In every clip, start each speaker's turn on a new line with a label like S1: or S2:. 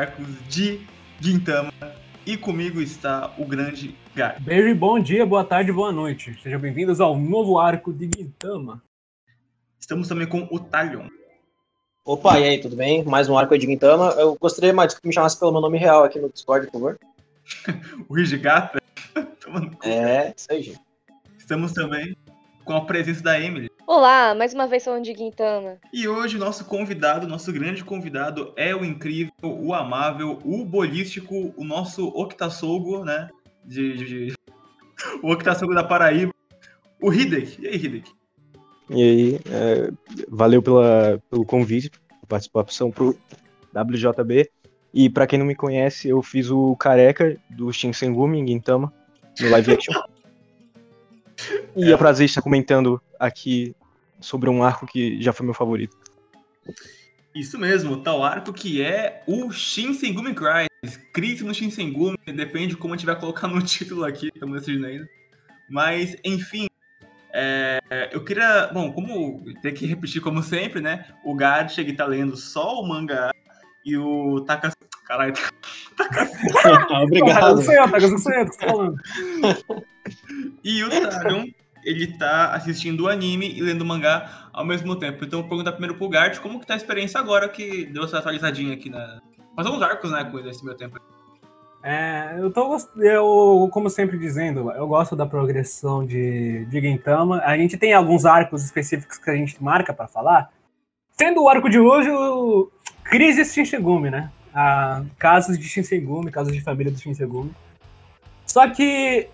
S1: arcos de Gintama. E comigo está o grande Gar.
S2: Beijo bom dia, boa tarde, boa noite. Sejam bem-vindos ao novo arco de Gintama.
S1: Estamos também com o Talion.
S3: Opa, e aí, tudo bem? Mais um arco de Gintama. Eu gostaria mais que me chamasse pelo meu nome real aqui no Discord, por favor.
S1: o Rigigata?
S3: é, isso aí, gente.
S1: Estamos também com a presença da Emily.
S4: Olá, mais uma vez falando de Guintama.
S1: E hoje o nosso convidado, nosso grande convidado é o incrível, o amável, o bolístico, o nosso Octasogo, né? De, de, de... O Octasogo da Paraíba, o Hidek. E aí, Hidek?
S5: E aí, é, valeu pela, pelo convite, participação pro WJB. E para quem não me conhece, eu fiz o careca do Shinsengumi em Gintama, no live action. E é, é prazer estar comentando aqui sobre um arco que já foi meu favorito.
S1: Isso mesmo, tal arco que é o Shinsengumi Crisis. Crise no Shinsengumi, depende de como a gente vai colocar no título aqui, estamos decidindo ainda. Mas, enfim, é, eu queria. Bom, como tem que repetir como sempre, né? O Gard chega e tá lendo só o mangá e o Taka. Caralho,
S3: Taka. Obrigado.
S2: Taka, tá falando.
S1: E o Tarion ele tá assistindo o anime e lendo o mangá ao mesmo tempo. Então, vou perguntar primeiro pro Gart, como que tá a experiência agora que deu essa atualizadinha aqui na... Faz uns arcos, né, com esse meu tempo.
S2: É, eu tô, eu, como sempre dizendo, eu gosto da progressão de, de Gintama. A gente tem alguns arcos específicos que a gente marca para falar. Sendo o arco de hoje, o Crise Shinsegumi, né? Ah, casos de Shinsegumi, casos de família do Shinsegumi. Só que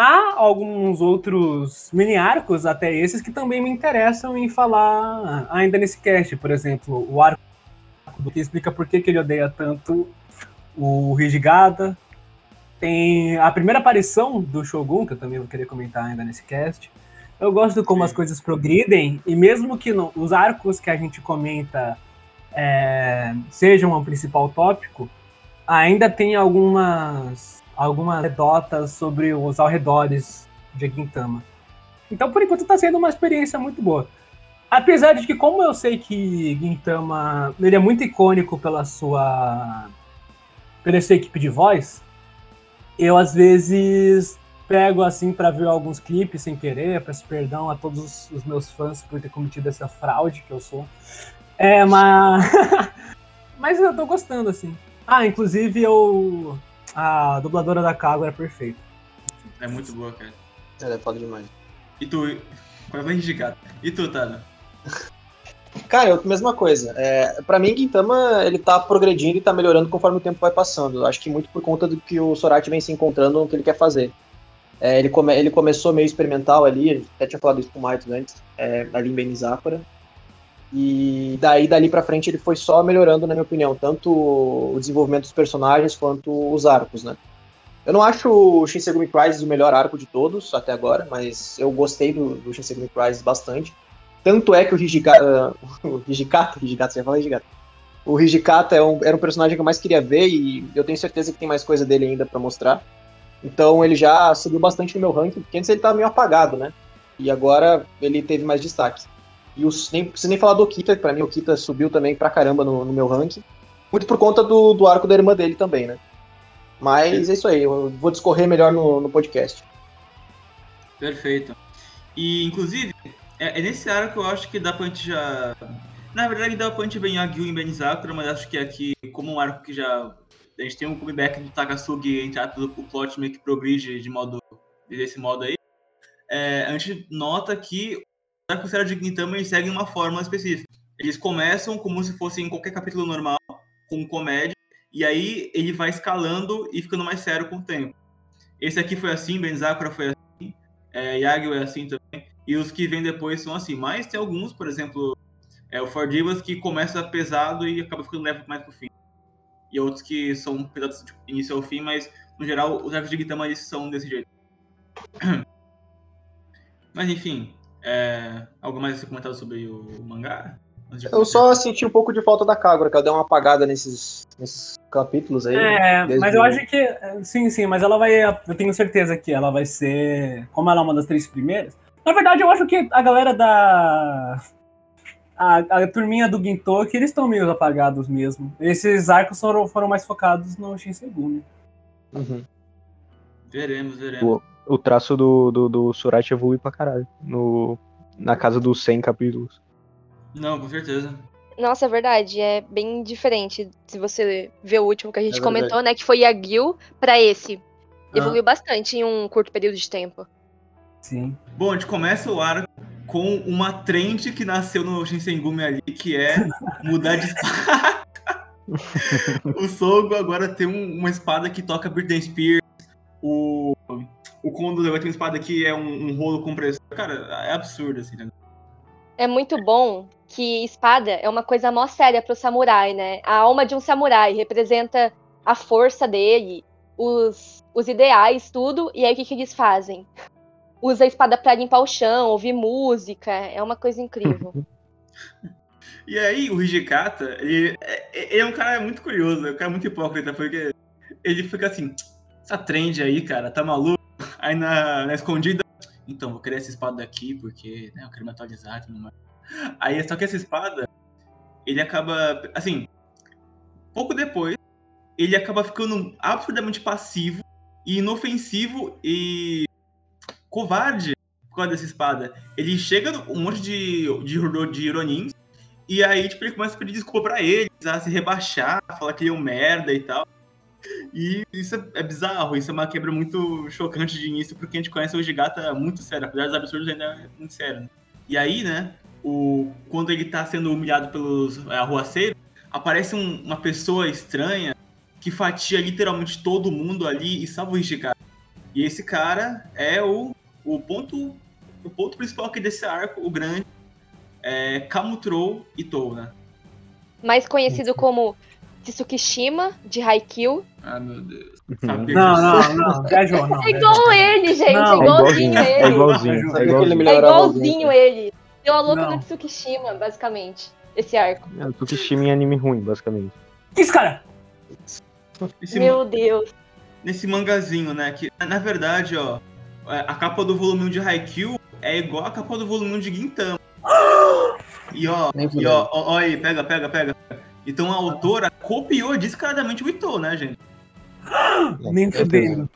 S2: há alguns outros mini arcos, até esses, que também me interessam em falar ainda nesse cast. Por exemplo, o arco que explica por que, que ele odeia tanto o Rigigada. Tem a primeira aparição do Shogun, que eu também vou querer comentar ainda nesse cast. Eu gosto de como Sim. as coisas progridem, e mesmo que não, os arcos que a gente comenta é, sejam o principal tópico, ainda tem algumas algumas anedotas sobre os arredores de Gintama. Então, por enquanto, está sendo uma experiência muito boa. Apesar de que, como eu sei que Gintama ele é muito icônico pela sua pela sua equipe de voz, eu às vezes pego assim para ver alguns clipes sem querer, peço perdão a todos os meus fãs por ter cometido essa fraude que eu sou. É, mas mas eu tô gostando assim. Ah, inclusive eu a dubladora da Kago era perfeita.
S1: É muito boa, cara.
S3: Ela é foda demais.
S1: E tu, qual é a indicado? E tu, Tana?
S3: Cara, eu, mesma coisa. É, para mim, Gintama, ele tá progredindo e tá melhorando conforme o tempo vai passando. Acho que muito por conta do que o Sorati vem se encontrando no que ele quer fazer. É, ele, come, ele começou meio experimental ali, até tinha falado isso com o Martin antes, é, ali em Benizakura. E daí, dali pra frente, ele foi só melhorando, na minha opinião, tanto o desenvolvimento dos personagens quanto os arcos, né? Eu não acho o Shinsegumi Crisis o melhor arco de todos até agora, mas eu gostei do, do Shinsegumi Crisis bastante. Tanto é que o Hijikata, uh, o você ia falar Hijikata. O Hijikata é um, era um personagem que eu mais queria ver e eu tenho certeza que tem mais coisa dele ainda para mostrar. Então ele já subiu bastante no meu ranking, porque antes ele tava meio apagado, né? E agora ele teve mais destaque. E os, nem preciso nem falar do Okita, pra mim o Okita subiu também pra caramba no, no meu ranking. Muito por conta do, do arco da irmã dele também, né? Mas é isso aí, eu vou discorrer melhor no, no podcast.
S1: Perfeito. E, inclusive, é, é, nesse arco que eu acho que dá pra gente já. Na verdade, dá pra gente ver Agyu e Benizakura, mas acho que aqui, como um arco que já. A gente tem um comeback do Takasugi, entre aspas, o plot meio que progride de modo. desse modo aí. É, a gente nota que a Costela de Gintama eles seguem uma forma específica. Eles começam como se fosse em qualquer capítulo normal, com comédia, e aí ele vai escalando e ficando mais sério com o tempo. Esse aqui foi assim, Benzakura foi assim, é, Yagyu é assim também, e os que vêm depois são assim. Mas tem alguns, por exemplo, é, o Fordivas que começa pesado e acaba ficando leve mais pro fim. E outros que são pesados de início ao fim, mas no geral os arcos de Gintama eles são desse jeito. Mas enfim, é, algo mais a ser comentado sobre o mangá?
S3: Eu só senti um pouco de falta da Kagura, que ela deu uma apagada nesses, nesses capítulos aí.
S2: É, mas eu acho que. Sim, sim, mas ela vai. Eu tenho certeza que ela vai ser. Como ela é uma das três primeiras. Na verdade, eu acho que a galera da. a, a turminha do Gintoki, eles estão meio apagados mesmo. Esses arcos foram, foram mais focados no Shinsegumi.
S3: Uhum.
S1: Veremos, veremos.
S5: O traço do, do, do Surati evolui pra caralho. No, na casa dos 100 capítulos.
S1: Não, com certeza.
S4: Nossa, é verdade. É bem diferente. Se você vê o último que a gente
S3: É
S4: comentou, né? Que foi Yagyu pra esse.
S2: Ah.
S4: Evoluiu bastante em um curto período de tempo.
S2: Sim.
S1: Bom, a gente começa o arco com uma trend que nasceu no Shinsengumi ali, que é mudar de espada. o Sogo agora tem um- uma espada que toca Britney Spears. O, o Kondo vai ter uma espada que é um, um rolo compressor. Cara, é absurdo, assim, né?
S4: É muito bom que espada é uma coisa mó séria pro samurai, né? A alma de um samurai representa a força dele, os, os ideais, tudo. E aí o que, que eles fazem? Usa a espada pra limpar o chão, ouvir música. É uma coisa incrível.
S1: E aí, o Hijikata, ele, é- ele é um cara muito curioso, é um cara muito hipócrita, porque ele fica assim, essa trend aí, cara, tá maluco? Aí na, na escondida, então, vou querer essa espada daqui, porque né, eu quero me atualizar e tudo mais. Aí, só que essa espada, ele acaba, assim, pouco depois, ele acaba ficando absurdamente passivo e inofensivo e covarde por causa dessa espada. Ele chega um monte de, de, de Ironins e aí, tipo, ele começa a pedir desculpa pra eles, a se rebaixar, falar que ele é um merda e tal. E isso é, é bizarro, isso é uma quebra muito chocante de início, porque a gente conhece o Gigata muito sério, apesar dos absurdos ainda é muito sério. Né? E aí, né, o, quando ele tá sendo humilhado pelos é, arruaceiros, aparece um- uma pessoa estranha que fatia literalmente todo mundo ali e salva o Hijikata. E esse cara é o, o ponto o ponto principal aqui desse arco, o grande, é Kamutrou Itou, né?
S4: Mais conhecido como Tsukishima, de Haikyuu.
S1: Ah, meu Deus.
S5: Uhum.
S2: Não,
S1: disso.
S2: não, não. Viajou, não.
S4: É igual ele, gente.
S2: Não,
S4: é igualzinho
S5: é
S4: ele.
S5: igualzinho, é
S3: Sabia que ele
S5: igualzinho.
S4: É igualzinho ele. Deu a louca
S2: Não.
S4: no Tsukishima, basicamente. Esse arco.
S5: É o Tsukishima em anime ruim, basicamente.
S2: Que isso, cara?
S1: Esse
S4: Meu Deus.
S1: nesse mangazinho, né? Que na verdade, ó, é, a capa do volume 1 de Haikyuu é igual a capa do volume 1 de Gintama. E ó, e ó, ó, ó aí, pega, pega, pega. Então a autora copiou descaradamente o Itou, né, gente?
S2: Nem fudendo.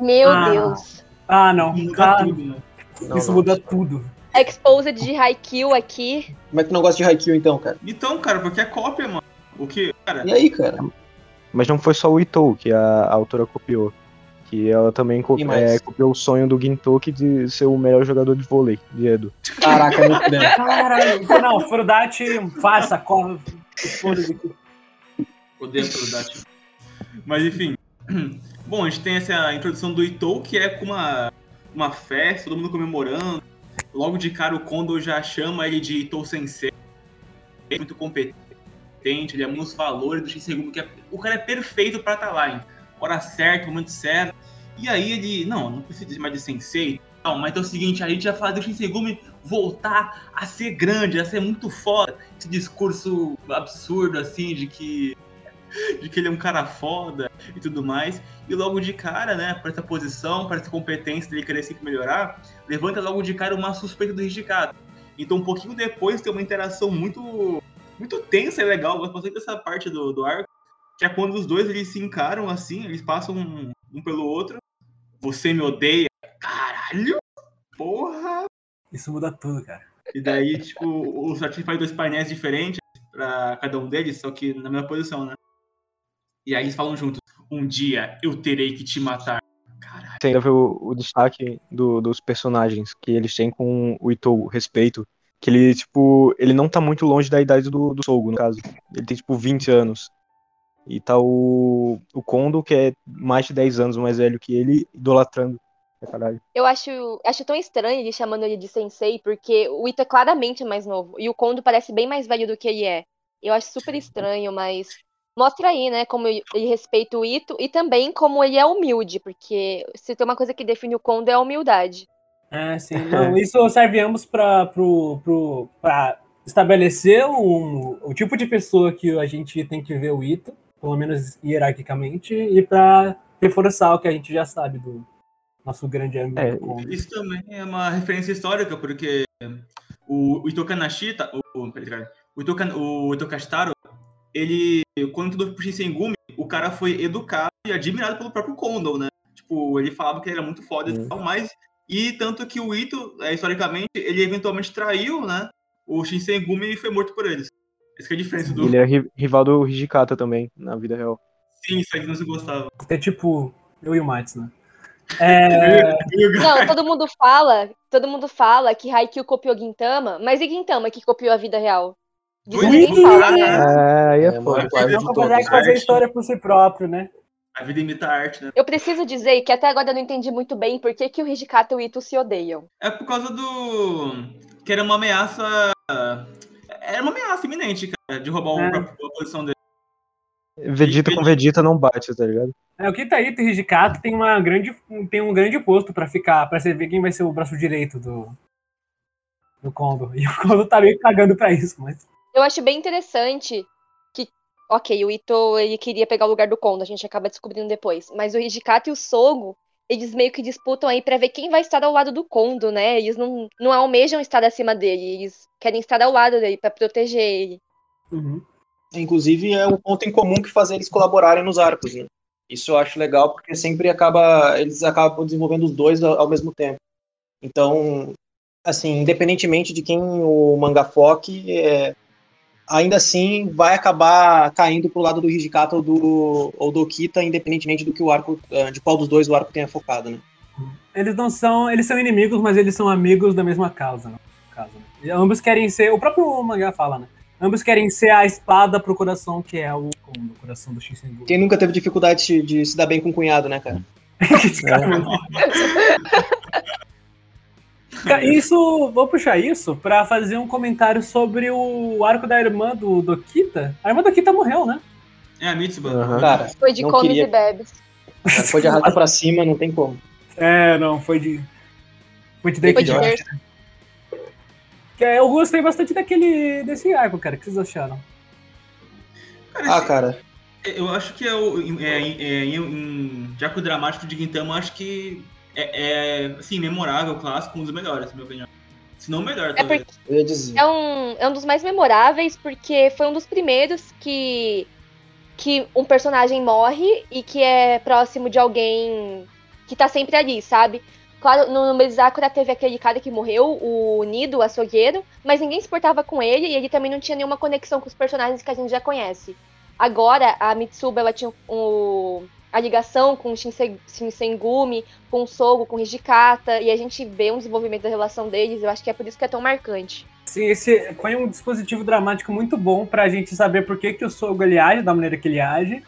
S4: Meu
S2: Ah.
S4: Deus.
S2: Ah, não.
S1: Muda
S2: Cara,
S1: tudo, né?
S3: Não,
S2: isso
S3: não.
S2: muda tudo.
S4: Exposed de Haikyuu aqui.
S3: Como é que tu não gosta de Haikyuu então, cara?
S1: Então, cara, porque é cópia, mano. O que, cara,
S3: E aí, cara?
S5: Mas não foi só o Itou que a, a autora copiou. Que ela também co-
S3: mais?
S5: é, copiou o sonho do Gintoki de ser o melhor jogador de vôlei de Edo.
S3: Caraca, nem fudendo.
S2: Caralho. Não, Furudate, farsa, corre.
S1: Odeio essa Dati. Mas enfim. Bom, a gente tem essa introdução do Itou, que é com uma, uma festa, todo mundo comemorando. Logo de cara o Kondo já chama ele de Itou Sensei. Ele é muito competente, ele é um dos valores do Shinsegumi, que é, o cara é perfeito pra estar lá, hein? Hora certa, momento certo. E aí ele, não, não precisa mais de Sensei. Não, mas é o seguinte, a gente vai fazer o Shinsegumi voltar a ser grande, a ser muito foda. Esse discurso absurdo, assim, de que de que ele é um cara foda e tudo mais. E logo de cara, né, para essa posição, para essa competência dele querer sempre melhorar, levanta logo de cara uma suspeita do Hijikata. Então, um pouquinho depois, tem uma interação muito muito tensa e legal. Eu bastante dessa parte do, do arco, que é quando os dois eles se encaram assim, eles passam um, um pelo outro. Você me odeia? Caralho! Porra!
S2: Isso muda tudo, cara.
S1: E daí, tipo, o Satin faz dois painéis diferentes pra cada um deles, só que na mesma posição, né? E aí eles falam juntos: Um dia eu terei que te matar. Caralho.
S5: Você ainda vê o, o destaque do- dos personagens que eles têm com o Itou, respeito. Que ele, tipo, ele não tá muito longe da idade do, do Sogo, no caso. Ele tem, tipo, 20 anos. E tá o, o Kondo, que é mais de 10 anos mais velho que ele, idolatrando. É caralho.
S4: Eu acho, acho tão estranho ele chamando ele de sensei, porque o Ito é claramente mais novo. E o Kondo parece bem mais velho do que ele é. Eu acho super estranho, mas mostra aí, né, como ele respeita o Ito e também como ele é humilde, porque se tem uma coisa que define o Kondo é a humildade.
S2: É, sim. Não, isso serve ambos para pro, pro, pra estabelecer um, o tipo de pessoa que a gente tem que ver o Ito, pelo menos hierarquicamente, e para reforçar o que a gente já sabe do nosso grande amigo
S5: É,
S2: Kondo.
S1: Isso também é uma referência histórica, porque o, o Itoka Nashita, o, o, Itoka, o Itokashitaro, ele, quando entrou pro Shinsengumi, o cara foi educado e admirado pelo próprio Kondo, né? Tipo, ele falava que ele era muito foda e tal, mas... E tanto que o Ito, é, historicamente, ele eventualmente traiu, né? O Shinsengumi e foi morto por eles. Essa que é a diferença do...
S5: Ele é ri- rival do Hijikata também, na vida real.
S1: Sim, isso aí que não se gostava.
S2: É tipo eu e o Mats, né? É,
S4: Não, todo mundo fala, todo mundo fala que Haikyuu copiou Gintama, mas e Gintama que copiou a vida real? Fala.
S1: né?
S5: É, aí é,
S3: É,
S5: foda.
S3: todos.
S2: fazer
S1: Arte.
S2: história por si próprio, né?
S1: A vida imita a arte, né?
S4: Eu preciso dizer que até agora eu não entendi muito bem por que, que o Hijikata e o Ito se odeiam.
S1: É por causa do. Que era uma ameaça. Era uma ameaça iminente, cara, de roubar
S2: É.
S1: a posição dele.
S5: Vegeta com Vegeta não bate, tá ligado?
S2: É, o Kitaíto e o Hijikata tem, uma grande, tem um grande posto pra ficar, pra você ver quem vai ser o braço direito do, do Kondo. E o Kondo tá meio cagando pra isso, mas.
S4: Eu acho bem interessante que, ok, o Ito ele queria pegar o lugar do Kondo, a gente acaba descobrindo depois. Mas o Hijikata e o Sogo, eles meio que disputam aí pra ver quem vai estar ao lado do Kondo, né? Eles não, não almejam estar acima dele, eles querem estar ao lado dele pra proteger ele.
S2: Uhum.
S3: Inclusive, é um ponto em comum que faz eles colaborarem nos arcos, né? Isso eu acho legal, porque sempre acaba. Eles acabam desenvolvendo os dois ao, mesmo tempo. Então, assim, independentemente de quem o manga foque, é, ainda assim vai acabar caindo pro lado do Hijikata ou do, ou do Okita, independentemente do que o arco. eh, de qual dos dois o arco tenha focado, né?
S2: Eles não são. Eles são inimigos, mas eles são amigos da mesma causa, né? Né? Ambos querem ser. O próprio mangá fala, né? Ambos querem ser a espada pro coração, que é o coração do Shinsengu.
S3: Quem nunca teve dificuldade de, de se dar bem com o cunhado, né, cara?
S2: Ca- Isso, vou puxar isso pra fazer um comentário sobre o arco da irmã do, do Kita. A irmã do Kita morreu, né?
S1: É a Mitsuba.
S5: Aham.
S3: Cara,
S4: Foi de comes
S3: queria.
S4: e bebes.
S3: foi de arrasta pra cima, não tem como.
S2: É, não, foi de. Foi de
S4: Foi
S2: Que é, Eu gostei bastante daquele. desse arco, cara. O que vocês acharam?
S1: Cara,
S3: Ah,
S1: esse-
S3: cara,
S1: Eu acho que é o, é, é, em, em Jaco Dramático de Gintama, eu acho que é, é assim, memorável, clássico, um dos melhores, na minha opinião. Se não o melhor,
S4: É
S1: talvez.
S4: é um, é um dos mais memoráveis, porque foi um dos primeiros que, que um personagem morre e que é próximo de alguém que tá sempre ali, sabe? Claro, no Mezakura teve aquele cara que morreu, o Nido, o açougueiro, mas ninguém se portava com ele e ele também não tinha nenhuma conexão com os personagens que a gente já conhece. Agora, a Mitsuba, ela tinha o, a ligação com o Shinse- Shinsengumi, com o Sogo, com o Hijikata, e a gente vê um desenvolvimento da relação deles, eu acho que é por isso que é tão marcante.
S2: Sim, esse foi um dispositivo dramático muito bom pra gente saber por que, que o Sogo ele age da maneira que ele age.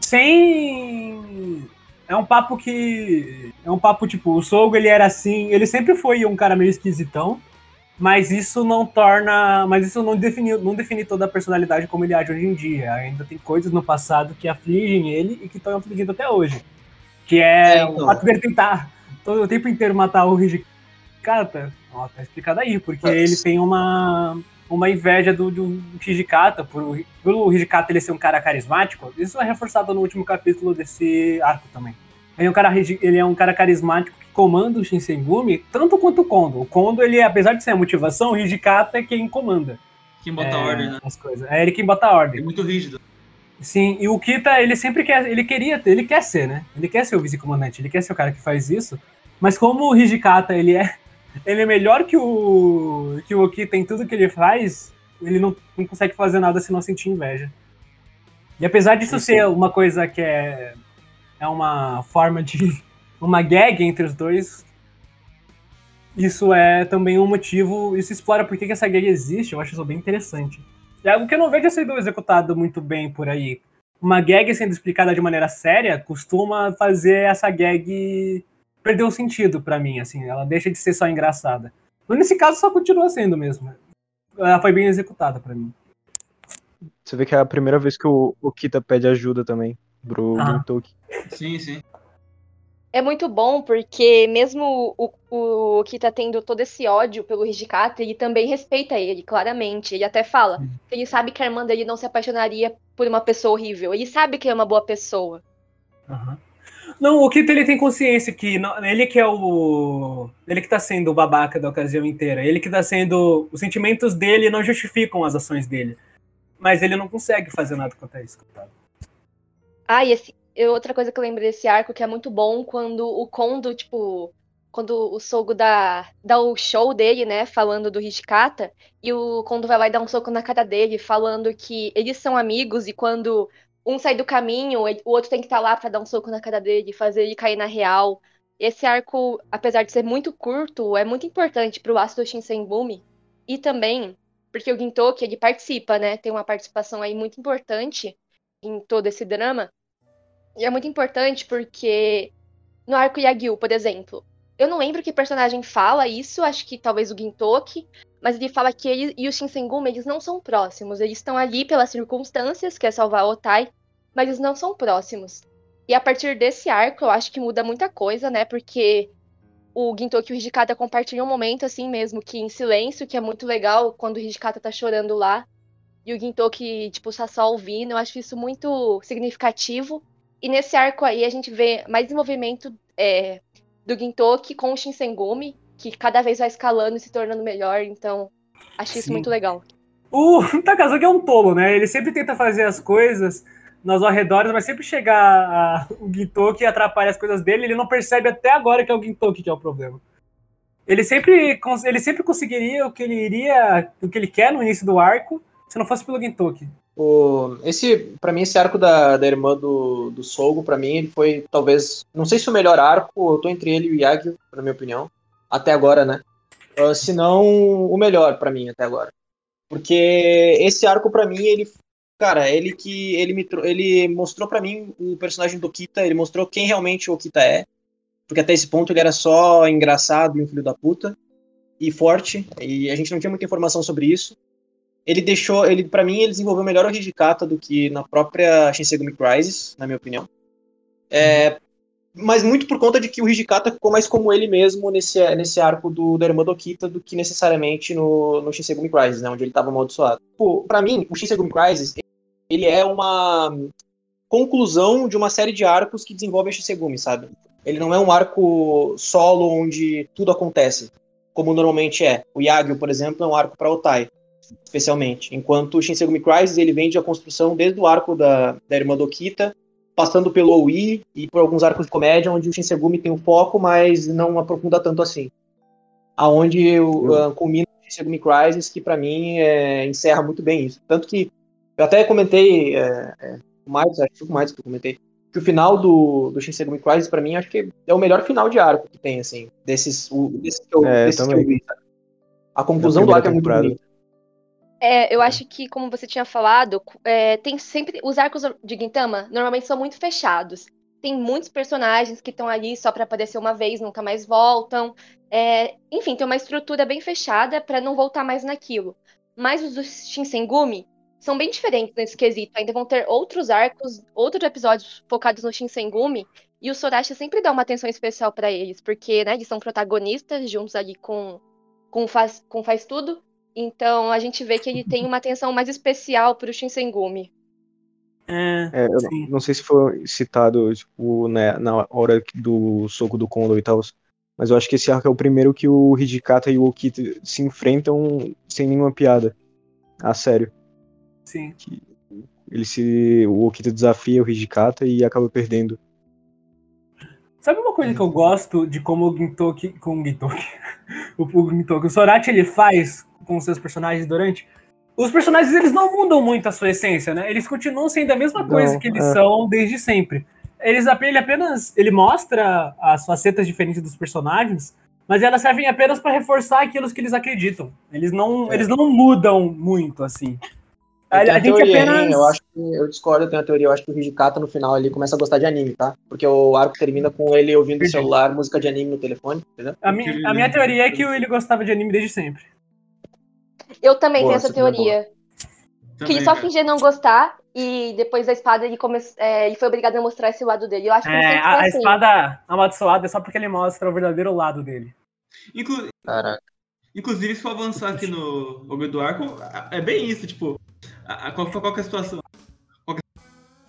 S2: Sem. É um papo que. É um papo tipo, o Sogo ele era assim. Ele sempre foi um cara meio esquisitão. Mas isso não torna. Mas isso não define, não define toda a personalidade como ele age hoje em dia. Ainda tem coisas no passado que afligem ele e que estão afligindo até hoje. Que é,
S3: É,
S2: o
S3: então.
S2: fato dele tentar todo o tempo inteiro matar o Hijikata. Ó, tá explicado aí, porque ele tem uma, uma inveja do, do Hijikata, por, pelo Hijikata ele ser um cara carismático. Isso é reforçado no último capítulo desse arco também. Ele é um cara, ele é um cara carismático que comanda o Shinsengumi tanto quanto o Kondo. O Kondo, ele, apesar de ser a motivação, o Hijikata é quem comanda
S1: Quem bota
S2: é,
S1: ordem, né?
S2: as coisas. É ele quem bota a
S1: É
S2: ordem.
S1: muito rígido.
S2: Sim, e o Kita, ele sempre quer, ele queria, ter- ele quer ser, né? Ele quer ser o vice-comandante, ele quer ser o cara que faz isso. Mas como o Hijikata, ele é, ele é melhor que o que o Okita em tudo que ele faz, ele não, não consegue fazer nada se não sentir inveja. E apesar disso
S3: Isso.
S2: ser uma coisa que é é uma forma de uma gag entre os dois, isso é também um motivo, isso explora por que essa gag existe, eu acho isso bem interessante. É algo que eu não vejo sendo executado muito bem por aí. Uma gag sendo explicada de maneira séria costuma fazer essa gag perder o sentido pra mim, assim. Ela deixa de ser só engraçada. Mas nesse caso só continua sendo mesmo. Ela foi bem executada pra mim.
S5: Você vê que é a primeira vez que o, o Kita pede ajuda também pro
S2: Ah.
S5: Gintoki.
S1: Sim, sim.
S4: É muito bom porque mesmo o, o que tá tendo todo esse ódio pelo Hijikata, ele também respeita ele, claramente. Ele até fala que ele sabe que a irmã dele não se apaixonaria por uma pessoa horrível. Ele sabe que é uma boa pessoa.
S2: Aham. Não, o Kito ele tem consciência que não- ele que é o. Ele que tá sendo o babaca da ocasião inteira. Ele que tá sendo. Os sentimentos dele não justificam as ações dele. Mas ele não consegue fazer nada quanto a isso, coitado.
S4: Ah, e esse, outra coisa que eu lembrei desse arco que é muito bom quando o Kondo, tipo, quando o Sogo dá, dá o show dele, né, falando do Hijikata, e o Kondo vai lá e dá um soco na cara dele, falando que eles são amigos e quando um sai do caminho, o outro tem que estar lá pra dar um soco na cara dele, fazer ele cair na real. Esse arco, apesar de ser muito curto, é muito importante pro ácido Shinsengumi e também porque o Gintoki, ele participa, né, tem uma participação aí muito importante em todo esse drama. E é muito importante porque no arco Yagyu, por exemplo, eu não lembro que personagem fala isso, acho que talvez o Gintoki, mas ele fala que ele e o Shinsengumi, eles não são próximos, eles estão ali pelas circunstâncias, que é salvar Otai, mas eles não são próximos. E a partir desse arco, eu acho que muda muita coisa, né? Porque o Gintoki e o Hijikata compartilham um momento assim mesmo, que em silêncio, que é muito legal quando o Hijikata tá chorando lá. E o Gintoki, tipo, tá só ouvindo. Eu acho isso muito significativo. E nesse arco aí a gente vê mais desenvolvimento é, do Gintoki com o Shinsengumi, que cada vez vai escalando e se tornando melhor. Então, acho isso
S2: Sim.
S4: muito legal.
S2: O Takazuki é um tolo, né? Ele sempre tenta fazer as coisas nos arredores, mas sempre chega a- o Gintoki e atrapalha as coisas dele. Ele não percebe até agora que é o Gintoki que é o problema. Ele sempre, ele sempre conseguiria o que ele iria, o que ele quer no início do arco, se não fosse pelo Gintoki.
S3: O, esse, para mim, esse arco da, da irmã do, do Sogo, pra mim, ele foi talvez, não sei se o melhor arco, eu tô entre ele e o Yagyu, na minha opinião, até agora, né? Uh, se não o melhor pra mim até agora. Porque esse arco pra mim, ele, cara, ele que ele me ele mostrou pra mim o personagem do Okita, ele mostrou quem realmente o Okita é. Porque até esse ponto ele era só engraçado e um filho da puta e forte, e a gente não tinha muita informação sobre isso ele deixou, ele para mim ele desenvolveu melhor o Hijikata do que na própria Shinsegumi Crisis, na minha opinião. É, mas muito por conta de que o Hijikata ficou mais como ele mesmo nesse, nesse arco do, da irmã do Okita do que necessariamente no, no Shinsegumi Crisis, né, onde ele estava amaldiçoado. Pô, pra mim, o Shinsegumi Crisis, ele é uma conclusão de uma série de arcos que desenvolve a Shinsegumi, sabe? Ele não é um arco solo onde tudo acontece, como normalmente é. O Yagyu, por exemplo, é um arco para Otai especialmente. Enquanto o Shinsegumi Crisis ele vem de a construção desde o arco da, da irmã do Okita, passando pelo OI e por alguns arcos de comédia, onde o Shinsegumi tem um foco, mas não aprofunda tanto assim. Aonde o, uh, culmina o Shinsegumi Crisis, que para mim é, encerra muito bem isso. Tanto que eu até comentei, é, é, mais, acho que mais que eu comentei, que o final do, do Shinsegumi Crisis, para mim, acho que é o melhor final de arco que tem, assim, desses, o, desses que eu,
S5: É,
S3: desses que eu vi. A conclusão do arco é muito bonita.
S4: É, eu acho que, como você tinha falado, é, tem sempre. Os arcos de Gintama normalmente são muito fechados. Tem muitos personagens que estão ali só pra aparecer uma vez, nunca mais voltam. É, enfim, tem uma estrutura bem fechada pra não voltar mais naquilo. Mas os do Shinsengumi são bem diferentes nesse quesito. Ainda vão ter outros arcos, outros episódios focados no Shinsengumi. E o Sorachi sempre dá uma atenção especial pra eles, porque né, eles são protagonistas juntos ali com, com, faz, com Faz Tudo. Então a gente vê que ele tem uma atenção mais especial pro Shinsengumi.
S2: É,
S5: É, eu não, sei se foi citado tipo, né, na hora do soco do Kondo e tal, mas eu acho que esse arco é o primeiro que o Hijikata e o Okita se enfrentam sem nenhuma piada. A sério.
S2: sim.
S5: Ele se. O Okita desafia o Hijikata e acaba perdendo.
S2: Sabe uma coisa que eu gosto de como o Gintoki. Com o Gintoki. o, o Gintoki. O Sorachi ele faz com os seus personagens durante. Os personagens eles não mudam muito a sua essência, né? Eles continuam sendo a mesma
S5: Não,
S2: coisa que eles
S5: é.
S2: são desde sempre. Eles, ele apenas. Ele mostra as facetas diferentes dos personagens, mas elas servem apenas para reforçar aquilo que eles acreditam. Eles não,
S3: É.
S2: eles não mudam muito, assim. A, a gente
S3: teoria, hein?
S2: apenas.
S3: Eu acho que eu discordo, eu tenho a teoria. Eu acho que o Hijikata no final ele começa a gostar de anime, tá? Porque o arco termina com ele ouvindo no celular música de anime no telefone, entendeu?
S2: A, mi- a minha teoria é que ele gostava de anime desde sempre.
S4: Eu também
S3: Boa,
S4: tenho essa
S3: também é
S4: teoria. Que ele
S1: Também,
S4: só
S1: cara.
S4: fingia não gostar e depois da espada ele, come... é, ele foi obrigado a mostrar esse lado dele. Eu acho que
S2: É, a,
S4: foi
S2: a
S4: assim.
S2: espada amaldiçoada é só porque ele mostra o verdadeiro lado dele.
S1: Inclu-
S3: Caraca.
S1: Inclusive, se for avançar aqui no bagulho do arco, é bem isso, tipo, a, a, qual, qual que é a situação? Qual é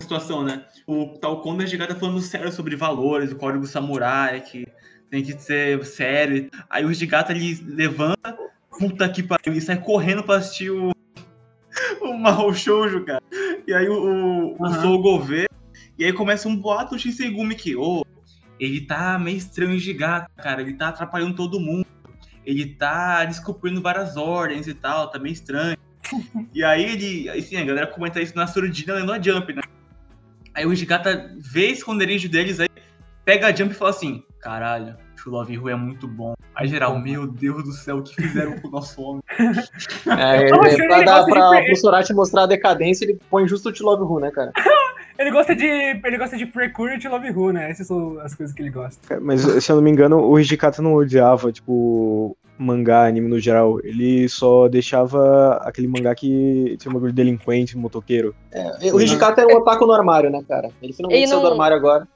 S1: a situação, né? O tal Kondo e o Hijikata falando sério sobre valores, o código samurai, que tem que ser sério. Aí o Hijikata ele levanta, puta que pariu, e sai correndo pra assistir o, o Mahou Shoujo, cara. E aí o, o, o. Sogo vê, e aí começa um boato do Shinsengumi que, ô, ele tá meio estranho o Hijikata, cara, ele tá atrapalhando todo mundo. Ele tá descumprindo várias ordens e tal, tá meio estranho. E aí ele, assim, a galera comenta isso na surdina lendo a Jump, né? Aí o Hijikata vê esconderijo deles, aí pega a Jump e fala assim, caralho, o Love Ru é muito bom. Aí geral, meu Deus do céu, o que fizeram com o nosso homem?
S3: É,
S2: achei
S3: ele, pra dar
S2: de
S3: pra,
S2: pre-
S3: pro Sorati mostrar a decadência, ele põe justo o Love Who, né, cara?
S2: Ele gosta de. Ele gosta de Precure e Love Who, né? Essas são as coisas que ele gosta.
S5: Mas, se eu não me engano, o Hijikata não odiava, tipo, mangá, anime no geral. Ele só deixava aquele mangá que tinha um bagulho de delinquente, motoqueiro.
S3: É, o Hijikata era um otaku no armário, né, cara? Ele finalmente
S4: Ele
S3: saiu do
S4: não-
S3: armário agora.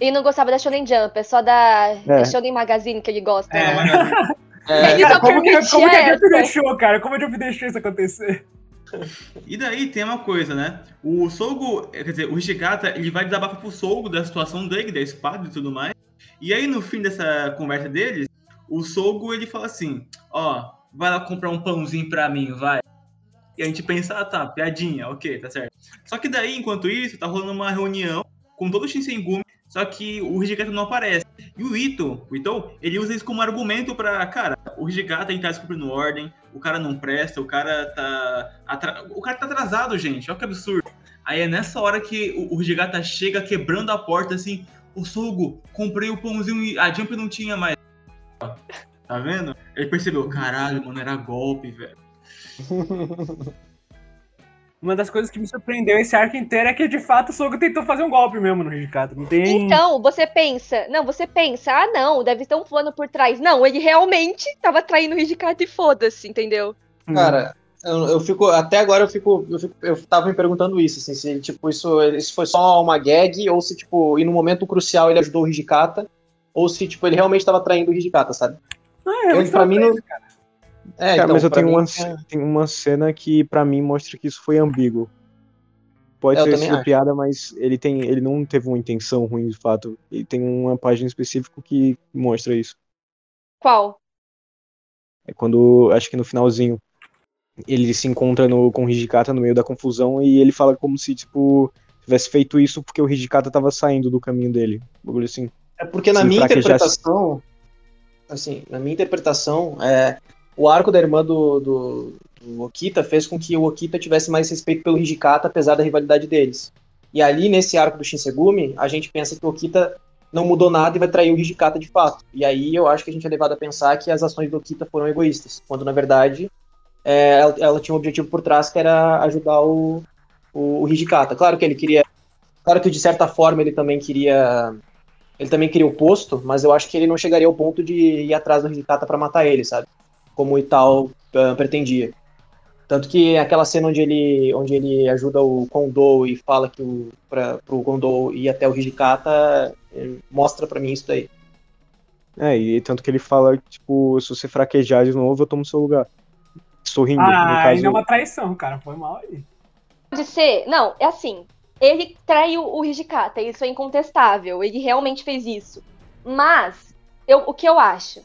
S4: Ele não gostava da Shonen Jump, é só da
S5: É.
S4: Shonen Magazine que ele gosta,
S2: É,
S4: né?
S3: É,
S4: Ele
S2: Cara,
S4: só
S2: como que,
S4: permitia
S2: como que a Jump deixou, cara? Como a Jump deixou isso acontecer?
S1: E daí tem uma coisa, né? O Sogo, quer dizer, o Hijikata, ele vai desabafar pro Sogo da situação dele, da espada e tudo mais. E aí, no fim dessa conversa deles, o Sogo, ele fala assim, ó, vai lá comprar um pãozinho pra mim, vai. E a gente pensa, ah, tá, piadinha, ok, tá certo. Só que daí, enquanto isso, tá rolando uma reunião com todo o Shinsengumi, só que o Hijikata não aparece. E o Ito, o Ito, ele usa isso como argumento pra, cara, o Hijikata ele tá descumprindo ordem, o cara não presta, o cara tá. atra- O cara tá atrasado, gente. Olha que absurdo. Aí é nessa hora que o, o chega quebrando a porta assim. Ô Sogo, comprei o pãozinho e a Jump não tinha mais. Tá vendo? Ele percebeu, caralho, mano, era golpe, velho.
S2: Uma das coisas que me surpreendeu esse arco inteiro é que, de fato, o Sogo tentou fazer um golpe mesmo no Hijikata. Não tem.
S4: Então, você pensa, não, você pensa, ah, não, deve ter um plano por trás. Não, ele realmente tava traindo o Hijikata e foda-se, entendeu?
S3: Cara, eu, eu fico. Até agora eu fico, eu fico. Eu tava me perguntando isso, assim, se tipo, isso, isso foi só uma gag, ou se, tipo, e no momento crucial ele ajudou o Hijikata, ou se, tipo, ele realmente tava traindo o Hijikata, sabe?
S2: Ah, é,
S3: Eu,
S2: mas
S3: pra mim, não.
S2: cara.
S3: É,
S5: Cara,
S3: então,
S5: mas eu tenho
S3: mim,
S5: uma,
S3: é-
S5: tem uma cena que pra mim mostra que isso foi ambíguo. Pode ter
S3: também
S5: sido
S3: acho.
S5: piada, mas ele tem, ele não teve uma intenção ruim de fato. Ele tem uma página específica que mostra isso.
S4: Qual?
S5: É quando, acho que no finalzinho, ele se encontra no, com o Hijikata no meio da confusão e ele fala como se, tipo, tivesse feito isso porque o Hijikata tava saindo do caminho dele. Um bagulho assim.
S3: É porque na minha interpretação, assim, na minha interpretação, é, o arco da irmã do, do, do Okita fez com que o Okita tivesse mais respeito pelo Hijikata, apesar da rivalidade deles. E ali, nesse arco do Shinsegumi, a gente pensa que o Okita não mudou nada e vai trair o Hijikata de fato. E aí eu acho que a gente é levado a pensar que as ações do Okita foram egoístas, quando na verdade é, ela, ela tinha um objetivo por trás que era ajudar o, o, o Hijikata. Claro que ele queria. Claro que de certa forma ele também queria ele também queria o posto, mas eu acho que ele não chegaria ao ponto de ir atrás do Hijikata pra matar ele, sabe? Como o Ital ah, pretendia. Tanto que aquela cena onde ele, onde ele ajuda o Kondo e fala que o, pra, pro Kondo ir até o Hijikata, eh, mostra pra mim isso daí.
S5: É, e tanto que ele fala, tipo, se você fraquejar de novo, eu tomo seu lugar. Sorrindo, no
S2: Ah,
S5: caso.
S2: ainda é uma traição, cara. Foi mal aí.
S4: Pode ser. Não, é assim. Ele traiu o Hijikata, isso é incontestável. Ele realmente fez isso. Mas, eu, o que eu acho?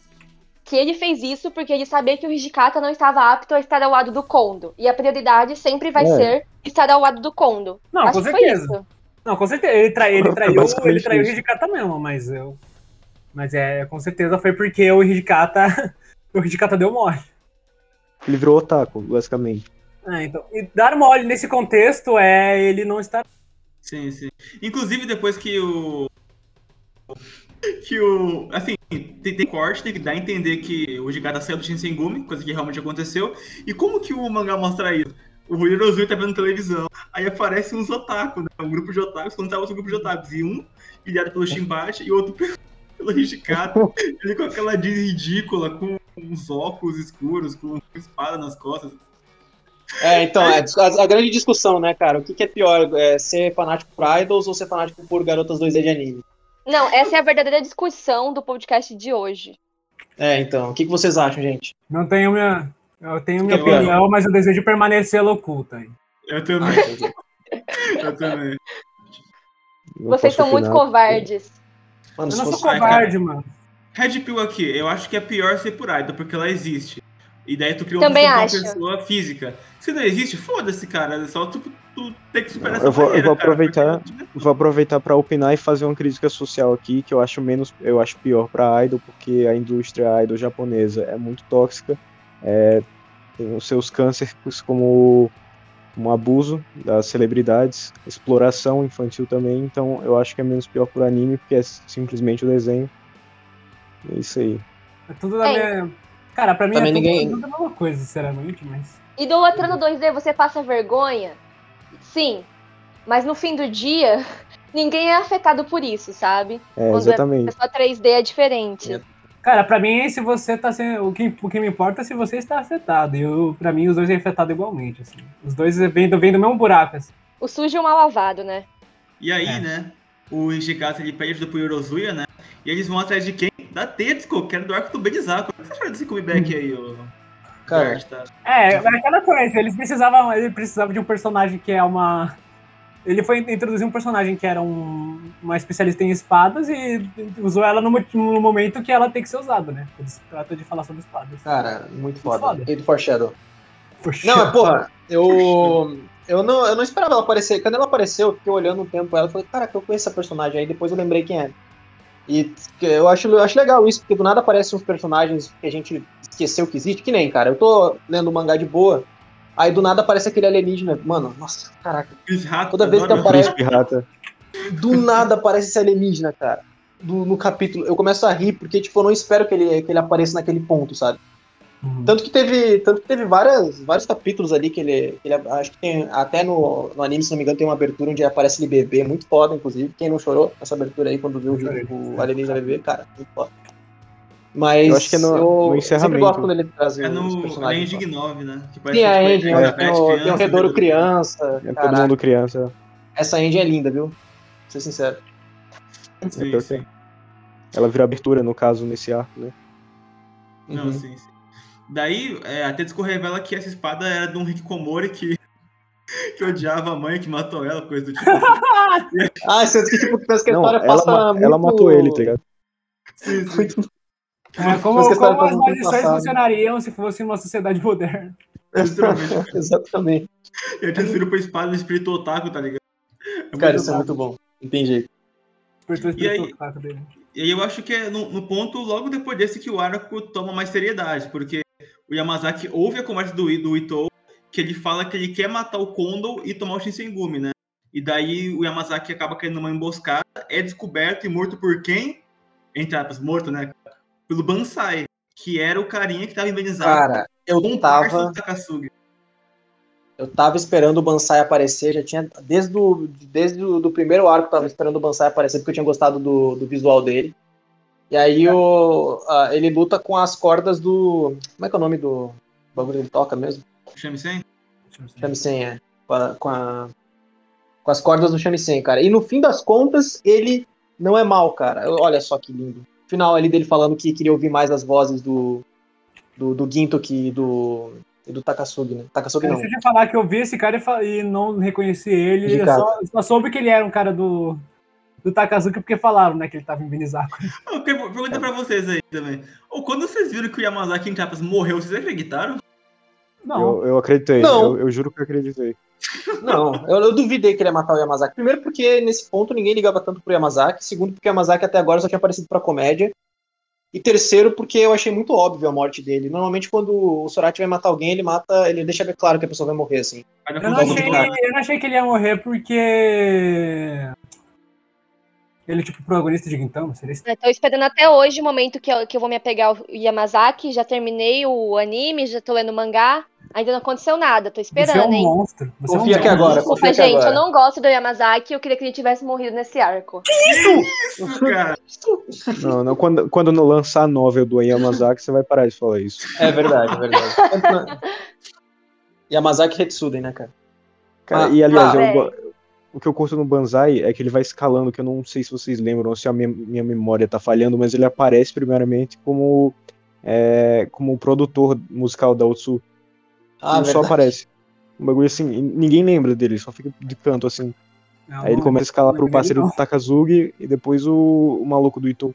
S4: Que ele fez isso porque ele sabia que o Hijikata não estava apto a estar ao lado do Kondo. E a prioridade sempre vai
S5: É.
S4: ser estar ao lado do Kondo.
S2: Não,
S4: acho
S2: com
S4: que foi
S2: certeza.
S4: isso.
S2: Não, com certeza. Ele, trai, ele traiu, ele traiu o
S5: isso.
S2: Hijikata mesmo, mas eu. Mas é, com certeza foi porque o Hijikata. o Hijikata deu mole.
S5: Ele virou otaku, basicamente.
S2: Ah, então. E dar mole nesse contexto é ele não estar.
S1: Sim, sim. Inclusive, depois que o. Que o. Assim, tem, tem corte, tem que dar a entender que o Hijikata saiu do Shinsengumi, coisa que realmente aconteceu. E como que o mangá mostra isso? O Hirozui tá vendo televisão, aí aparece uns otaku, né? Um grupo de otakus, quando tava outro grupo de otakus. E um pilhado pelo Shimbashi e outro pelo Hijikata. Ele com aquela jeans ridícula, com uns óculos escuros, com espada nas costas.
S3: É, então, é, a, a grande discussão, né, cara? O que, que é pior? É ser fanático por idols ou ser fanático por garotas 2D de anime?
S4: Não, essa é a verdadeira discussão do podcast de hoje.
S3: É, então, o que, que vocês acham, gente?
S2: Não tenho minha. Eu tenho minha opinião, mas eu desejo permanecer oculta aí.
S1: Eu também, eu também.
S4: Vocês são muito covardes.
S3: Mano,
S2: Eu não sou covarde, mano.
S1: Red Pill aqui, eu acho que é pior ser por idol, porque ela existe. E daí tu criou uma pessoa física. Se não existe, foda-se, cara. É só tu, tu ter que superar
S5: Não,
S1: essa
S5: eu vou- eu
S1: barreira,
S5: vou
S1: cara,
S5: aproveitar-
S1: porque-
S5: Vou aproveitar para opinar e fazer uma crítica social aqui, que eu acho menos, eu acho pior para idol, porque a indústria idol japonesa é muito tóxica, é, tem os seus cânceres como um abuso das celebridades, exploração infantil também, então eu acho que é menos pior pro anime, porque é simplesmente o desenho. É isso aí.
S2: É tudo da
S4: É.
S2: minha. Cara, pra mim
S3: Também
S2: é tudo,
S3: ninguém-
S2: tudo a mesma coisa, sinceramente, mas.
S4: Idolatrando 2D, você passa vergonha? Sim. Mas no fim do dia, ninguém é afetado por isso, sabe?
S5: É,
S4: Quando é
S5: exatamente.
S4: Só 3D é diferente.
S3: É.
S2: Cara, pra mim, se você tá sendo. O que, o que me importa é se você está afetado. E eu, pra mim, os dois é afetado igualmente, assim. Os dois vêm do, vêm do mesmo buraco, assim.
S4: O sujo e o mal lavado, né?
S1: E aí,
S2: É.
S1: né? O Ishikazu ele pede ajuda pro Yorozuya, né? E eles vão atrás de quem? Da Tetsuko, que era do arco do Benizaku. O que você acharam desse comeback aí, ô?
S3: Cara,
S1: tá?
S2: É, é aquela coisa, eles precisavam, ele precisava de um personagem que é uma. Ele foi introduzir um personagem que era um, uma especialista em espadas e usou ela no, no momento que ela tem que ser usada, né? Eles tratam de falar sobre espadas.
S3: cara, muito foda.
S2: foda.
S3: E do Foreshadow. Não, mas porra, eu. Eu não, eu não esperava ela aparecer. Quando ela apareceu, eu fiquei olhando um tempo ela e falei, cara, que eu conheço essa personagem aí, depois eu lembrei quem é. E eu acho, eu acho legal isso, porque do nada aparecem uns personagens que a gente esqueceu que existe, que nem, cara. Eu tô lendo um mangá de boa, aí do nada aparece aquele alienígena. Mano, nossa, caraca.
S1: Hato,
S3: Toda vez que
S1: adoro-
S3: aparece-
S5: Rata.
S3: Do nada aparece esse alienígena, cara. Do- no capítulo. Eu começo a rir, porque, tipo, eu não espero que ele, que ele apareça naquele ponto, sabe?
S2: Uhum.
S3: Tanto que teve, tanto que teve várias, vários capítulos ali que ele, que ele acho que tem até no, no anime, se não me engano, tem uma abertura onde aparece ele bebê, muito foda, inclusive. Quem não chorou nessa abertura aí quando viu o, o alienígena bebê, cara, muito foda. Mas
S5: Eu acho que é no-
S3: eu
S5: no
S3: sempre
S5: encerramento.
S3: gosto quando ele traz
S1: É
S3: os
S1: no
S3: personagens.
S1: Engine 9, né? Que
S3: Sim, a
S1: tipo,
S3: engine,
S1: é, é,
S3: tem, o, tem o Redouro
S1: né?
S3: Criança.
S5: É todo
S3: caraca.
S5: mundo criança.
S3: Essa engine é linda, viu? Vou ser sincero.
S1: Sim,
S5: É pior
S1: sim.
S5: Ela vira abertura, no caso, nesse arco, né?
S1: Não,
S3: Uhum.
S1: sim, sim. Daí, é, a Tetsuko revela que essa espada era de um Hikikomori que, que odiava a mãe que matou ela, coisa do tipo.
S3: Ah, sendo que, tipo, pensa que a história
S5: ela,
S3: passa
S5: ma-
S3: muito...
S5: ela matou ele, tá ligado?
S1: sim, sim.
S3: Muito...
S2: É, como,
S3: Mas que a história
S2: como as maldições funcionariam se fosse uma sociedade moderna.
S3: Exatamente.
S1: E aí transferiu pra espada no espírito otaku, tá ligado? É
S3: Cara, isso é
S1: bom.
S3: muito bom. Entendi.
S1: E aí-
S2: espírito otaku dele.
S1: E aí eu acho que é no, no ponto logo depois desse que o arco toma mais seriedade, porque o Yamazaki ouve a conversa do, do Ito, que ele fala que ele quer matar o Kondo e tomar o Shinsengumi, né? E daí o Yamazaki acaba caindo numa emboscada, é descoberto e morto por quem? Entre aspas, morto, né? Pelo Bansai, que era o carinha que tava embenizado
S3: Cara, eu
S1: com
S3: tava...
S1: do.
S3: Eu tava esperando o Bansai aparecer, já tinha. Desde o, desde o do primeiro arco, eu tava esperando o Bansai aparecer, porque eu tinha gostado do, do visual dele. E aí o, ele luta com as cordas do. Como é que é o nome do bagulho que ele toca mesmo?
S1: Shamisen?
S3: Shamisen, é. Com, a, com, a- com as cordas do Shamisen, cara. E no fim das contas, ele não é mal, cara. Olha só que lindo. Final ali dele falando que queria ouvir mais as vozes do. Do, do Gintoki e do. E do Takasugi, né? Takasugi não.
S2: Deixa eu falar que eu vi esse cara e e não reconheci ele.
S3: De
S2: Eu só, só soube que ele era um cara do, do Takazuki porque falaram, né, que ele tava em Benizaku.
S1: Eu quero perguntar pra vocês aí também. Ou quando vocês viram que o Yamazaki, entre aspas, morreu, vocês acreditaram?
S2: Não,
S5: Eu, eu acreditei.
S3: Não.
S5: Eu, eu juro que eu acreditei.
S3: Não, eu, eu duvidei que ele ia matar o Yamazaki. Primeiro porque nesse ponto ninguém ligava tanto pro Yamazaki. Segundo porque o Yamazaki até agora só tinha aparecido pra comédia. E terceiro porque eu achei muito óbvio a morte dele. Normalmente quando o Sorati vai matar alguém, ele mata, ele deixa bem claro que a pessoa vai morrer, assim.
S2: Eu não, achei, eu não achei que ele ia morrer porque. Ele é tipo protagonista de Gintama, seria
S4: tô esperando até hoje o momento que eu, que eu vou me apegar ao Yamazaki. Já terminei o anime, já tô lendo o mangá. Ainda não aconteceu nada, tô
S2: Você é
S4: esperando,
S2: um
S4: hein?
S2: monstro. Você
S3: Confia
S2: é um
S3: aqui
S2: monstro.
S3: agora,
S4: Desculpa,
S3: confia aqui
S4: gente,
S3: agora.
S4: eu não gosto do Yamazaki. Eu queria que ele tivesse morrido nesse arco.
S1: Isso, cara.
S5: Não, não, quando, quando não lançar a novel do Yamazaki, você vai parar de falar isso.
S3: É verdade, é verdade. Yamazaki Hetsuden, né, cara?
S5: Cara,
S3: Ah,
S5: e aliás,
S4: ah,
S5: eu o que eu curto no Banzai é que ele vai escalando, que eu não sei se vocês lembram, ou se a minha, minha memória tá falhando, mas ele aparece primeiramente como, é, como produtor musical da Otsu.
S3: Ah,
S5: ele só aparece. Um bagulho assim, ninguém lembra dele, só fica de canto assim. Aí ele começa a escalar pro parceiro do Takazugi e depois o, o maluco do Ito.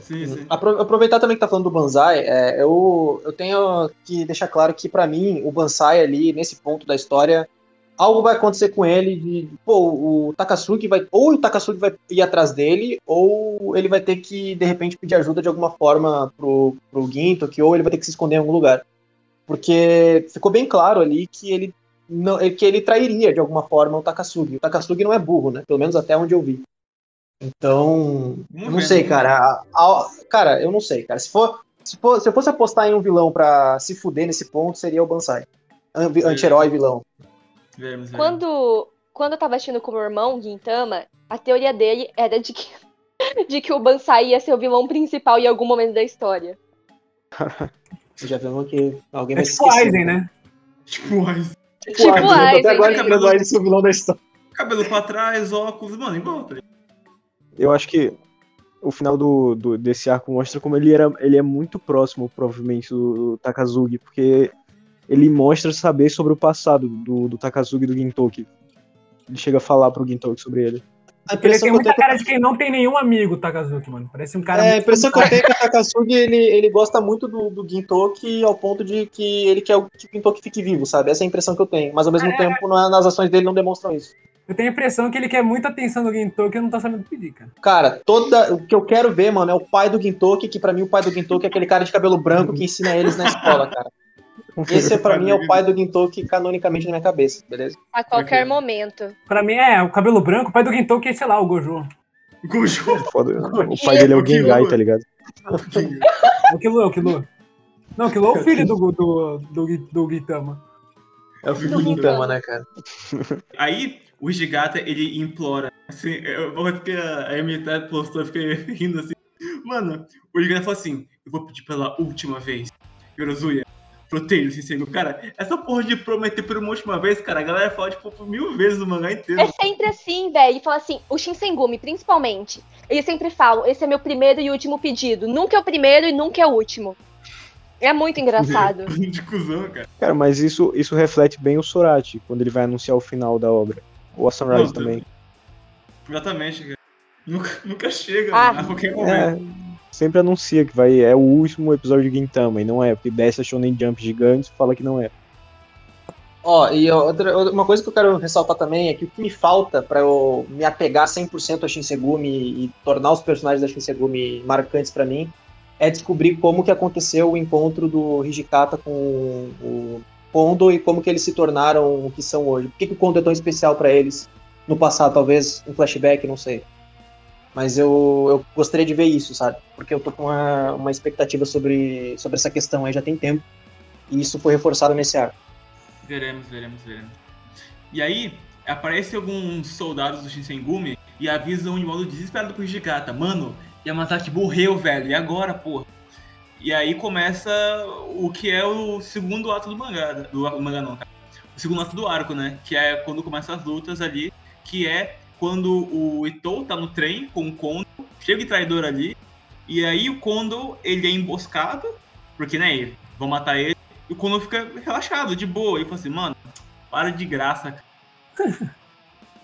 S1: Sim, sim.
S3: Apro- Aproveitar também que tá falando do Banzai, é, eu, eu tenho que deixar claro que pra mim o Banzai ali, nesse ponto da história, algo vai acontecer com ele de, pô, o Takasugi vai, ou o Takasugi vai ir atrás dele, ou ele vai ter que, de repente, pedir ajuda de alguma forma pro, pro Ginto, que, ou ele vai ter que se esconder em algum lugar. Porque ficou bem claro ali que ele não, que ele trairia de alguma forma o Takasugi. O Takasugi não é burro, né? Pelo menos até onde eu vi. Então, eu não sei, cara. A- a- cara, eu não sei, cara. Se, for, se, for, se eu fosse apostar em um vilão pra se fuder nesse ponto, seria o Bansai. Anti- Anti-herói vilão.
S4: Quando, quando eu tava assistindo com o meu irmão, Gintama, a teoria dele era de que, de que o Bansai ia ser o vilão principal em algum momento da história.
S3: Você já viu que alguém
S2: É
S3: vai se
S2: tipo. Aizen, né?
S1: Tipo, Aizen.
S3: Tipo,
S4: Tipo
S3: Aizen,
S4: Aizen,
S3: Até agora
S4: gente.
S3: que o Aizen ser o vilão da história.
S1: cabelo pra trás, óculos, mano, igual. tá?
S5: Eu acho que o final do, do- desse arco mostra como ele, era, ele é muito próximo, provavelmente, do, do Takazugi, porque ele mostra saber sobre o passado do, do Takazugi e do Gintoki. Ele chega a falar pro Gintoki sobre ele.
S2: Ele tem muita cara de quem não tem nenhum amigo, Takazuki, mano. Parece um cara
S3: É, a impressão que eu tenho é que o Takasugi, ele, ele gosta muito do, do Gintoki ao ponto de que ele quer que o Gintoki fique vivo, sabe? Essa é a impressão que eu tenho. Mas ao mesmo tempo, não é- nas ações dele não demonstram isso.
S2: Eu tenho a impressão que ele quer muita atenção do Gintoki e não tá sabendo pedir, cara.
S3: Cara, toda, o que eu quero ver, mano, é o pai do Gintoki, que pra mim o pai do Gintoki é aquele cara de cabelo branco que ensina eles na escola, cara. Esse pra mim é o pai do Gintoki canonicamente na minha cabeça, beleza?
S4: A qualquer momento.
S2: Pra mim, é, o cabelo branco, o pai do Gintoki é, sei lá, o Gojo.
S1: Gojo.
S5: Foda. O pai dele é o Gengai, tá ligado?
S2: O Kilo, o Kilo. Não, o Kilo é o filho do, do, do, do Gintama.
S3: É o filho
S4: do Gintama.
S3: Né, cara?
S1: Aí o Hijigata, ele implora. Assim, eu vou que a Emily postou, eu fiquei rindo assim. Mano, o Hijigata falou assim: Eu vou pedir pela última vez. Yorozuya, proteja o Sensei. Cara, essa porra de prometer por uma última vez, cara, a galera fala, tipo, por mil vezes no mangá inteiro.
S4: É sempre assim, velho. E fala assim, o Shinsengumi, principalmente, eles sempre falam, esse é meu primeiro e último pedido. Nunca é o primeiro e nunca é o último. É muito engraçado.
S1: de cuzão, cara.
S5: Cara, mas isso, isso reflete bem o Sorati, quando ele vai anunciar o final da obra. Ou a Sunrise
S1: Não,
S5: também.
S1: Exatamente, cara. Nunca, nunca chega
S4: Ah.
S1: a qualquer momento.
S5: É, sempre anuncia que vai, é o último episódio de Gintama, e não é, porque desce a Shonen Jump gigante e fala que não é.
S3: Ó, e outra, uma coisa que eu quero ressaltar também é que o que me falta pra eu me apegar 100% a Shinsegumi e tornar os personagens da Shinsegumi marcantes pra mim é descobrir como que aconteceu o encontro do Hijikata com o Kondo e como que eles se tornaram o que são hoje. Por que, que o Kondo é tão especial pra eles no passado? Talvez um flashback, não sei. Mas eu, eu gostaria de ver isso, sabe? Porque eu tô com uma, uma expectativa sobre, sobre essa questão aí já tem tempo. E isso foi reforçado nesse arco.
S1: Veremos, veremos, veremos. E aí, aparecem alguns soldados do Shinsengumi e avisam de modo desesperado pro Hijikata. Mano, Yamazaki morreu, velho. E agora, porra? E aí começa o que é o segundo ato do mangá. Do, do mangá não, cara. O segundo ato do arco, né? Que é quando começam as lutas ali. Que é quando o Itou tá no trem com o Kondo. Chega de traidor ali. E aí o Kondo, ele é emboscado. Porque, né, vão matar ele. E o Kono fica relaxado, de boa. E fala assim, mano, para de graça. cara.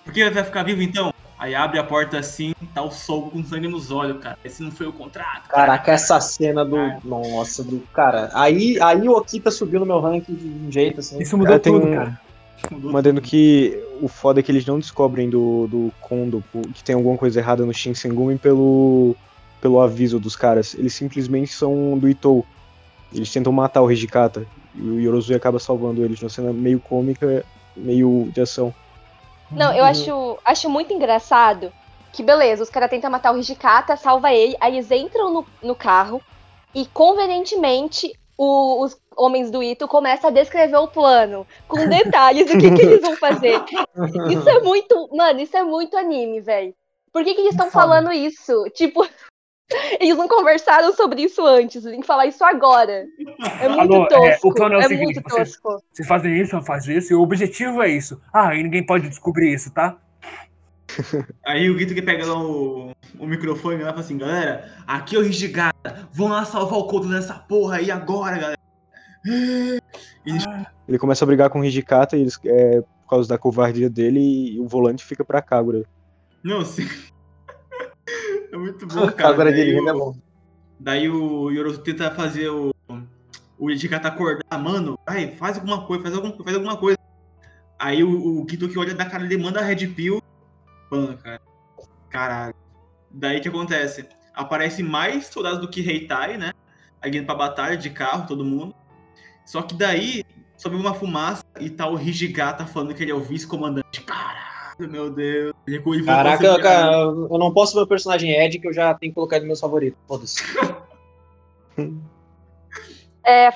S1: Por que vai ficar vivo então? Aí abre a porta assim, tá o sol com sangue nos olhos, cara. Esse não foi o contrato.
S3: Caraca, essa cena do.
S1: Cara.
S3: Nossa, do. Cara, aí, aí o Okita subiu no meu ranking de um jeito, assim.
S2: Isso mudou
S5: tem
S2: tudo,
S5: um-
S2: cara.
S5: Mandando que o foda é que eles não descobrem do, do Kondo que tem alguma coisa errada no Shinsengumi pelo, pelo aviso dos caras. Eles simplesmente são do Itou. Eles tentam matar o Hijikata. E o Yorozui acaba salvando eles numa cena meio cômica, meio de ação.
S4: Não, eu acho, acho muito engraçado que, beleza, os caras tentam matar o Hijikata, salva ele, aí eles entram no, no carro e, convenientemente, o- os homens do Ito começam a descrever o plano, com detalhes do que, que eles vão fazer. Isso é muito. Mano, isso é muito anime, velho. Por que, que eles estão falando isso? Tipo, eles não conversaram sobre isso antes, tem que falar isso agora. É muito
S2: Alô, é,
S4: tosco.
S2: o plano é o
S4: é
S2: seguinte,
S4: muito
S2: vocês-
S4: tosco.
S2: Vocês fazem isso, faço isso, e o objetivo é isso. Ah, e ninguém pode descobrir isso, tá?
S1: Aí o Guito que pega lá o, o microfone lá e fala assim, galera, aqui é o Hijigata, vão lá salvar o Kondo nessa porra aí agora, galera.
S5: Ele começa a brigar com o Hijikata e eles, é, por causa da covardia dele e o volante fica pra Kagura.
S1: Não, sim. É muito bom, cara.
S3: Kagura
S1: Daí
S3: linha é
S1: o-
S3: bom.
S1: Daí o Yorozu tenta fazer o. O acordar, mano, vai, faz alguma coisa, faz alguma, faz alguma coisa. Aí o, o Kitoki olha da cara dele, manda a Red Pill. Mano, cara. Caralho. Daí o que acontece? Aparece mais soldados do que Heitai, né? Aí indo pra batalha de carro, todo mundo. Só que daí sobe uma fumaça e tá o Hijigata falando que ele é o vice-comandante. Caralho, meu Deus. Ele
S3: Caraca,
S1: ser-
S3: cara, eu não posso ver o personagem Ed que eu já tenho que colocar ele meus favoritos. Foda-se.
S4: É,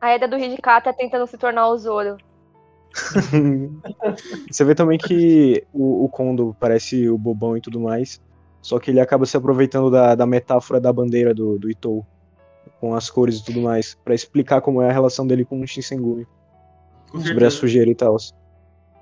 S4: a Eda do Hijikata tentando se tornar o Zoro.
S5: Você vê também que o, o Kondo parece o bobão e tudo mais, só que ele acaba se aproveitando da, da metáfora da bandeira do, do Itou, com as cores e tudo mais, pra explicar como é a relação dele com o Shinsengumi,
S1: Com
S5: sobre a sujeira e tal.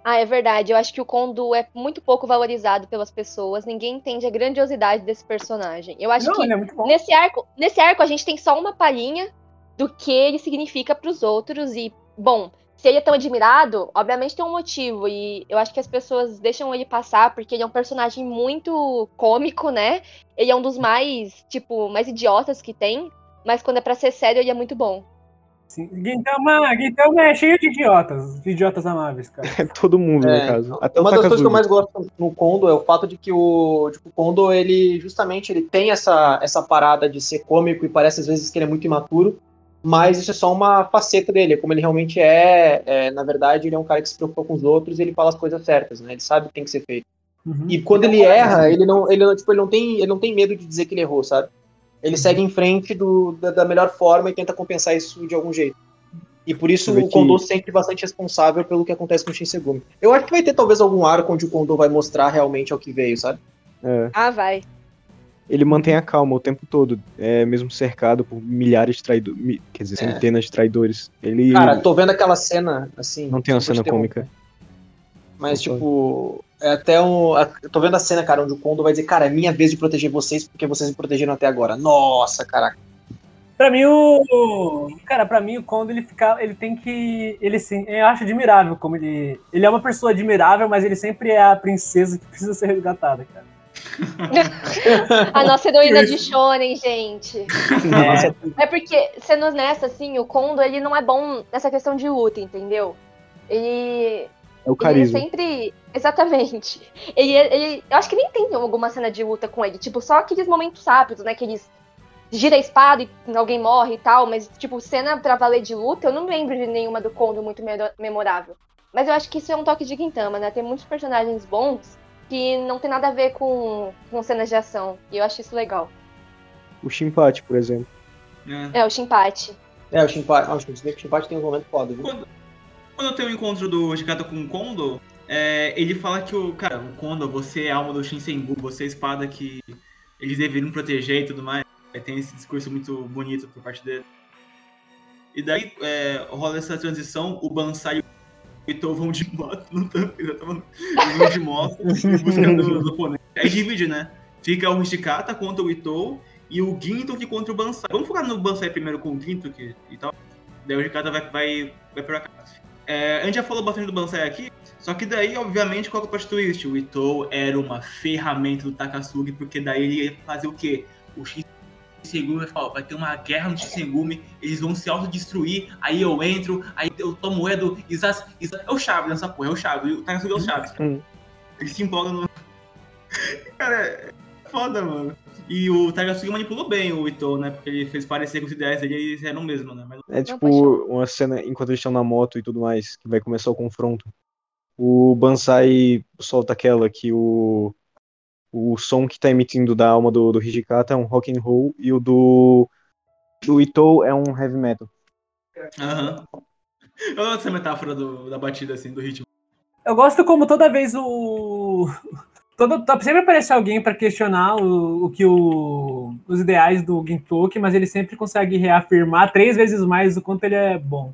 S4: Ah, é verdade. Eu acho que o Kondo é muito pouco valorizado pelas pessoas. Ninguém entende a grandiosidade desse personagem. Eu acho
S2: Não,
S4: que
S2: ele é muito bom.
S4: nesse arco, nesse arco a gente tem só uma palhinha do que ele significa pros outros e, bom, se ele é tão admirado, obviamente tem um motivo e eu acho que as pessoas deixam ele passar porque ele é um personagem muito cômico, né? Ele é um dos mais, tipo, mais idiotas que tem, mas quando é pra ser sério ele é muito bom.
S2: Sim. Gintama, Gintama é cheio de idiotas, de idiotas amáveis, cara.
S5: É todo mundo,
S3: É,
S5: no caso. Até
S3: Uma
S5: o
S3: das coisas que eu mais gosto no Kondo é o fato de que o, que o Kondo, ele justamente ele tem essa, essa parada de ser cômico e parece às vezes que ele é muito imaturo, mas isso é só uma faceta dele, como ele realmente é, é, na verdade, ele é um cara que se preocupa com os outros e ele fala as coisas certas, né? Ele sabe o que tem que ser feito.
S2: Uhum.
S3: E quando ele erra, ele não, ele não, tipo, ele não tem, ele não tem medo de dizer que ele errou, sabe? Ele segue em frente do, da, da melhor forma e tenta compensar isso de algum jeito. E por isso o Kondo
S5: que-
S3: sempre bastante responsável pelo que acontece com o Shinsegumi. Eu acho que vai ter talvez algum arco onde o Kondo vai mostrar realmente ao que veio, sabe?
S5: É,
S4: Ah, vai.
S5: Ele mantém a calma o tempo todo, é, mesmo cercado por milhares de traidores, quer dizer,
S3: É.
S5: centenas de traidores. Ele
S3: Cara, tô vendo aquela cena, assim.
S5: não tem uma cena cômica.
S3: Mas,
S5: Não
S3: tipo, é até um. tô vendo a cena, cara, onde o Kondo vai dizer, cara, é minha vez de proteger vocês porque vocês me protegeram até agora. Nossa, caraca.
S2: Pra mim, o. Cara, pra mim, o Kondo, ele fica. Ele tem que. Ele sim. Eu acho admirável como ele. Ele é uma pessoa admirável, mas ele sempre é a princesa que precisa ser resgatada, cara.
S4: A nossa heroína de Shonen, gente.
S3: Nossa,
S4: É porque, sendo honesta, assim, o Kondo, ele não é bom nessa questão de luta, entendeu? Ele,
S5: É o
S4: ele
S5: carisma.
S4: sempre... Exatamente. Ele, ele, eu acho que nem tem alguma cena de luta com ele. Tipo, só aqueles momentos rápidos, né? Que eles gira a espada e alguém morre e tal. Mas, tipo, cena pra valer de luta, eu não lembro de nenhuma do Kondo muito memorável. Mas eu acho que isso é um toque de Gintama, né? Tem muitos personagens bons que não tem nada a ver com, com cenas de ação. E eu acho isso legal.
S5: O Shinpachi, por exemplo.
S1: É.
S4: É, o Shinpachi.
S3: É, o Shinpachi, ah, o Shinpachi tem um momento foda, viu?
S1: Quando, quando tem o encontro do Hikata com o Kondo, é, ele fala que o. Cara, o Kondo, você é a alma do Shinsengu, você é a espada que eles deveriam proteger e tudo mais. É, tem esse discurso muito bonito por parte dele. E daí é, rola essa transição, o Bansai e o Itou vão de moto, não tanto, eles vão de moto em busca do, do oponente. Aí divide, né? Fica o Hishikata contra o Itou e o Gintoki contra o Bansai. Vamos focar no Bansai primeiro com o Gintoki e tal. Daí o Hishikata vai, vai, vai pra cá. É, a gente já falou bastante do Bansai aqui, só que daí, obviamente, qual que é o plot twist? O Itou era uma ferramenta do Takasugi, porque daí ele ia fazer o quê? O Shinsengumi vai falar, vai ter uma guerra no Shinsengumi, eles vão se autodestruir, aí eu entro, aí eu tomo Edo, Isas, Isas, é o Chaves nessa porra, é o Chaves, o Takasugi é o Chaves. Ele se empolga no... Cara, é foda, mano. E o Takasugi manipulou bem o Itou, né, porque ele fez parecer que os ideais dele eram o mesmo, né, mas
S5: É tipo uma cena enquanto eles estão na moto e tudo mais, que vai começar o confronto. O Bansai solta aquela que o, o som que tá emitindo da alma do, do Hijikata é um rock and roll e o do, do Itou é um heavy metal.
S1: Aham. Eu gosto dessa metáfora do- da batida, assim, do ritmo.
S2: Eu gosto como toda vez o. Todo, tá- sempre aparece alguém pra questionar o, o que o, os ideais do Gintoki, mas ele sempre consegue reafirmar três vezes mais o quanto ele é bom.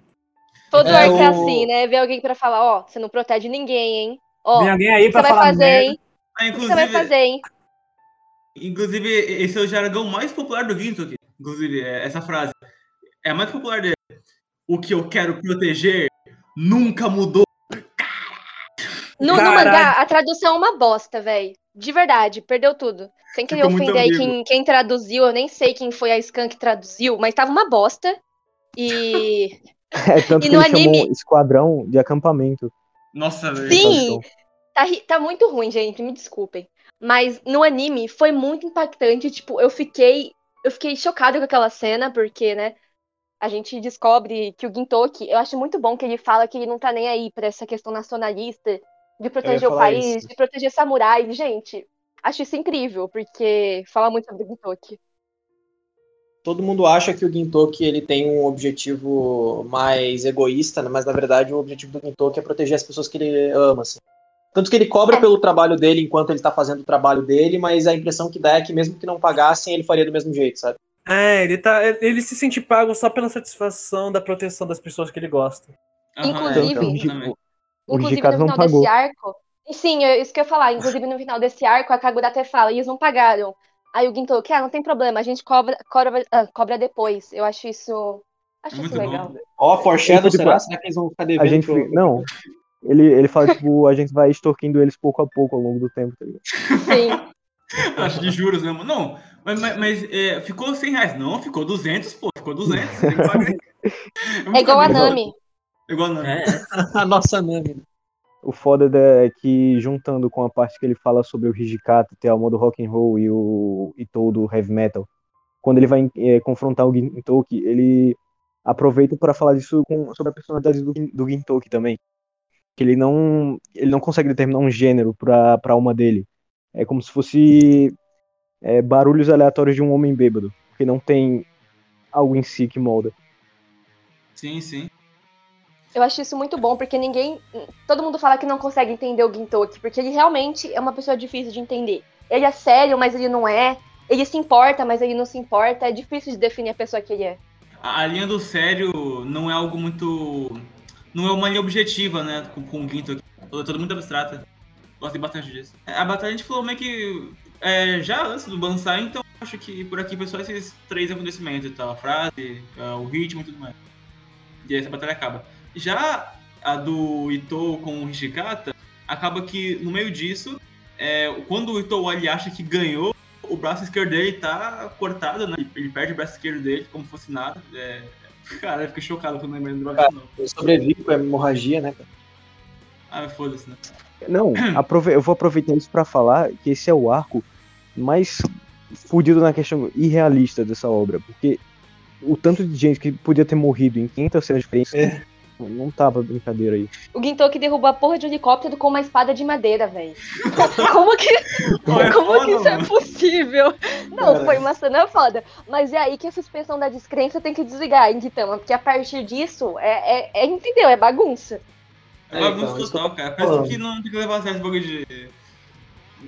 S4: Todo
S3: É,
S4: arco é
S3: o-
S4: assim, né? Vê alguém pra falar, ó, você não protege ninguém, hein? Ó,
S2: Vem
S4: o
S2: alguém aí
S4: vai
S2: falar
S4: fazer,
S2: merda.
S4: hein?
S1: Ah,
S4: O que você vai
S1: inclusive,
S4: fazer, hein?
S1: inclusive, esse é o jargão mais popular do Gintoki. Inclusive, é essa frase. É a mais popular dele. O que eu quero proteger nunca mudou.
S4: No, no mangá, a tradução é uma bosta, velho. De verdade, perdeu tudo. Sem querer
S1: Ficou
S4: ofender aí quem, quem traduziu, eu nem sei quem foi a Scan que traduziu, mas tava uma bosta. E.
S5: É tanto
S4: E
S5: que
S4: no anime-
S5: esquadrão de acampamento.
S1: Nossa, velho.
S4: Sim! Tá, tá muito ruim, gente, me desculpem. Mas no anime foi muito impactante. Tipo, eu fiquei. Eu fiquei chocada com aquela cena, porque, né? A gente descobre que o Gintoki, eu acho muito bom que ele fala que ele não tá nem aí pra essa questão nacionalista, de proteger o país,
S3: isso.
S4: de proteger samurais. Gente, acho isso incrível, porque fala muito sobre o Gintoki.
S3: Todo mundo acha que o Gintoki ele tem um objetivo mais egoísta, né? mas na verdade o objetivo do Gintoki é proteger as pessoas que ele ama. Assim. Tanto que ele cobra
S4: É.
S3: pelo trabalho dele enquanto ele tá fazendo o trabalho dele, mas a impressão que dá é que mesmo que não pagassem, ele faria do mesmo jeito, sabe?
S2: É, ele tá. Ele se sente pago só pela satisfação da proteção das pessoas que ele gosta.
S1: Aham,
S4: Inclusive-
S1: então,
S5: Tanto que
S1: também.
S5: o
S4: Inclusive, no
S5: não
S4: final
S5: pagou.
S4: desse arco. Sim, é isso que eu ia falar. Inclusive, no final desse arco, a Kagura até fala, e eles não pagaram. Aí o Gintoki, ah, não tem problema, a gente cobra, cobra, ah, cobra depois. Eu acho isso. Acho
S1: Muito
S4: isso legal.
S3: Ó, foreshadow,
S5: Tipo,
S3: será? Será que eles vão ficar devendo?
S5: A gente.
S3: pro-
S5: Não. Ele, ele fala, tipo, a gente vai extorquindo eles pouco a pouco ao longo do tempo, tá ligado?
S4: Sim.
S1: Acho de juros mesmo. Não, mas, mas- mas, é, ficou 100 reais. Não, ficou 200, pô. Ficou 200. tem que pagar. muito
S4: É igual a. Nami.
S1: É igual a Nami.
S2: É.
S3: a nossa Nami.
S5: O foda da- é que, juntando com a parte que ele fala sobre o Hijikata ter a alma do rock and roll e o Itou do heavy metal, quando ele vai eh, confrontar o Gintoki, ele aproveita para falar disso com- sobre a personalidade do, do Gintoki também. Que ele não, ele não consegue determinar um gênero para a alma dele. É como se fosse eh, barulhos aleatórios de um homem bêbado, porque não tem algo em si que molda.
S1: Sim, sim.
S4: Eu acho isso muito bom, porque ninguém. Todo mundo fala que não consegue entender o Gintoki, porque ele realmente é uma pessoa difícil de entender. Ele é sério, mas ele não é. Ele se importa, mas ele não se importa. É difícil de definir a pessoa que ele é.
S1: A linha do sério não é algo muito. Não é uma linha objetiva, né? Com, com o Ginto aqui. É tudo muito abstrata. Gostei bastante disso. A batalha a gente falou meio que. é, já antes do Bansai, então acho que por aqui foi só esses três acontecimentos e tal. A frase, é, o ritmo e tudo mais. E aí essa batalha acaba. Já a do Ito com o Hishikata, acaba que no meio disso, é, quando o Ito ele acha que ganhou, o braço esquerdo dele tá cortado, né? Ele perde o braço esquerdo dele como se fosse nada. É... Cara, eu fiquei chocado quando lembrei do braço, não.
S3: Eu sobrevivo com a hemorragia, né? cara?
S1: Ah, foda-se, né?
S5: Não, aprove- eu vou aproveitar isso pra falar que esse é o arco mais fudido na questão irrealista dessa obra, porque o tanto de gente que podia ter morrido em 500 cenas diferentes
S3: É.
S5: não tava brincadeira aí.
S4: O Gintoki derrubou a porra de um helicóptero com uma espada de madeira, velho. Como que,
S1: é
S4: como
S1: foda,
S4: que isso é
S1: mano.
S4: possível? Não,
S3: Cara.
S4: foi uma cena foda. Mas é aí que a suspensão da descrença tem que desligar, hein, Gitama? Porque a partir disso, é, é, é- entendeu? É bagunça.
S1: É
S3: É,
S1: bagunça
S3: então,
S1: total, cara. Isso que não tem que levar a sério esse bagulho de.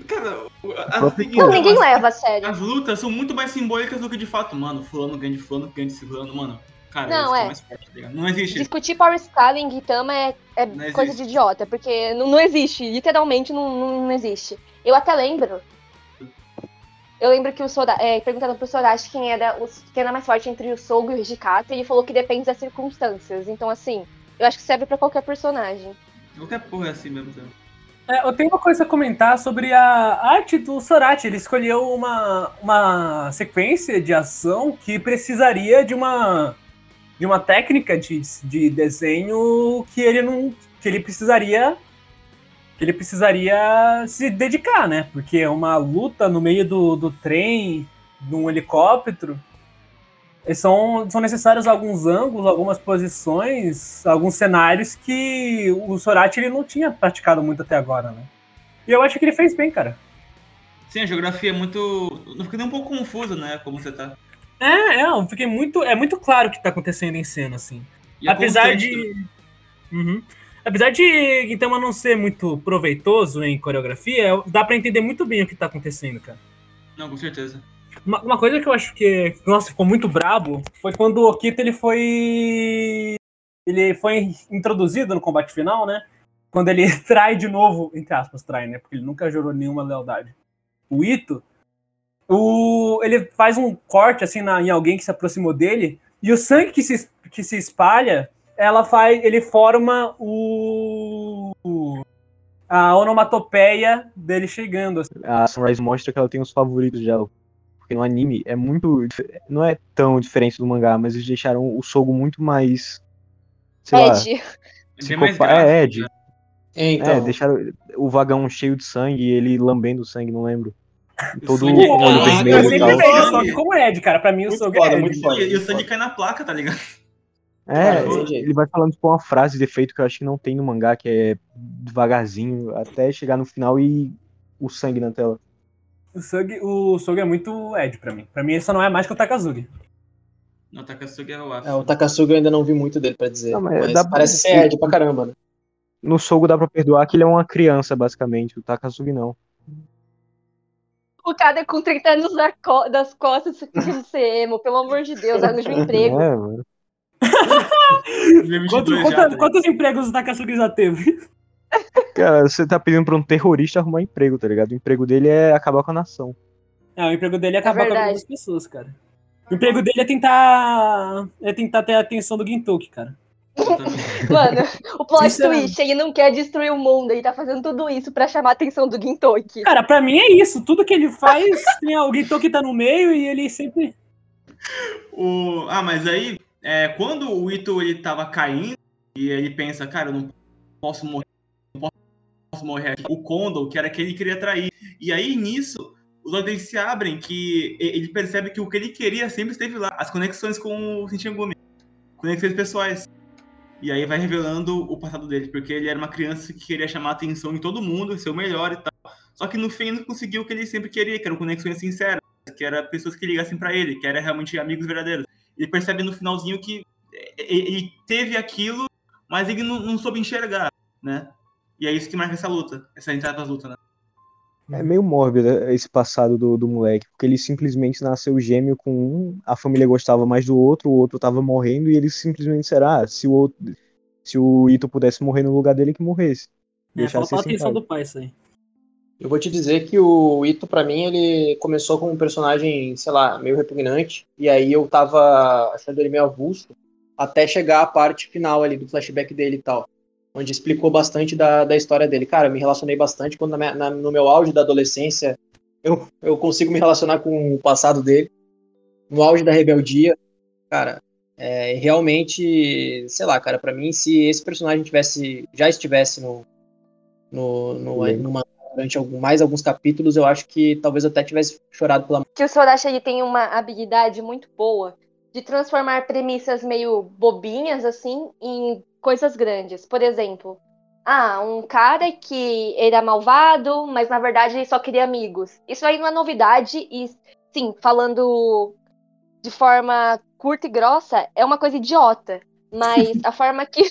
S1: Cara, o- as,
S5: próprio
S1: tem-
S4: Não, ninguém
S1: as-
S4: leva a sério.
S1: as lutas são muito mais simbólicas do que de fato, mano. Fulano ganha de fulano, ganha de fulano, mano. Cara,
S4: Não, é.
S1: é mais forte, tá ligado? Não existe.
S4: Discutir Power Scaling em Gitama é, é
S1: existe.
S4: coisa de idiota, porque não, não existe, literalmente não, não, não existe. Eu até lembro. Eu lembro que o Sora, é, perguntaram pro Sorachi quem era, o, quem era mais forte entre o Sogo e o Hijikata, e ele falou que depende das circunstâncias. Então, assim, eu acho que serve pra qualquer personagem.
S1: Qualquer porra é assim mesmo, sabe?
S2: É, eu tenho uma coisa a comentar sobre a arte do Sorati. Ele escolheu uma, uma sequência de ação que precisaria de uma, de uma técnica de, de desenho que ele não. que ele precisaria. que ele precisaria se dedicar, né? Porque é uma luta no meio do, do trem, num helicóptero. São, são necessários alguns ângulos, algumas posições, alguns cenários que o Sorati ele não tinha praticado muito até agora, né? E eu acho que ele fez bem, cara.
S1: Sim, a geografia é muito. Não fica nem um pouco confusa, né? Como você tá.
S2: É, é, eu fiquei muito. É muito claro o que tá acontecendo em cena, assim.
S1: E é
S2: Apesar de. Uhum. Apesar de Gintama não ser muito proveitoso em coreografia, dá pra entender muito bem o que tá acontecendo, cara.
S1: Não, com certeza.
S2: Uma, uma coisa que eu acho que, nossa, ficou muito brabo foi quando o Okito ele foi. Ele foi introduzido no combate final, né? Quando ele trai de novo, entre aspas, trai, né? Porque ele nunca jurou nenhuma lealdade. O Ito, o, ele faz um corte assim na, em alguém que se aproximou dele, e o sangue que se, que se espalha, ela faz. Ele forma o. o- a onomatopeia dele chegando. assim.
S5: A Sunrise mostra que ela tem os favoritos dela. Porque no anime é muito. Não é tão diferente do mangá, mas eles deixaram o Sogo muito mais. Sei lá.
S4: Ed.
S1: É mais
S5: psicopa-
S1: gráfico,
S5: é, Ed.
S1: né?
S3: É, então.
S5: É, deixaram o vagão cheio de sangue e ele lambendo o sangue, não lembro. Todo
S1: sangue é
S5: o olho vermelho
S2: eu sempre vejo o Sog como Ed, cara. Pra mim o
S3: foda,
S2: é Ed.
S3: muito foda.
S1: E, e o sangue cai na placa, tá ligado?
S5: É, ele vai falando tipo uma frase de efeito que eu acho que não tem no mangá, que é devagarzinho, até chegar no final e o sangue na tela.
S2: O Sog, o Sog é muito Ed pra mim. Pra mim ele só não é mais que o Takazugi.
S1: No Takasugi é o Afro.
S3: É, o Takasuga eu ainda não vi muito dele pra dizer.
S5: Não, mas
S3: mas
S5: dá pra-
S3: parece ser Ed pra caramba, né?
S5: No Sogo dá pra perdoar que ele é uma criança, basicamente. O Takasugi não.
S4: O cara com 30 anos da co- das costas querendo ser emo, pelo amor de Deus, arranja um emprego.
S5: É, mano.
S1: Mesmo de
S2: Quanto-
S1: dois
S2: quanto-
S1: já, tá
S2: quantos empregos o Takasugi já teve?
S5: Cara, você tá pedindo pra um terrorista arrumar emprego, tá ligado? O emprego dele é acabar com a nação.
S2: É, o emprego dele é acabar com a vida das pessoas, cara. O emprego dele é tentar. É tentar ter a atenção do Gintoki, cara.
S4: Mano, o plot twist, ele não quer destruir o mundo, ele tá fazendo tudo isso pra chamar a atenção do Gintoki.
S2: Cara, pra mim é isso. Tudo que ele faz, tem o Gintoki tá no meio e ele sempre.
S1: O... Ah, mas aí, é, quando o Ito ele tava caindo e ele pensa, cara, eu não posso morrer, não posso morrer aqui. O Kondo, que era quem ele queria trair. E aí, nisso, os olhos se abrem, que ele percebe que o que ele queria sempre esteve lá. As conexões com o Shinchigumi. Conexões pessoais. E aí vai revelando o passado dele, porque ele era uma criança que queria chamar atenção em todo mundo, ser o melhor e tal. Só que no fim não conseguiu o que ele sempre queria, que eram conexões sinceras que era pessoas que ligassem pra ele, que era realmente amigos verdadeiros. Ele percebe no finalzinho que e- ele teve aquilo, mas ele não, não soube enxergar, né? E é isso que marca essa luta, essa entrada das lutas, né?
S5: É meio mórbido esse passado do, do moleque, porque ele simplesmente nasceu gêmeo com um, a família gostava mais do outro, o outro tava morrendo e ele simplesmente será, ah, se o outro, se o Ito pudesse morrer no lugar dele, que morresse.
S2: É,
S5: Deixar
S2: faltou a atenção do pai, isso aí.
S3: Eu vou te dizer que o Ito, pra mim, ele começou como um personagem, sei lá, meio repugnante, e aí eu tava achando ele meio avulso, até chegar a parte final ali do flashback dele e tal, onde explicou bastante da, da história dele. Cara, eu me relacionei bastante quando na minha- na- no meu auge da adolescência, eu, eu consigo me relacionar com o passado dele, no auge da rebeldia, cara, é, realmente, sei lá, cara, pra mim, se esse personagem tivesse, já estivesse no, no, no, numa- durante algum, mais alguns capítulos, eu acho que talvez eu até tivesse chorado pela
S4: Que o Sorachi ele tem uma habilidade muito boa de transformar premissas meio bobinhas, assim, em coisas grandes. Por exemplo, ah, um cara que era malvado, mas na verdade ele só queria amigos. Isso aí não é novidade e, sim, falando de forma curta e grossa, é uma coisa idiota. Mas a forma que,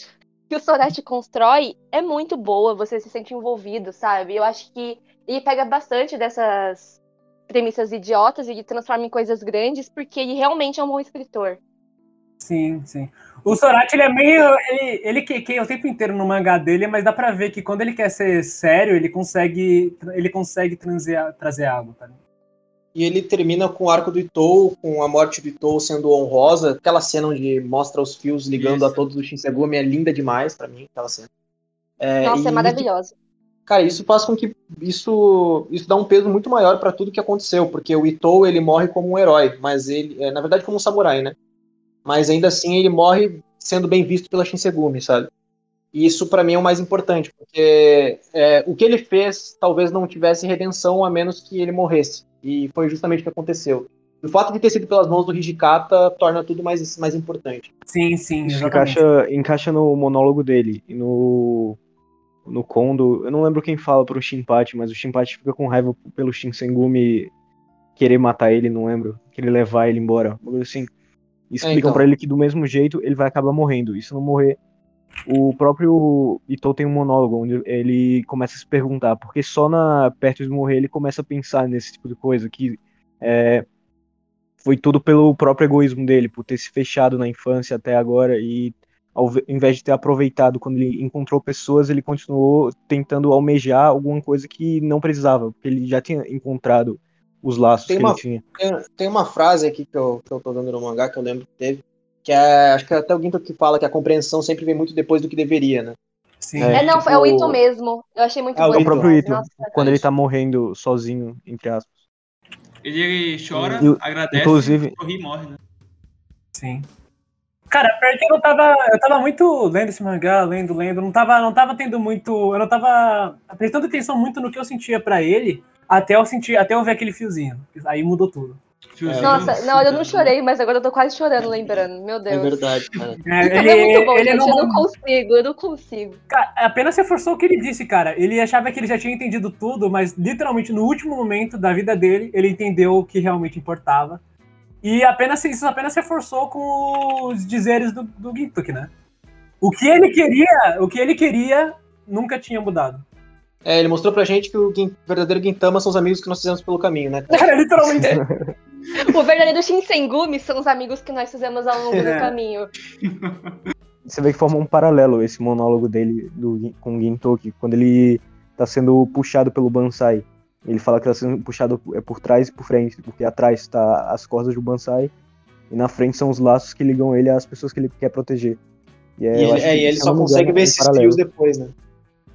S4: que o Sorachi constrói é muito boa, você se sente envolvido, sabe? Eu acho que ele pega bastante dessas premissas idiotas e transforma em coisas grandes, porque ele realmente é um bom escritor.
S2: Sim, sim. O Sorachi, ele é meio. Ele, ele quequeia o tempo inteiro no mangá dele, mas dá pra ver que quando ele quer ser sério, ele consegue. Ele consegue transear- trazer água, tá?
S3: E ele termina com o arco do Itou, com a morte do Itou sendo honrosa. Aquela cena onde mostra os fios ligando
S1: Isso.
S3: a todos do Shinsegumi é linda demais pra mim, aquela cena. É,
S4: Nossa,
S3: e
S4: é maravilhosa.
S3: Cara, isso faz com que isso, isso dá um peso muito maior pra tudo que aconteceu, porque o Itou ele morre como um herói, mas ele, é, na verdade, como um samurai, né? Mas ainda assim ele morre sendo bem visto pela Shinsegumi, sabe? E isso pra mim é o mais importante, porque é, o que ele fez talvez não tivesse redenção a menos que ele morresse. E foi justamente o que aconteceu. O fato de ter sido pelas mãos do Hijikata torna tudo mais, mais importante.
S2: Sim, sim, exatamente.
S5: encaixa, encaixa no monólogo dele e no, no Kondo. Eu não lembro quem fala pro Shinpachi, mas o Shinpachi fica com raiva pelo Shinsengumi querer matar ele, não lembro. Querer levar ele embora. algo Assim. E Explicam
S3: então.
S5: pra ele que do mesmo jeito ele vai acabar morrendo. E se não morrer, o próprio Ito tem um monólogo onde ele começa a se perguntar, porque só na perto de morrer ele começa a pensar nesse tipo de coisa, que é, foi tudo pelo próprio egoísmo dele, por ter se fechado na infância até agora e ao invés de ter aproveitado quando ele encontrou pessoas, ele continuou tentando almejar alguma coisa que não precisava, porque ele já tinha encontrado os laços
S3: Tem
S5: que
S3: uma-
S5: ele tinha.
S3: Tem, tem uma frase aqui que eu, que eu tô dando no mangá, que eu lembro que teve, que é, acho que é até o Ginto que fala que a compreensão sempre vem muito depois do que deveria, né?
S2: Sim.
S5: É,
S4: É, não, é o
S3: tipo-
S4: Ito mesmo. Eu achei muito
S3: É, o
S4: bom.
S5: É o próprio Ito,
S4: Nossa.
S5: quando ele tá morrendo sozinho, entre aspas.
S1: Ele chora,
S5: E
S1: agradece,
S5: inclusive-
S1: sorri e morre, né?
S2: Sim. Cara, porque eu não tava. Eu tava muito lendo esse mangá, lendo, lendo. Não tava, não tava tendo muito. Eu não tava prestando atenção muito no que eu sentia pra ele, até eu sentir, até eu ver aquele fiozinho. Aí mudou tudo.
S1: Fiozinho,
S4: Nossa, não, eu não chorei, mas agora eu tô quase chorando lembrando. Meu
S3: É
S4: Deus.
S3: verdade, cara.
S2: É,
S4: Ito é muito bom,
S2: ele
S4: gente.
S2: não-
S4: Eu não consigo, eu não consigo.
S2: Cara, apenas reforçou o que ele disse, cara. Ele achava que ele já tinha entendido tudo, mas literalmente no último momento da vida dele, ele entendeu o que realmente importava. E apenas isso apenas reforçou com os dizeres do, do Gintoki, né? O que ele queria, o que ele queria nunca tinha mudado.
S3: É, ele mostrou pra gente que o Gin- verdadeiro Gintama são os amigos que nós fizemos pelo caminho, né? cara?
S2: Literalmente.
S4: O verdadeiro Shinsengumi são os amigos que nós fizemos ao longo
S2: É.
S4: do caminho.
S5: Você vê que forma um paralelo esse monólogo dele do, com o Gintoki, quando ele tá sendo puxado pelo Bansai. Ele fala que tá sendo puxado é por trás e por frente, porque atrás tá as cordas do Bansai e na frente são os laços que ligam ele às pessoas que ele quer proteger. E, é,
S3: E
S5: eu
S3: ele, é, e ele só consegue ver
S5: é
S3: esses
S5: paralelo.
S3: fios depois, né?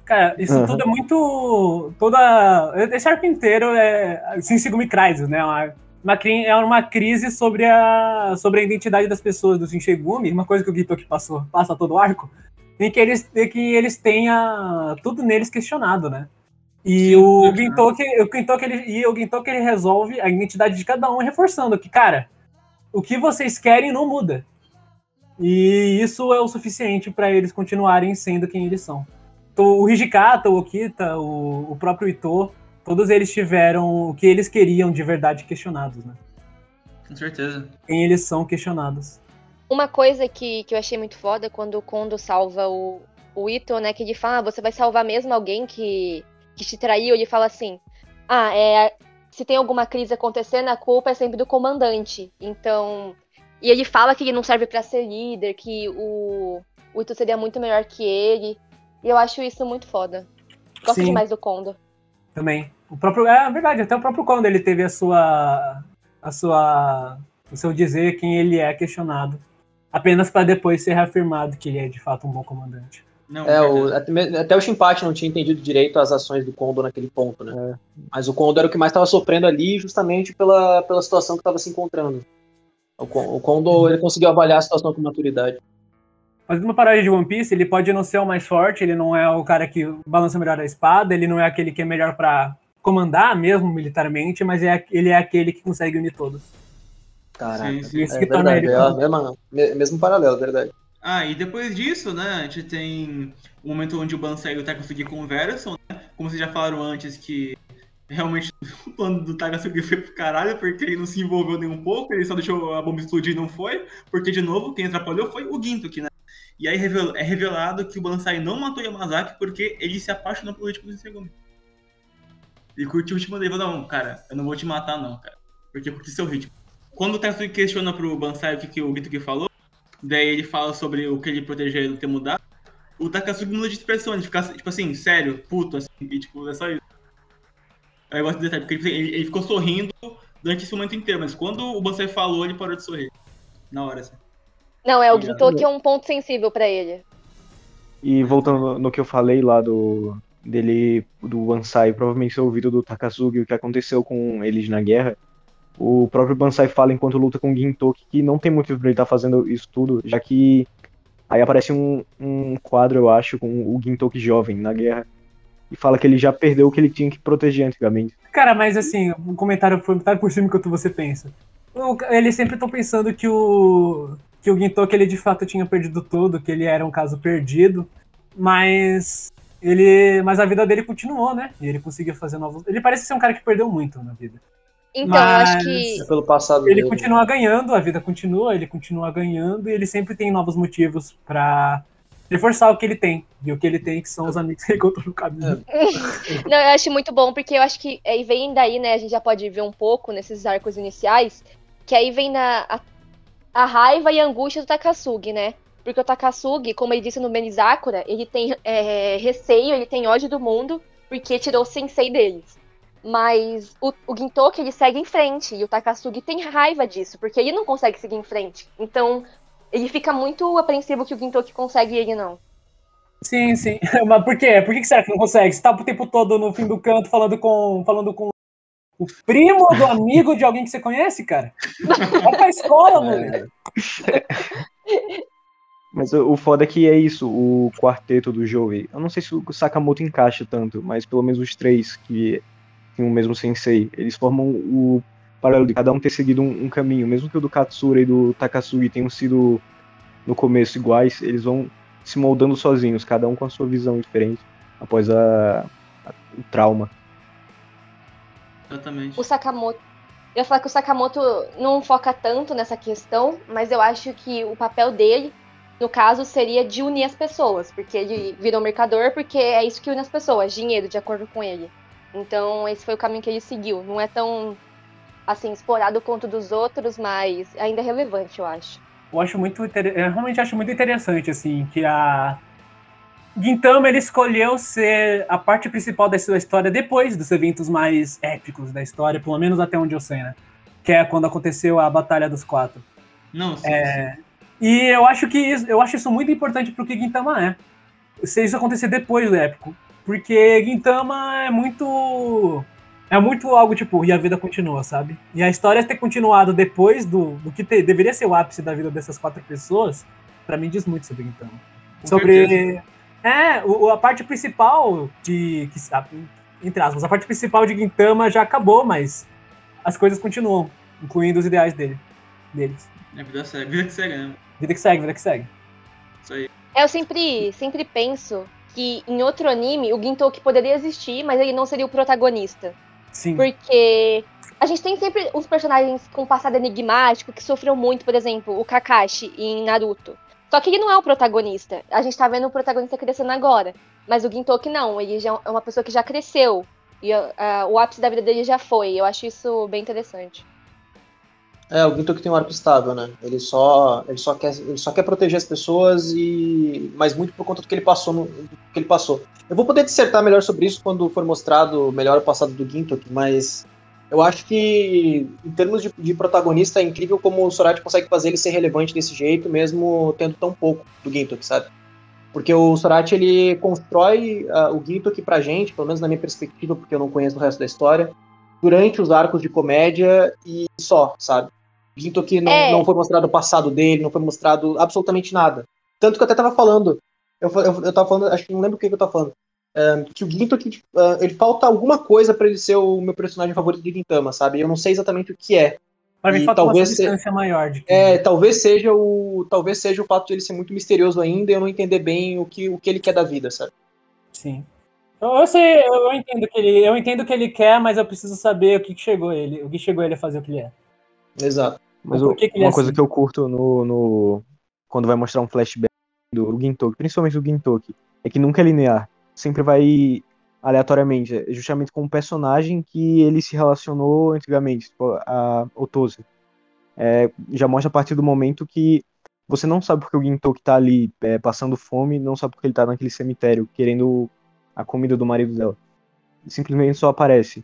S2: Cara, isso
S5: Aham.
S2: tudo é muito. Toda. Esse arco inteiro é. Shinsengumi Crisis, né? Uma, uma, cri- é uma crise sobre a, sobre a identidade das pessoas do Shinsengumi, uma coisa que o Gitoki passou, passa todo o arco, em que eles, em que eles tenha tudo neles questionado, né? E
S1: Sim,
S2: o
S1: uhum.
S2: Gintoki, o Gintoki, ele, e o Gintoki ele resolve a identidade de cada um, reforçando que, cara, o que vocês querem não muda. E isso é o suficiente para eles continuarem sendo quem eles são. Então, o Hijikata, o Okita, o, o próprio Ito, todos eles tiveram o que eles queriam de verdade questionados, né?
S1: Com certeza.
S2: Quem eles são questionados.
S4: Uma coisa que, que eu achei muito foda quando o Kondo salva o, o Ito, né? Que ele fala, ah, você vai salvar mesmo alguém que, que te traiu? Ele fala assim, ah, é, se tem alguma crise acontecendo, a culpa é sempre do comandante. Então. E ele fala que ele não serve pra ser líder, que o, o Ito seria muito melhor que ele. E eu acho isso muito foda. Gosto
S2: Sim.
S4: demais do Kondo.
S2: Também. O próprio, é verdade, até o próprio Kondo ele teve a sua. a sua. o seu dizer quem ele é questionado. Apenas para depois ser reafirmado que ele é de fato um bom comandante.
S1: Não,
S3: É, o, até, até o Shinpachi não tinha entendido direito as ações do Kondo naquele ponto, né? Mas o Kondo era o que mais estava sofrendo ali justamente pela, pela situação que estava se encontrando. O, o Kondo ele conseguiu avaliar a situação com maturidade.
S2: Mas numa parada de One Piece, ele pode não ser o mais forte, ele não é o cara que balança melhor a espada, ele não é aquele que é melhor pra comandar mesmo militarmente, mas é, ele é aquele que consegue unir todos.
S3: Caraca.
S1: Sim, sim.
S2: Isso
S3: É
S2: que torna
S3: verdade,
S2: ele
S3: é a mesma, me- mesmo paralelo, é verdade.
S1: Ah, e depois disso, né, a gente tem o momento onde o Bansai e o Takasugi conversam, né? Como vocês já falaram antes, que realmente o plano do Takasugi foi pro caralho, porque ele não se envolveu nem um pouco, ele só deixou a bomba explodir e não foi, porque, de novo, quem atrapalhou foi o Gintoki, né? E aí é revelado que o Bansai não matou Yamazaki porque ele se apaixonou pelo ritmo do segundo. Ele curtiu o ritmo dele, falou, não, cara, eu não vou te matar não, cara, porque eu curti seu ritmo. Quando o Takasugi questiona pro Bansai o que, que o Gintoki falou, Daí ele fala sobre o que ele protegeu ele ter mudado. O Takasugi muda de expressão, ele fica tipo assim, sério, puto, assim, e tipo, é só isso. Aí eu gosto desse detalhe, porque ele, ele ficou sorrindo durante esse momento inteiro, mas quando o Bansai falou, ele parou de sorrir. Na hora, assim.
S4: Não, é o. Gintoki é um ponto sensível pra ele.
S5: E voltando no que eu falei lá do dele do Bansai provavelmente ser ouvido do Takasugi, o que aconteceu com eles na guerra. O próprio Bansai fala enquanto luta com o Gintoki que não tem motivo pra ele estar fazendo isso tudo, já que aí aparece um, um quadro, eu acho, com o Gintoki jovem na guerra e fala que ele já perdeu o que ele tinha que proteger antigamente.
S2: Cara, mas assim, um comentário, um comentário por cima enquanto você pensa. Eles sempre estão pensando que o que o Gintoki ele de fato tinha perdido tudo, que ele era um caso perdido, mas ele, mas a vida dele continuou, né? E ele conseguiu fazer novos. Ele parece ser um cara que perdeu muito na vida.
S4: Então, eu acho
S2: Mas-
S4: que.
S3: É pelo passado
S2: Ele
S3: dele.
S2: continua ganhando, a vida continua, ele continua ganhando e ele sempre tem novos motivos pra reforçar o que ele tem. E o que ele tem que são os amigos que ele encontrou no caminho.
S4: Não, eu acho muito bom, porque eu acho que aí vem daí, né? A gente já pode ver um pouco nesses arcos iniciais, que aí vem na, a, a raiva e a angústia do Takasugi, né? Porque o Takasugi, como ele disse no Benizakura, ele tem é, receio, ele tem ódio do mundo, porque tirou o sensei deles. Mas o, o Gintoki, ele segue em frente, e o Takasugi tem raiva disso, porque ele não consegue seguir em frente. Então, ele fica muito apreensivo que o Gintoki consegue e ele não.
S2: Sim, sim. Mas por quê? Por que será que não consegue? Você tá o tempo todo no fim do canto falando com, falando com o primo do amigo de alguém que você conhece, cara? Vai pra escola, moleque.
S5: Mas o o foda é que é isso, o quarteto do Joey. Eu não sei se o Sakamoto encaixa tanto, mas pelo menos os três que tem o mesmo sensei, eles formam o paralelo de cada um ter seguido um, um caminho. Mesmo que o do Katsura e do Takasugi tenham sido no começo iguais, eles vão se moldando sozinhos, cada um com a sua visão diferente após a, a- o trauma.
S1: Exatamente.
S4: O Sakamoto. Eu ia falar que o Sakamoto não foca tanto nessa questão, mas eu acho que o papel dele, no caso, seria de unir as pessoas, porque ele virou mercador, porque é isso que une as pessoas, dinheiro, de acordo com ele. Então, esse foi o caminho que ele seguiu. Não é tão, assim, explorado quanto dos outros, mas ainda é relevante, eu acho.
S2: Eu acho muito eu realmente acho muito interessante assim que a Gintama ele escolheu ser a parte principal da sua história depois dos eventos mais épicos da história, pelo menos até onde eu sei, né? Que é quando aconteceu a Batalha dos Quatro.
S1: Não, sim,
S2: É, E eu acho que isso, eu acho isso muito importante pro que Gintama é. Se isso acontecer depois do épico. Porque Gintama é muito. É muito algo tipo, e a vida continua, sabe? E a história ter continuado depois do, do que te- deveria ser o ápice da vida dessas quatro pessoas, pra mim diz muito sobre Gintama.
S1: com
S2: sobre.
S1: certeza.
S2: É, o- a parte principal de. Que, a- entre aspas, a parte principal de Gintama já acabou, mas as coisas continuam, incluindo os ideais dele, deles.
S1: É vida segue, vida que segue, né?
S2: Vida que segue, vida que segue.
S1: Isso aí.
S4: É, Eu sempre, sempre penso que em outro anime o Gintoki poderia existir, mas ele não seria o protagonista.
S2: Sim.
S4: Porque a gente tem sempre uns personagens com passado enigmático que sofreu muito, por exemplo, o Kakashi em Naruto. Só que ele não é o protagonista. A gente tá vendo o protagonista crescendo agora. Mas o Gintoki não, ele já é uma pessoa que já cresceu. E ah, o ápice da vida dele já foi. Eu acho isso bem interessante.
S3: É, o Gintoki tem um arco estável, né? Ele só, ele só quer, ele só quer proteger as pessoas e, mas muito por conta do que ele passou, no, que ele passou. Eu vou poder dissertar melhor sobre isso quando for mostrado melhor o passado do Gintoki, mas eu acho que em termos de, de protagonista é incrível como o Sorati consegue fazer ele ser relevante desse jeito, mesmo tendo tão pouco do Gintoki, sabe? Porque o Sorati ele constrói ah, o Gintoki pra gente, pelo menos na minha perspectiva, porque eu não conheço o resto da história, durante os arcos de comédia e só, sabe? Gintoki não,
S4: É.
S3: não foi mostrado o passado dele, não foi mostrado absolutamente nada. Tanto que eu até tava falando, eu, eu, eu tava falando, acho que não lembro o que, que eu tava falando, que o Gintoki, tipo, é, ele falta alguma coisa pra ele ser o meu personagem favorito de Gintama, sabe? Eu não sei exatamente o que é.
S2: Pra mim falta uma
S3: talvez se-
S2: maior de que
S3: É, talvez seja o, talvez seja o fato de ele ser muito misterioso ainda e eu não entender bem o que, o que ele quer da vida, sabe?
S2: Sim. Eu, eu sei, eu, eu entendo que ele, eu entendo o que ele quer, mas eu preciso saber o que, que chegou ele, o que chegou ele a fazer o que ele é.
S3: Exato.
S5: Mas o-
S2: que que
S5: uma
S2: é
S5: coisa
S2: assim?
S5: que eu curto no, no- quando vai mostrar um flashback do Gintoki, principalmente do Gintoki, é que nunca é linear. Sempre vai aleatoriamente, é justamente com um personagem que ele se relacionou antigamente, tipo, a Otose. É, já mostra a partir do momento que você não sabe porque o Gintoki tá ali é, passando fome, não sabe porque ele tá naquele cemitério querendo a comida do marido dela. Simplesmente só aparece.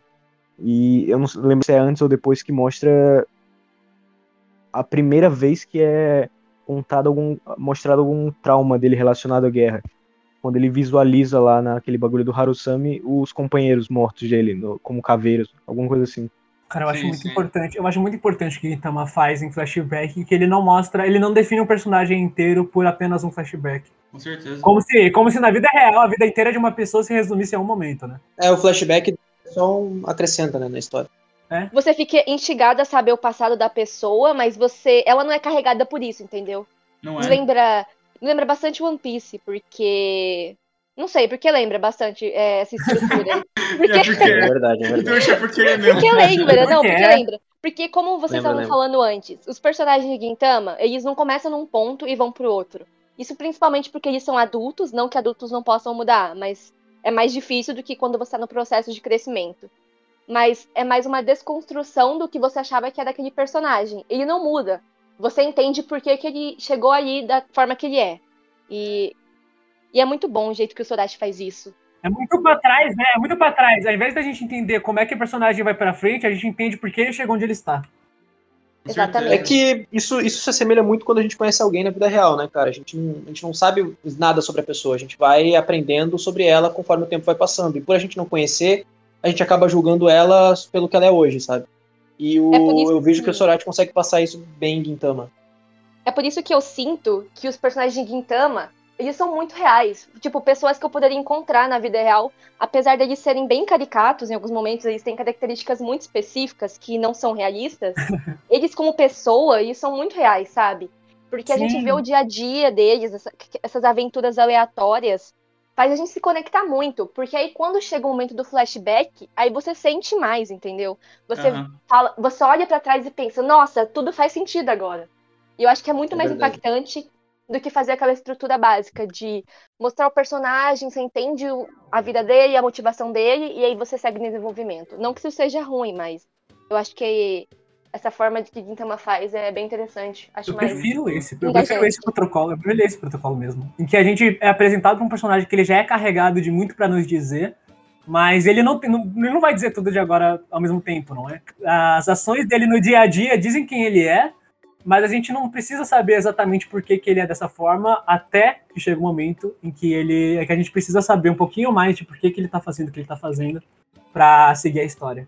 S5: E eu não lembro se é antes ou depois que mostra a primeira vez que é contado algum, mostrado algum trauma dele relacionado à guerra. Quando ele visualiza lá naquele bagulho do Harusami os companheiros mortos dele, no- como caveiras, alguma coisa assim.
S2: Cara, eu acho
S1: Sim,
S2: muito
S1: sim.
S2: importante. Eu acho muito importante que Gintama faz em flashback que ele não mostra, ele não define um personagem inteiro por apenas um flashback.
S1: Com certeza.
S2: Como se, como se na vida real a vida inteira de uma pessoa se resumisse a um momento, né?
S3: É, o flashback só um acrescenta, né, na história.
S4: Você fica instigado a saber o passado da pessoa, mas você. Ela não é carregada por isso, entendeu?
S1: Não é?
S4: lembra, lembra bastante One Piece, porque. Não sei, porque lembra bastante é, essa estrutura. aí. Porque,
S1: É porque
S3: É
S1: é.
S3: verdade, é verdade.
S1: É porque é
S4: porque lembra, não,
S2: Porque é.
S4: lembra. Porque, como vocês
S3: Lembra,
S4: estavam
S3: lembra.
S4: falando antes, os personagens de Gintama, eles não começam num ponto e vão pro outro. Isso principalmente porque eles são adultos, não que adultos não possam mudar, mas é mais difícil do que quando você tá no processo de crescimento. Mas é mais uma desconstrução do que você achava que era aquele personagem. Ele não muda. Você entende por que, que ele chegou ali da forma que ele é. E, e é muito bom o jeito que o Sorachi faz isso.
S2: É muito pra trás, né? É muito pra trás. Ao invés da gente entender como é que o personagem vai pra frente, a gente entende por que ele chegou onde ele está.
S4: Exatamente.
S3: É que isso, isso se assemelha muito quando a gente conhece alguém na vida real, né, cara? A gente, não, a gente não sabe nada sobre a pessoa, a gente vai aprendendo sobre ela conforme o tempo vai passando. E por a gente não conhecer, a gente acaba julgando ela pelo que ela é hoje, sabe? E o,
S4: É
S3: eu vejo
S4: que-
S3: que o Sorati consegue passar isso bem em Gintama.
S4: É por isso que eu sinto que os personagens de Gintama, eles são muito reais. Tipo, pessoas que eu poderia encontrar na vida real, apesar deles serem bem caricatos em alguns momentos, eles têm características muito específicas que não são realistas. eles, como pessoa, eles são muito reais, sabe? Porque a
S2: Sim.
S4: gente vê o dia a dia deles, essa- essas aventuras aleatórias, faz a gente se conectar muito. Porque aí quando chega o momento do flashback, aí você sente mais, entendeu? Você
S1: Aham.
S4: fala, você olha pra trás e pensa, nossa, tudo faz sentido agora. E eu acho que é muito
S3: É
S4: mais
S3: verdade.
S4: impactante do que fazer aquela estrutura básica de mostrar o personagem, você entende a vida dele, a motivação dele, e aí você segue no desenvolvimento. Não que isso seja ruim, mas eu acho que essa forma de que Gintama faz é bem interessante. Acho
S2: Eu
S4: mais.
S2: prefiro esse. Eu
S4: Engajante.
S2: prefiro esse protocolo. Eu prefiro esse protocolo mesmo. Em que a gente é apresentado pra um personagem que ele já é carregado de muito pra nos dizer, mas ele não, tem- não, ele não vai dizer tudo de agora ao mesmo tempo, não é? As ações dele no dia a dia dizem quem ele é, mas a gente não precisa saber exatamente por que, que ele é dessa forma, até que chega o momento em que ele. É que a gente precisa saber um pouquinho mais de por que, que ele tá fazendo o que ele tá fazendo pra seguir a história.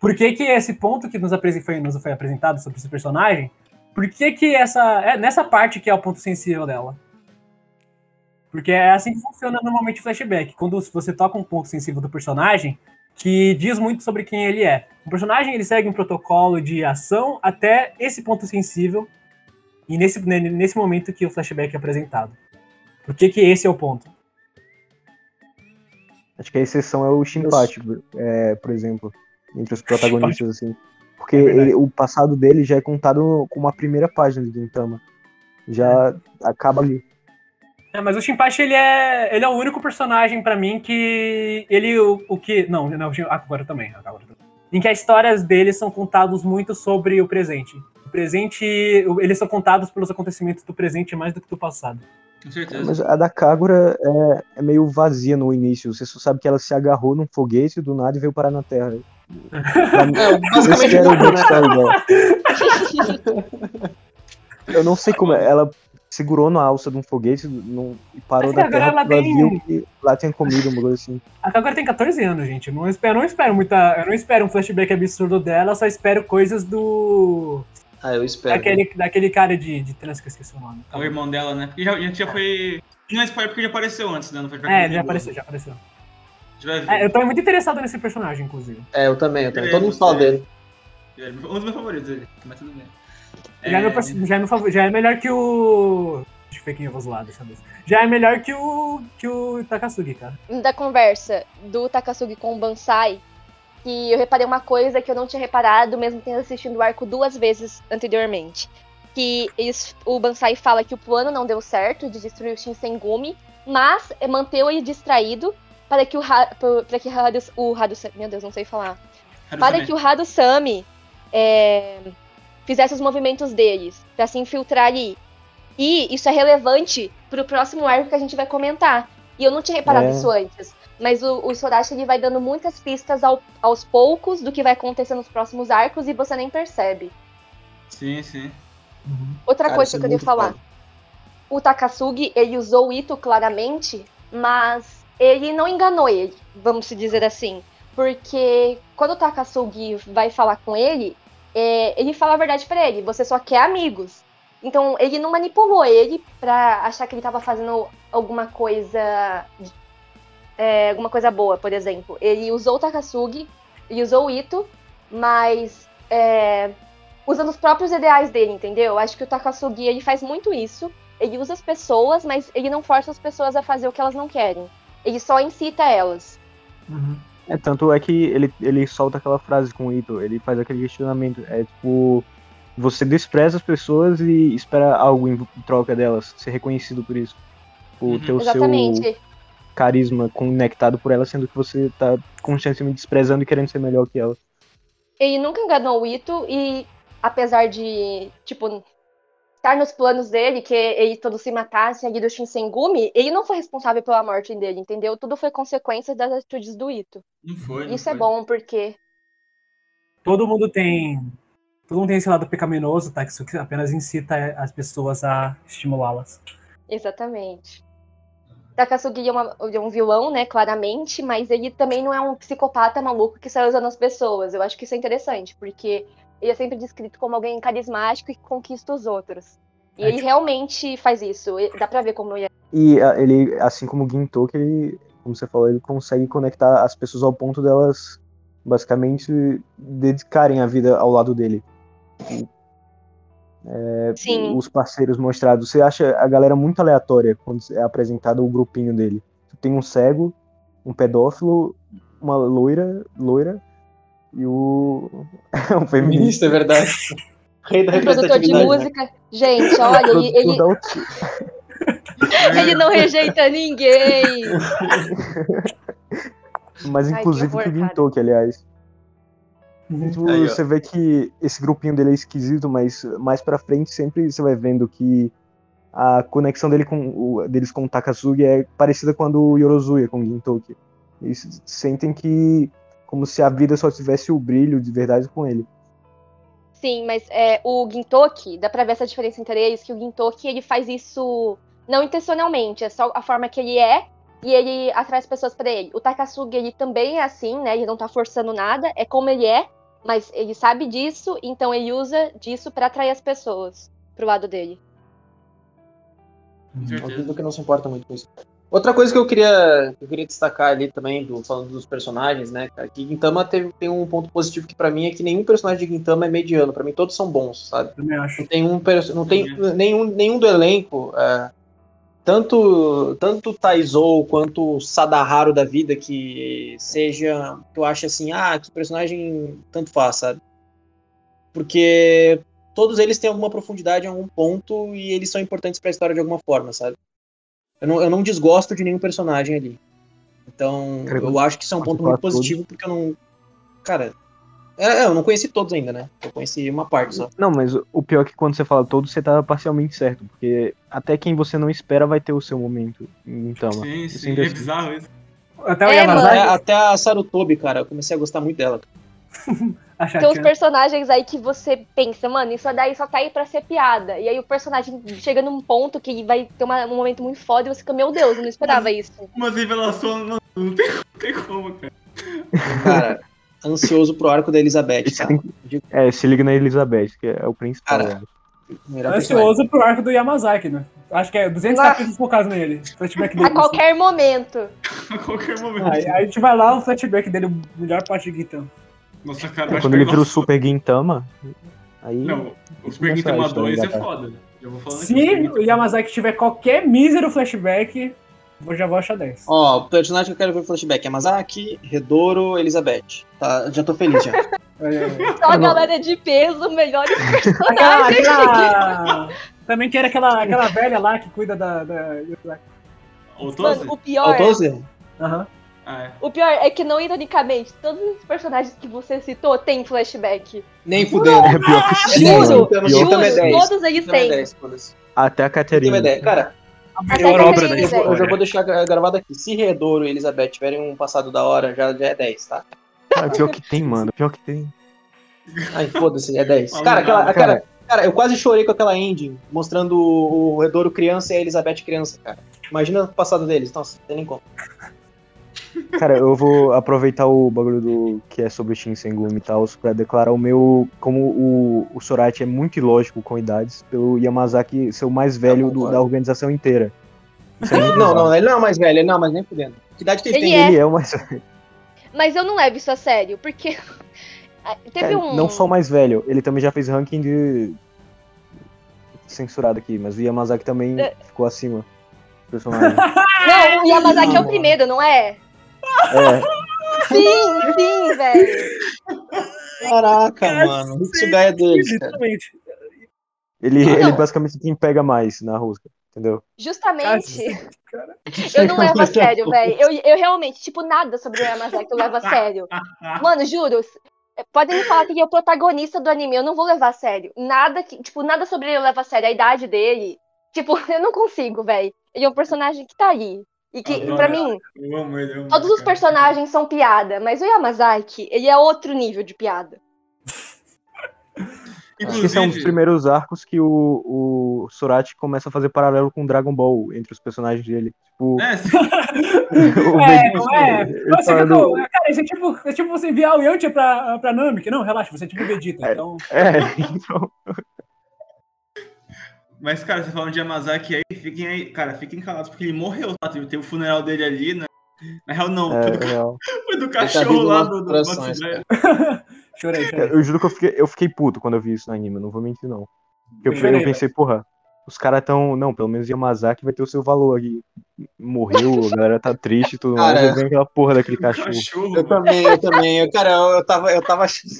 S2: Por que, que esse ponto que nos, foi, nos foi apresentado sobre esse personagem por que que essa... É nessa parte que é o ponto sensível dela. Porque é assim que funciona normalmente o flashback. Quando você toca um ponto sensível do personagem, que diz muito sobre quem ele é. O personagem, ele segue um protocolo de ação até esse ponto sensível, e nesse, ne- nesse momento que o flashback é apresentado. Por que que esse é o ponto?
S5: Acho que a exceção é o Shinpachi, é, por exemplo, entre os protagonistas, assim. Porque
S2: É
S5: ele- o passado dele já é contado com uma primeira página de Gintama. Já acaba ali.
S2: É, mas o Shinpachi, ele é, ele é o único personagem pra mim que ele o, o que não, não, ah, agora também, agora também. Em que as histórias dele são contados muito sobre o presente. O presente, eles são contados pelos acontecimentos do presente mais do que do passado.
S1: Com certeza.
S5: Mas a da Kagura é, é meio vazia no início. Você só sabe que ela se agarrou num foguete do nada e veio parar na Terra.
S3: É, basicamente né?
S5: backstory dela. Eu não sei como é. Ela segurou na alça de um foguete não, e parou na
S2: agora
S5: Terra
S2: ela tem-
S5: viu que lá tinha comida, uma coisa assim.
S2: A Kagura tem 14 anos, gente. Eu não espero, eu não espero muita. Eu não espero um flashback absurdo dela, eu só espero coisas do.
S3: Ah, eu espero.
S2: Daquele, daquele cara de, de trans que eu esqueci o nome.
S1: É o irmão dela, né? Porque já, já, já foi. Não é spoiler porque já apareceu antes, né? Não foi
S2: É, já apareceu, já apareceu. É, eu tô muito interessado nesse personagem, inclusive.
S3: É, eu também, eu também.
S1: É,
S3: Todo mundo fala dele.
S1: É um dos meus favoritos ele, mas tudo bem.
S2: Já, é, meu,
S1: É,
S2: já, é meu favor- já é melhor que o. Deixa eu ver quem eu vou zoar dessa vez. Já é melhor que o. que o Takasugi, cara.
S4: da conversa do Takasugi com o Bansai, que eu reparei uma coisa que eu não tinha reparado, mesmo tendo assistido o arco duas vezes anteriormente. Que eles, o Bansai fala que o plano não deu certo de destruir o Shinsengumi, mas manteve ele distraído para que o, para que Hadus- o Hadusami, meu Deus, não sei falar, para que o Hadusami é, fizesse os movimentos deles, para se infiltrar ali. E isso é relevante pro próximo arco que a gente vai comentar. E eu não tinha reparado
S5: É.
S4: isso antes. Mas o, o Sorachi ele vai dando muitas pistas ao- aos poucos do que vai acontecer nos próximos arcos e você nem percebe.
S1: Sim, sim.
S4: Outra
S3: Cara,
S4: coisa
S3: isso
S4: que eu
S3: é
S4: queria falar. O Takasugi, ele usou o Ito claramente, mas ele não enganou ele, vamos dizer assim. Porque quando o Takasugi vai falar com ele, é, ele fala a verdade pra ele, você só quer amigos. Então ele não manipulou ele pra achar que ele tava fazendo alguma coisa. é, alguma coisa boa, por exemplo. Ele usou o Takasugi, ele usou o Ito, mas é, usando os próprios ideais dele, entendeu? Acho que o Takasugi ele faz muito isso. Ele usa as pessoas, mas ele não força as pessoas a fazer o que elas não querem. Ele só incita elas.
S2: Uhum.
S5: É, tanto é que ele, ele solta aquela frase com o Ito, ele faz aquele questionamento. É tipo, você despreza as pessoas e espera algo em troca delas, ser reconhecido por isso. O
S1: Uhum.
S5: ter o seu
S4: Exatamente.
S5: carisma conectado por ela, sendo que você tá constantemente desprezando e querendo ser melhor que ela.
S4: Ele nunca enganou o Ito e, apesar de, tipo, estar nos planos dele, que ele todo se matasse ali do Shinsengumi, ele não foi responsável pela morte dele, entendeu? Tudo foi consequência das atitudes do Ito.
S1: Não foi. não
S4: Isso é
S1: foi.
S4: bom, porque
S2: Todo mundo tem. todo mundo tem esse lado pecaminoso, tá? Que isso que apenas incita as pessoas a estimulá-las.
S4: Exatamente. Takasugi é, uma- é um vilão, né, claramente, mas ele também não é um psicopata maluco que sai usando as pessoas. Eu acho que isso é interessante, porque ele é sempre descrito como alguém carismático e que conquista os outros. E
S2: É,
S4: ele
S2: tipo-
S4: realmente faz isso. Dá pra ver como ele é.
S5: E a- ele, assim como o Gintoki, ele, como você falou, ele consegue conectar as pessoas ao ponto delas basicamente dedicarem a vida ao lado dele. É,
S4: Sim.
S5: Os parceiros mostrados. Você acha a galera muito aleatória quando é apresentado o grupinho dele. Tem um cego, um pedófilo, uma loira, loira e o. um feminista.
S3: É verdade. Rei da
S4: produtor de
S3: né?
S4: música. Gente, olha, ele, ele, ele não rejeita ninguém.
S5: Mas
S4: Ai, que
S5: inclusive
S4: horror,
S5: que. Gintoki, aliás. Tipo,
S3: Aí,
S5: você vê que esse grupinho dele é esquisito, mas mais pra frente sempre você vai vendo que a conexão dele com o, deles com o Takasugi é parecida com a do Yorozuya com o Gintoki. Eles sentem que como se a vida só tivesse o brilho de verdade com ele.
S4: Sim, mas é, o Gintoki, dá pra ver essa diferença entre eles, que o Gintoki, ele faz isso não intencionalmente, é só a forma que ele é, e ele atrai as pessoas pra ele. O Takasugi, ele também é assim, né, ele não tá forçando nada, é como ele é, mas ele sabe disso, então ele usa disso pra atrair as pessoas pro lado dele.
S1: Com
S3: É um
S1: certeza.
S3: que não se importa muito com isso. Outra coisa que eu queria, que eu queria destacar ali também, do, falando dos personagens, né, cara, que Gintama teve, tem um ponto positivo que pra mim é que nenhum personagem de Gintama é mediano, pra mim todos são bons, sabe?
S2: Também acho.
S3: Não tem um não tem nenhum, nenhum do elenco, é, tanto tanto Taizou quanto Sadaharu da vida que seja, que eu acho assim, ah, que personagem tanto faz, sabe? Porque todos eles têm alguma profundidade em algum ponto e eles são importantes pra história de alguma forma, sabe? Eu não, eu não desgosto de nenhum personagem ali. Então,
S5: Cara,
S3: eu acho que isso é um ponto muito
S5: todos.
S3: positivo, porque eu não. Cara, é, é, eu não conheci todos ainda, né? Eu conheci uma parte só.
S5: Não, mas o- pior é que quando você fala todos, você tá parcialmente certo, porque até quem você não espera vai ter o seu momento Tama.
S1: Sim,
S5: Isso
S1: sim. É
S5: assim.
S1: bizarro isso.
S2: Até o
S4: É,
S3: É, até a Sarutobi, cara, eu comecei a gostar muito dela.
S2: acha
S4: Tem uns personagens aí que você pensa, mano, isso daí só tá aí pra ser piada. E aí o personagem chega num ponto que vai ter uma- um momento muito foda e você fica, meu Deus, eu não esperava isso.
S1: Umas revelações, não, não, tem, não tem como, cara.
S3: Cara, ansioso pro arco da Elizabeth,
S5: tem- É, se liga na Elizabeth, que é o principal.
S3: Cara,
S5: né?
S2: Ansioso pro arco do Yamazaki, né? Acho que é 200
S4: Ah.
S2: capítulos focados nele. Flashback dele.
S4: A qualquer momento.
S1: A qualquer momento.
S2: Aí, aí a gente vai lá, o flashback dele, melhor parte de Gintama.
S1: Nossa, cara, eu
S5: É,
S1: acho
S5: quando ele vira o Super Gintama, aí.
S1: Não, o Super Gintama
S5: história
S1: 2 é
S5: engatar.
S1: foda. Já vou falando aqui,
S2: Se o Yamazaki tiver qualquer mísero flashback, eu já vou achar 10.
S3: Ó, o personagem que eu quero ver flashback é Masaki, Redoro, Elizabeth. Tá, já tô feliz já.
S4: Só a galera de peso, melhores personagens.
S2: aquela... Também quero aquela, aquela velha lá que cuida da. da...
S1: O?
S4: Mano, o pior,
S3: Faltou
S2: Aham.
S1: Ah, é.
S4: o pior é que não ironicamente, todos os personagens que você citou têm flashback.
S3: Nem fudendo.
S5: É pior que sim.
S3: Juro,
S5: mano.
S3: Gintama-
S5: Pior-
S3: Gintama é
S4: Juro,
S3: 10.
S4: todos eles
S3: é
S4: têm.
S3: 10, foda-se.
S5: Até a Caterina.
S3: Cara,
S2: Melhor
S4: que
S2: obra da
S3: vou- eu já vou deixar gra- gravado aqui. Se Redoro e Elizabeth tiverem um passado da hora, já, já é 10, tá?
S5: Cara, pior que tem, mano. Pior que tem.
S3: Ai, foda-se, é 10.
S1: Fala
S3: Cara, aquela,
S1: nada,
S3: cara, cara, eu quase chorei com aquela ending, mostrando o, o Redoro criança e a Elizabeth criança, cara. Imagina o passado deles. Nossa, não tem nem como.
S5: Cara, eu vou aproveitar o bagulho do que é sobre Shinsengumi e tal, pra declarar o meu. Como o, o Sorati é muito ilógico com idades, pelo Yamazaki ser o mais velho do-
S3: concordo.
S5: da organização inteira. É
S3: Não,
S5: bizarro.
S3: não, ele não é mais velho, ele não, mas nem fudendo. Que idade que ele,
S4: Ele
S3: tem?
S4: é.
S5: Ele é o mais velho.
S4: Mas eu não levo isso a sério, porque teve
S5: É,
S4: um.
S5: Não só o mais velho, ele também já fez ranking de. censurado aqui, mas o Yamazaki também
S4: É.
S5: ficou acima personagem.
S4: Não, o Yamazaki é o primeiro, não é?
S5: é,
S4: Sim, sim, velho.
S3: Caraca, mano. O Mitsugai é deles, cara.
S2: Literalmente.
S5: ele,
S4: Não.
S5: ele basicamente quem pega mais na rosca, entendeu?
S4: Justamente. Eu não levo a sério, velho. Eu, eu realmente, tipo, nada sobre o Yamazaki eu levo a sério. Mano, juro. Podem me falar que ele é o protagonista do anime, eu não vou levar a sério. Nada que, tipo, nada sobre ele eu levo a sério. A idade dele. Tipo, eu não consigo, velho. Ele é um personagem que tá aí. E que,
S1: Adoro.
S4: pra mim,
S1: Eu amo ele, eu amo
S4: todos os personagens são piada, mas o Yamazaki, ele é outro nível de piada.
S5: Acho que esse é um dos
S1: Inclusive,
S5: primeiros arcos que o, o Sorati começa a fazer paralelo com Dragon Ball entre os personagens dele. Tipo,
S1: é, sim,
S5: o
S2: É, não é?
S5: ele
S2: Você,
S5: falando-
S2: não, cara, isso é tipo, é tipo você enviar o Yantia pra, pra Namek. Não, relaxa, você é tipo Vegeta.
S5: É.
S2: Então,
S5: É, então.
S1: Mas, cara, você falando de Yamazaki aí, fiquem aí, cara, fiquem calados, porque ele morreu, tá? Teve o funeral dele ali, né? Na real, não,
S5: É,
S1: foi, do,
S5: real.
S1: foi do
S3: tá
S1: cachorro
S3: vivo
S1: lá do, do
S2: chorei, chorei.
S5: Eu juro que eu fiquei, eu fiquei puto quando eu vi isso no anime, não vou mentir, não. Eu,
S2: Chorei,
S5: eu pensei, porra, os caras tão. Não, pelo menos Yamazaki vai ter o seu valor aqui. Morreu, a galera tá triste e tudo mais.
S3: Cara,
S5: Aí vem aquela porra daquele cachorro.
S1: Cachorro,
S3: Eu também, eu também. Eu, cara, eu, eu tava, eu tava achando-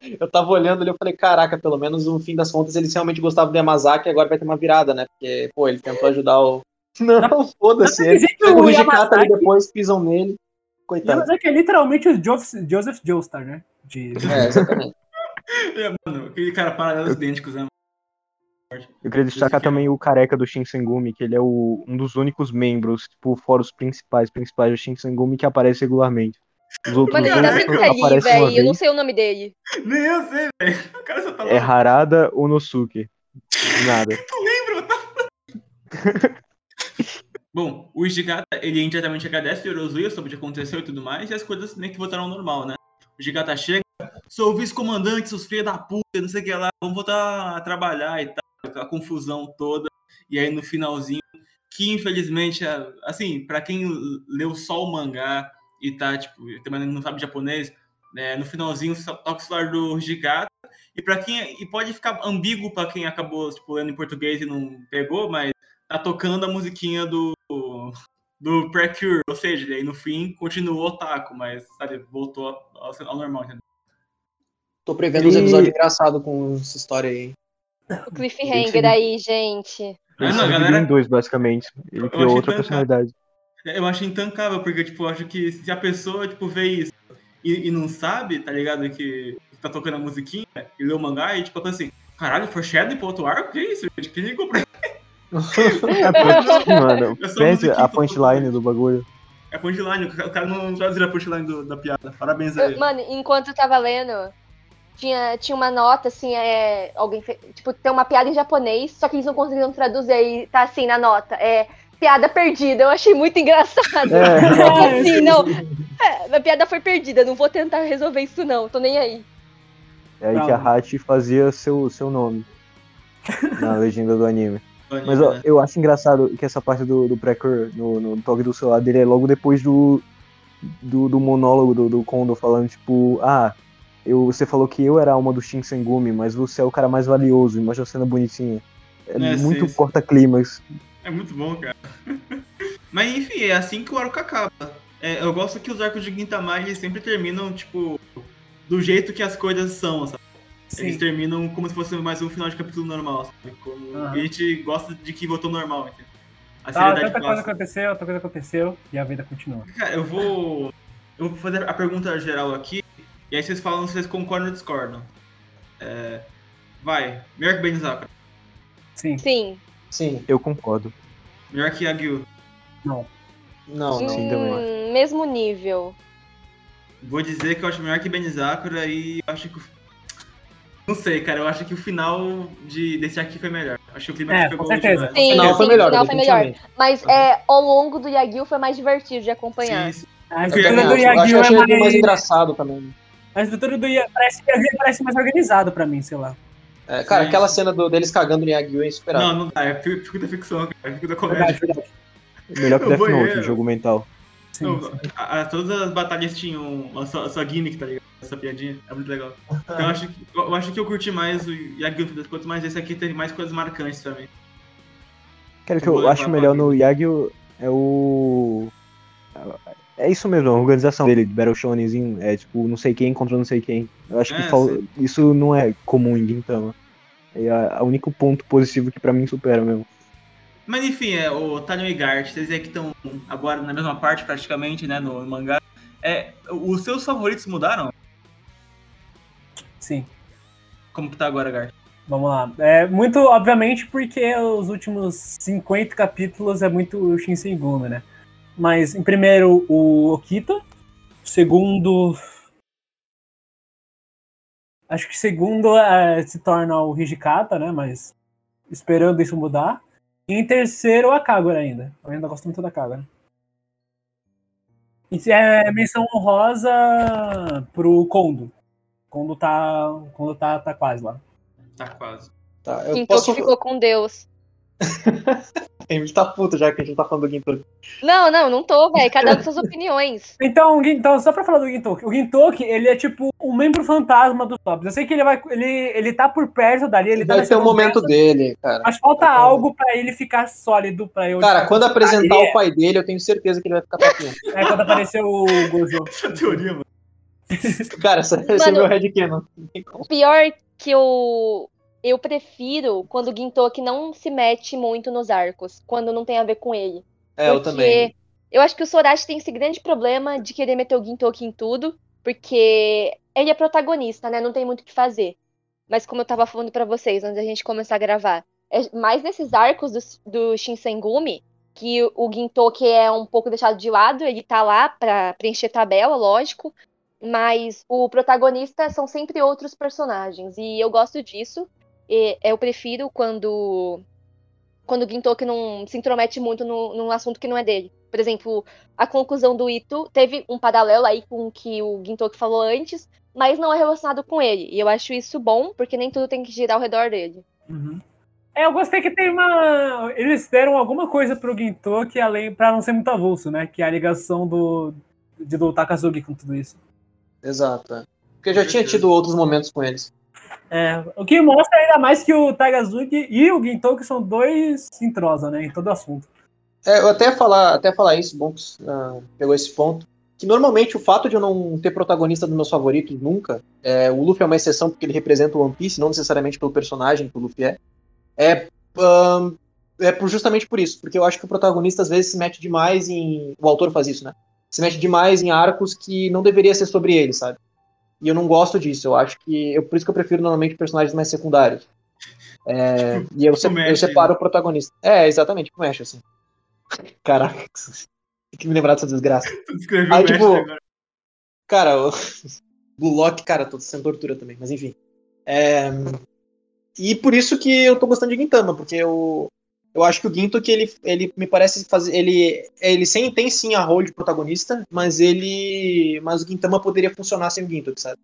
S3: Eu tava olhando ali, eu falei, caraca, pelo menos no fim das contas eles realmente gostavam do Yamazaki e agora vai ter uma virada, né? Porque, pô, ele tentou ajudar o. Não, foda-se. Ele pega o
S2: o
S3: Hijikata ali depois, pisam nele. Coitado.
S2: Yamazaki é literalmente o Joseph, Joseph Joestar, né? De,
S3: É, exatamente.
S1: É, mano, aquele cara paralelos idênticos, né?
S5: Eu queria destacar
S1: é-
S5: também o careca do Shinsengumi, que ele é o, um dos únicos membros, tipo, fora os principais, principais do Shinsengumi que aparece regularmente. Os outros
S4: Mano, ele tá
S5: dois
S4: ali,
S5: aparecem uma
S4: velho. Eu não
S5: vez.
S4: sei o nome dele.
S1: Nem eu sei, velho. O cara só tá lá.
S5: É Harada Onosuke. Nada.
S1: Tu lembra? Tá? Bom, o Ishigata, ele imediatamente agradece o Yorozuya sobre o que aconteceu e tudo mais, e as coisas meio que voltaram ao normal, né? O Ishigata chega, sou o vice-comandante, seus filhos da puta, não sei o que lá, vamos voltar a trabalhar e tal, aquela confusão toda. E aí no finalzinho, que infelizmente, é- assim, pra quem leu só o mangá e tá, tipo, também não sabe japonês, né, no finalzinho toca o celular do Ishigata, e para quem e pode ficar ambíguo para quem acabou tipo, lendo em português e não pegou, mas tá tocando a musiquinha do do Precure, ou seja, aí no fim continuou otaku, mas sabe, voltou ao, ao normal, entendeu?
S3: Tô prevendo
S5: Ele-
S3: uns episódios engraçados com essa história aí.
S4: O cliffhanger aí, gente.
S5: Ele
S1: Ah,
S5: se
S1: não, galera-
S5: em dois, basicamente. Ele criou outra personalidade.
S1: Eu acho intancável, porque tipo, eu acho que se a pessoa tipo vê isso e, e não sabe, tá ligado que tá tocando a musiquinha e lê o mangá e tipo assim, caralho, foreshadowing pro outro arco? Que isso? gente? Que ligou pra
S5: É, porque, mano,
S1: musiquinha,
S5: a punchline do bagulho.
S1: É punchline, o cara- o cara não traduziu a punchline do- da piada. Parabéns aí.
S4: Mano, enquanto eu tava lendo, tinha, tinha uma nota, assim, é, alguém fe- tipo, tem uma piada em japonês, só que eles não conseguiram traduzir e tá assim na nota. É piada perdida. Eu achei muito engraçado.
S5: É.
S4: assim, não. É, a piada foi perdida, não vou tentar resolver isso não, tô nem aí.
S5: É aí
S2: Não.
S5: que a Hachi fazia seu, seu nome na legenda do anime. Mas ó,
S1: né?
S5: eu acho engraçado que essa parte do, do Precure no, no toque do celular dele é logo depois do, do, do monólogo do, do Kondo falando, tipo, ah, eu, você falou que eu era a alma do Shinsengumi, mas você é o cara mais valioso, e mostra a cena bonitinha. É,
S1: É,
S5: muito
S1: sim.
S5: corta-clímax.
S1: É muito bom, cara. Mas enfim, é assim que o arco acaba. É, eu gosto que os arcos de Gintama eles sempre terminam, tipo, do jeito que as coisas são, sabe? Eles
S2: Sim.
S1: terminam como se fosse mais um final de capítulo normal, sabe? Como
S2: Aham.
S1: a gente gosta de que voltou normal, entendeu? A
S2: Ah, tanta coisa aconteceu, tanta coisa aconteceu e a vida continua.
S1: Cara, eu vou. Eu vou fazer a pergunta geral aqui, e aí vocês falam se vocês concordam ou discordam. É, vai, melhor que Benizakura,
S2: Sim.
S4: Sim.
S3: Sim.
S5: Eu concordo.
S1: melhor que Yagyu.
S3: Não, não.
S5: Sim, também.
S4: Hum, mesmo nível.
S1: Vou dizer que eu acho melhor que Benizakura e acho que. o- Não sei, cara, eu acho que o final de, desse aqui foi melhor. Acho que o clima
S2: É,
S1: foi
S2: com
S1: bom
S2: certeza.
S4: Sim,
S3: final foi
S4: sim,
S3: melhor,
S4: o final foi melhor. Mas é, ao longo do Yagyu foi mais divertido de acompanhar.
S1: Sim, sim.
S2: A estrutura do
S3: acho. Eu acho,
S2: Yagyu é
S3: mais
S2: mais...
S3: engraçado também.
S2: A estrutura do Yagyu parece, Yagyu parece mais organizado pra mim, sei lá.
S3: É, cara,
S1: Sim.
S3: aquela cena do- deles cagando no Yagyu é insuperável.
S1: Não, não dá, é fico da ficção, cara, fico da
S2: Verdade,
S1: comédia.
S2: verdade.
S5: Melhor que
S1: O
S5: Death Note,
S1: banheiro.
S5: jogo mental.
S2: Sim,
S1: Não,
S2: sim.
S1: a- a- todas as batalhas tinham a sua, a sua gimmick, tá ligado? Essa piadinha, é muito legal. Então eu acho que eu, eu acho que eu curti mais o Yagyu das contas, mas esse aqui teve mais coisas marcantes também.
S5: Cara, o que
S1: Eu vou
S5: eu
S1: levar
S5: acho
S1: pra
S5: melhor no Yagyu é o. É isso mesmo, a organização dele, de Battle Shonenzinho. É tipo, não sei quem contra não sei quem. Eu acho que
S1: É,
S5: fal-
S1: sim.
S5: isso não é comum em Gintama. É o único ponto positivo que pra mim supera mesmo.
S1: Mas enfim, é, o Talion e Gart, vocês aí que estão agora na mesma parte praticamente, né, no, mangá. É, os seus favoritos mudaram?
S2: Sim.
S1: Como que tá agora, Gart?
S2: Vamos lá. É muito, obviamente, porque os últimos 50 capítulos é muito Shinsengumi, né? Mas, em primeiro, o Okita. Segundo. Acho que segundo é, se torna o Hijikata, né? Mas esperando isso mudar. E em terceiro, a Kagura ainda. Eu ainda gosto muito da Kagura. E se é menção honrosa pro Kondo. Kondo tá, Kondo tá, tá quase lá.
S1: Tá quase.
S3: Tá, eu
S4: Gintoki
S3: posso.
S4: ficou com Deus.
S3: A gente tá puto já que a gente tá falando do Gintoki.
S4: Não, não, não tô, velho. Cada um com suas opiniões.
S2: Então, o então, só pra falar do Gintoki. O Gintoki, ele é tipo um membro fantasma dos tops. Eu sei que ele vai. Ele, ele tá por perto dali, ele tá
S3: Vai
S2: nessa
S3: ter um momento dele, cara.
S2: Mas falta algo pra ele ficar sólido pra eu.
S3: Cara, quando apresentar
S2: Ele
S3: o pai dele, eu tenho certeza que ele vai ficar papinho.
S2: É quando apareceu o Gojo.
S1: Essa teoria, mano.
S3: Cara, esse é
S4: Mano-
S3: meu headcanon. Não tem como.
S4: Pior que eu. Eu prefiro quando o Gintoki não se mete muito nos arcos, quando não tem a ver com ele.
S3: É, eu também.
S4: Eu acho que o Sorachi tem esse grande problema de querer meter o Gintoki em tudo, porque ele é protagonista, né? Não tem muito o que fazer. Mas como eu tava falando pra vocês antes da gente começar a gravar, é mais nesses arcos do, do Shinsengumi que o- Gintoki é um pouco deixado de lado, ele tá lá pra preencher tabela, lógico, mas o protagonista são sempre outros personagens, e eu gosto disso. E eu prefiro quando quando o Gintoki não se intromete muito no, num assunto que não é dele. Por exemplo, a conclusão do Ito teve um paralelo aí com o que o Gintoki falou antes, mas não é relacionado com ele. E eu acho isso bom, porque nem tudo tem que girar ao redor dele.
S2: Uhum. É, eu gostei que tem uma. Eles deram alguma coisa pro Gintoki além pra não ser muito avulso, né? Que é a ligação do, de, do Takazuki com tudo isso.
S3: Exato. é. Porque eu já tinha tido outros momentos com eles.
S2: É, o que mostra ainda mais que o Takazuki e o Gintoki são dois se entrosam, né? Em todo assunto.
S3: É, eu até falar, até falar isso, bom que ah, pegou esse ponto. Que normalmente o fato de eu não ter protagonista dos meus favoritos nunca, é, o Luffy é uma exceção porque ele representa o One Piece, não necessariamente pelo personagem que o Luffy é, é, ahn, é por- justamente por isso, porque eu acho que o protagonista às vezes se mete demais em. O autor faz isso, né? Se mete demais em arcos que não deveria ser sobre ele, sabe? E eu não gosto disso, eu acho que. Eu, por isso que eu prefiro normalmente personagens mais secundários. É, e eu, se-
S1: Tipo Mesh,
S3: eu separo o protagonista. É, exatamente, como Mesh, assim. Caraca, tem que me lembrar dessa desgraça. Aí,
S1: o
S3: tipo,
S1: agora.
S3: Cara, o Blue Lock, cara, tô sendo tortura também, mas enfim. É, E por isso que eu tô gostando de Gintama, porque eu, eu acho que o Ginto que ele, ele me parece fazer. Ele, ele sem, tem sim a role de protagonista, mas ele. Mas o Gintama poderia funcionar sem o Ginto, sabe?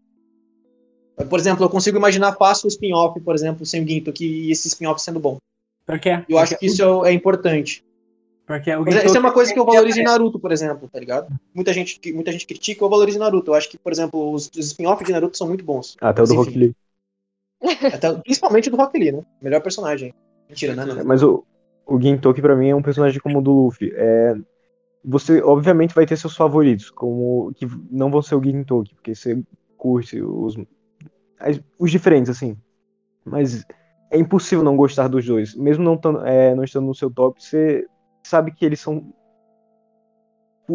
S3: Por exemplo, eu consigo imaginar fácil o spin-off, por exemplo, sem o Ginto, e esse spin-off sendo bom.
S2: Porque,
S3: Eu acho que isso é importante.
S2: porque o
S3: Isso é uma coisa que eu valorizo em Naruto, por exemplo, tá ligado? Muita gente, muita gente critica, eu valorizo em Naruto. Eu acho que, por exemplo, os, os spin-offs de Naruto são muito bons.
S5: Até o do Rock. Lee.
S3: Até- principalmente do Rock Lee, né? Melhor personagem. Mentira, né?
S5: Mas o, o Gintoki pra mim é um personagem como o do Luffy. É, você obviamente vai ter seus favoritos, como que não vão ser o Gintoki, porque você curte os as- os diferentes assim. Mas é impossível não gostar dos dois, mesmo não, tando- é, não estando no seu top, você sabe que eles são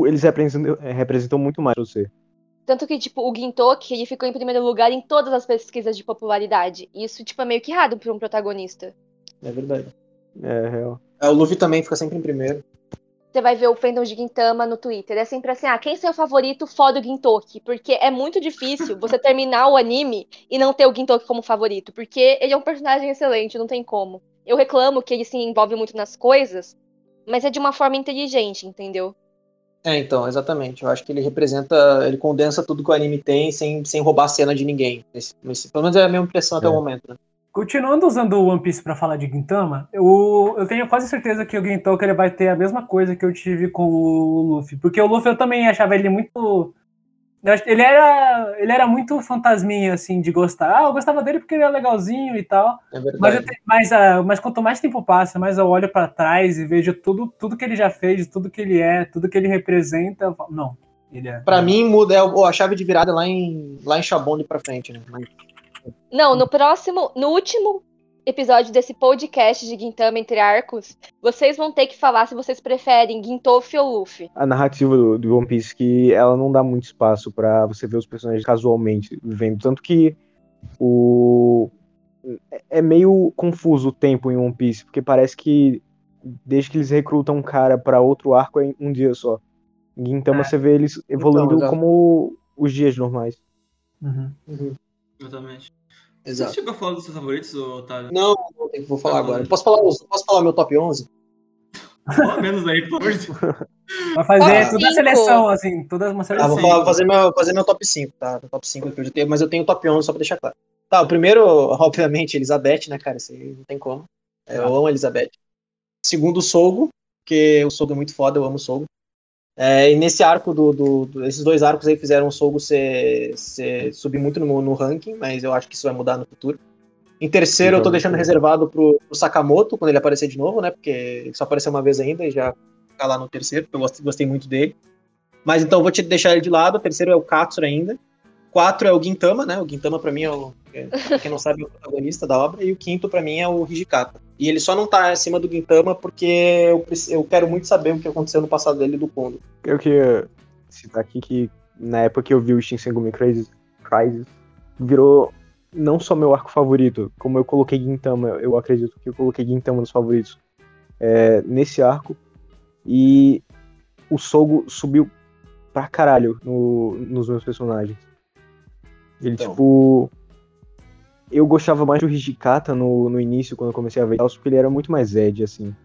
S5: eles representam, é, representam muito mais você.
S4: Tanto que, tipo, o Gintoki, ele ficou em primeiro lugar em todas as pesquisas de popularidade. Isso, tipo, é meio que errado pra um protagonista.
S3: É verdade.
S5: É real.
S3: É, o Luffy também fica sempre em primeiro.
S4: Você vai ver o fandom de Gintama no Twitter. É sempre assim, ah, quem é seu favorito foda o Gintoki? Porque é muito difícil você terminar o anime e não ter o Gintoki como favorito. Porque ele é um personagem excelente, não tem como. Eu reclamo que ele se envolve muito nas coisas, mas é de uma forma inteligente, entendeu?
S3: É, então, exatamente. Eu acho que ele representa, ele condensa tudo que o anime tem sem, sem roubar a cena de ninguém. Esse- esse- pelo menos é a minha impressão até
S5: É.
S3: o momento, né?
S2: Continuando usando o One Piece pra falar de Gintama, eu, eu tenho quase certeza que o Gintoki ele vai ter a mesma coisa que eu tive com o Luffy. Porque o Luffy eu também achava ele muito. Ele era, ele era muito fantasminha, assim, de gostar. Ah, eu gostava dele porque ele era legalzinho e tal.
S3: É
S2: Mas, eu te- mas, mas quanto mais tempo passa, mais eu olho pra trás e vejo tudo, tudo que ele já fez, tudo que ele é, tudo que ele representa. Eu falo, não, ele é.
S3: Pra mim, muda é a chave de virada lá em, lá em Shabond pra frente, né? Mas-
S4: Não, no próximo, no último episódio desse podcast de Gintama entre arcos, vocês vão ter que falar se vocês preferem Gintofi ou Luffy.
S5: A narrativa do, do One Piece que ela não dá muito espaço pra você ver os personagens casualmente vivendo, tanto que o é- é meio confuso o tempo em One Piece, porque parece que desde que eles recrutam um cara pra outro arco é em um dia só. Em Gintama
S2: É.
S5: você vê eles evoluindo
S3: exato.
S5: como os dias normais.
S2: Uhum.
S3: Uhum.
S1: Exatamente. Você
S3: Exato.
S1: chegou a falar dos seus favoritos, Otávio?
S3: Não, eu vou falar agora. Posso falar, os- posso falar o meu top 11?
S1: Fala menos aí, pelo amor de Deus.
S2: Vai fazer
S3: Ah,
S2: toda a
S4: cinco.
S2: seleção, assim, toda uma
S3: Ah,
S2: seleção.
S3: vou
S1: Sim.
S3: falar- fazer, meu, fazer meu top 5, tá? Meu top 5 que eu já tenho, mas eu tenho o top 11 só pra deixar claro. Tá, o primeiro, obviamente, Elizabeth, né, cara? Isso aí não tem como. É, Eu amo a Elizabeth. Segundo, o Sogo, porque o Sogo é muito foda, eu amo o Sogo. É, e nesse arco, do, do- do- esses dois arcos aí fizeram o Sogo ser, ser- subir muito no, no ranking, mas eu acho que isso vai mudar no futuro. Em terceiro, eu tô deixando reservado pro, pro Sakamoto, quando ele aparecer de novo, né? Porque ele só apareceu uma vez ainda e já ficar lá no terceiro, porque eu gostei, gostei muito dele. Mas então eu vou te deixar ele de lado. O terceiro é o Katsura ainda. Quatro é o Gintama, né? O Gintama pra mim é o. é, pra quem não sabe, é o protagonista da obra. E o quinto pra mim é o Hijikata. E ele só não tá acima do Gintama porque eu, eu quero muito saber o que aconteceu no passado dele do Kondo.
S5: Eu queria citar aqui que na época que eu vi o Shinsengumi Crisis, Crisis virou não só meu arco favorito, como eu coloquei Gintama, eu acredito que eu coloquei Gintama nos favoritos é, nesse arco. E o Sogo subiu pra caralho no- nos meus personagens. Ele,
S3: Então.
S5: tipo. Eu gostava mais do Hijikata no, no início, quando eu comecei a ver, porque ele era muito mais Ed, assim.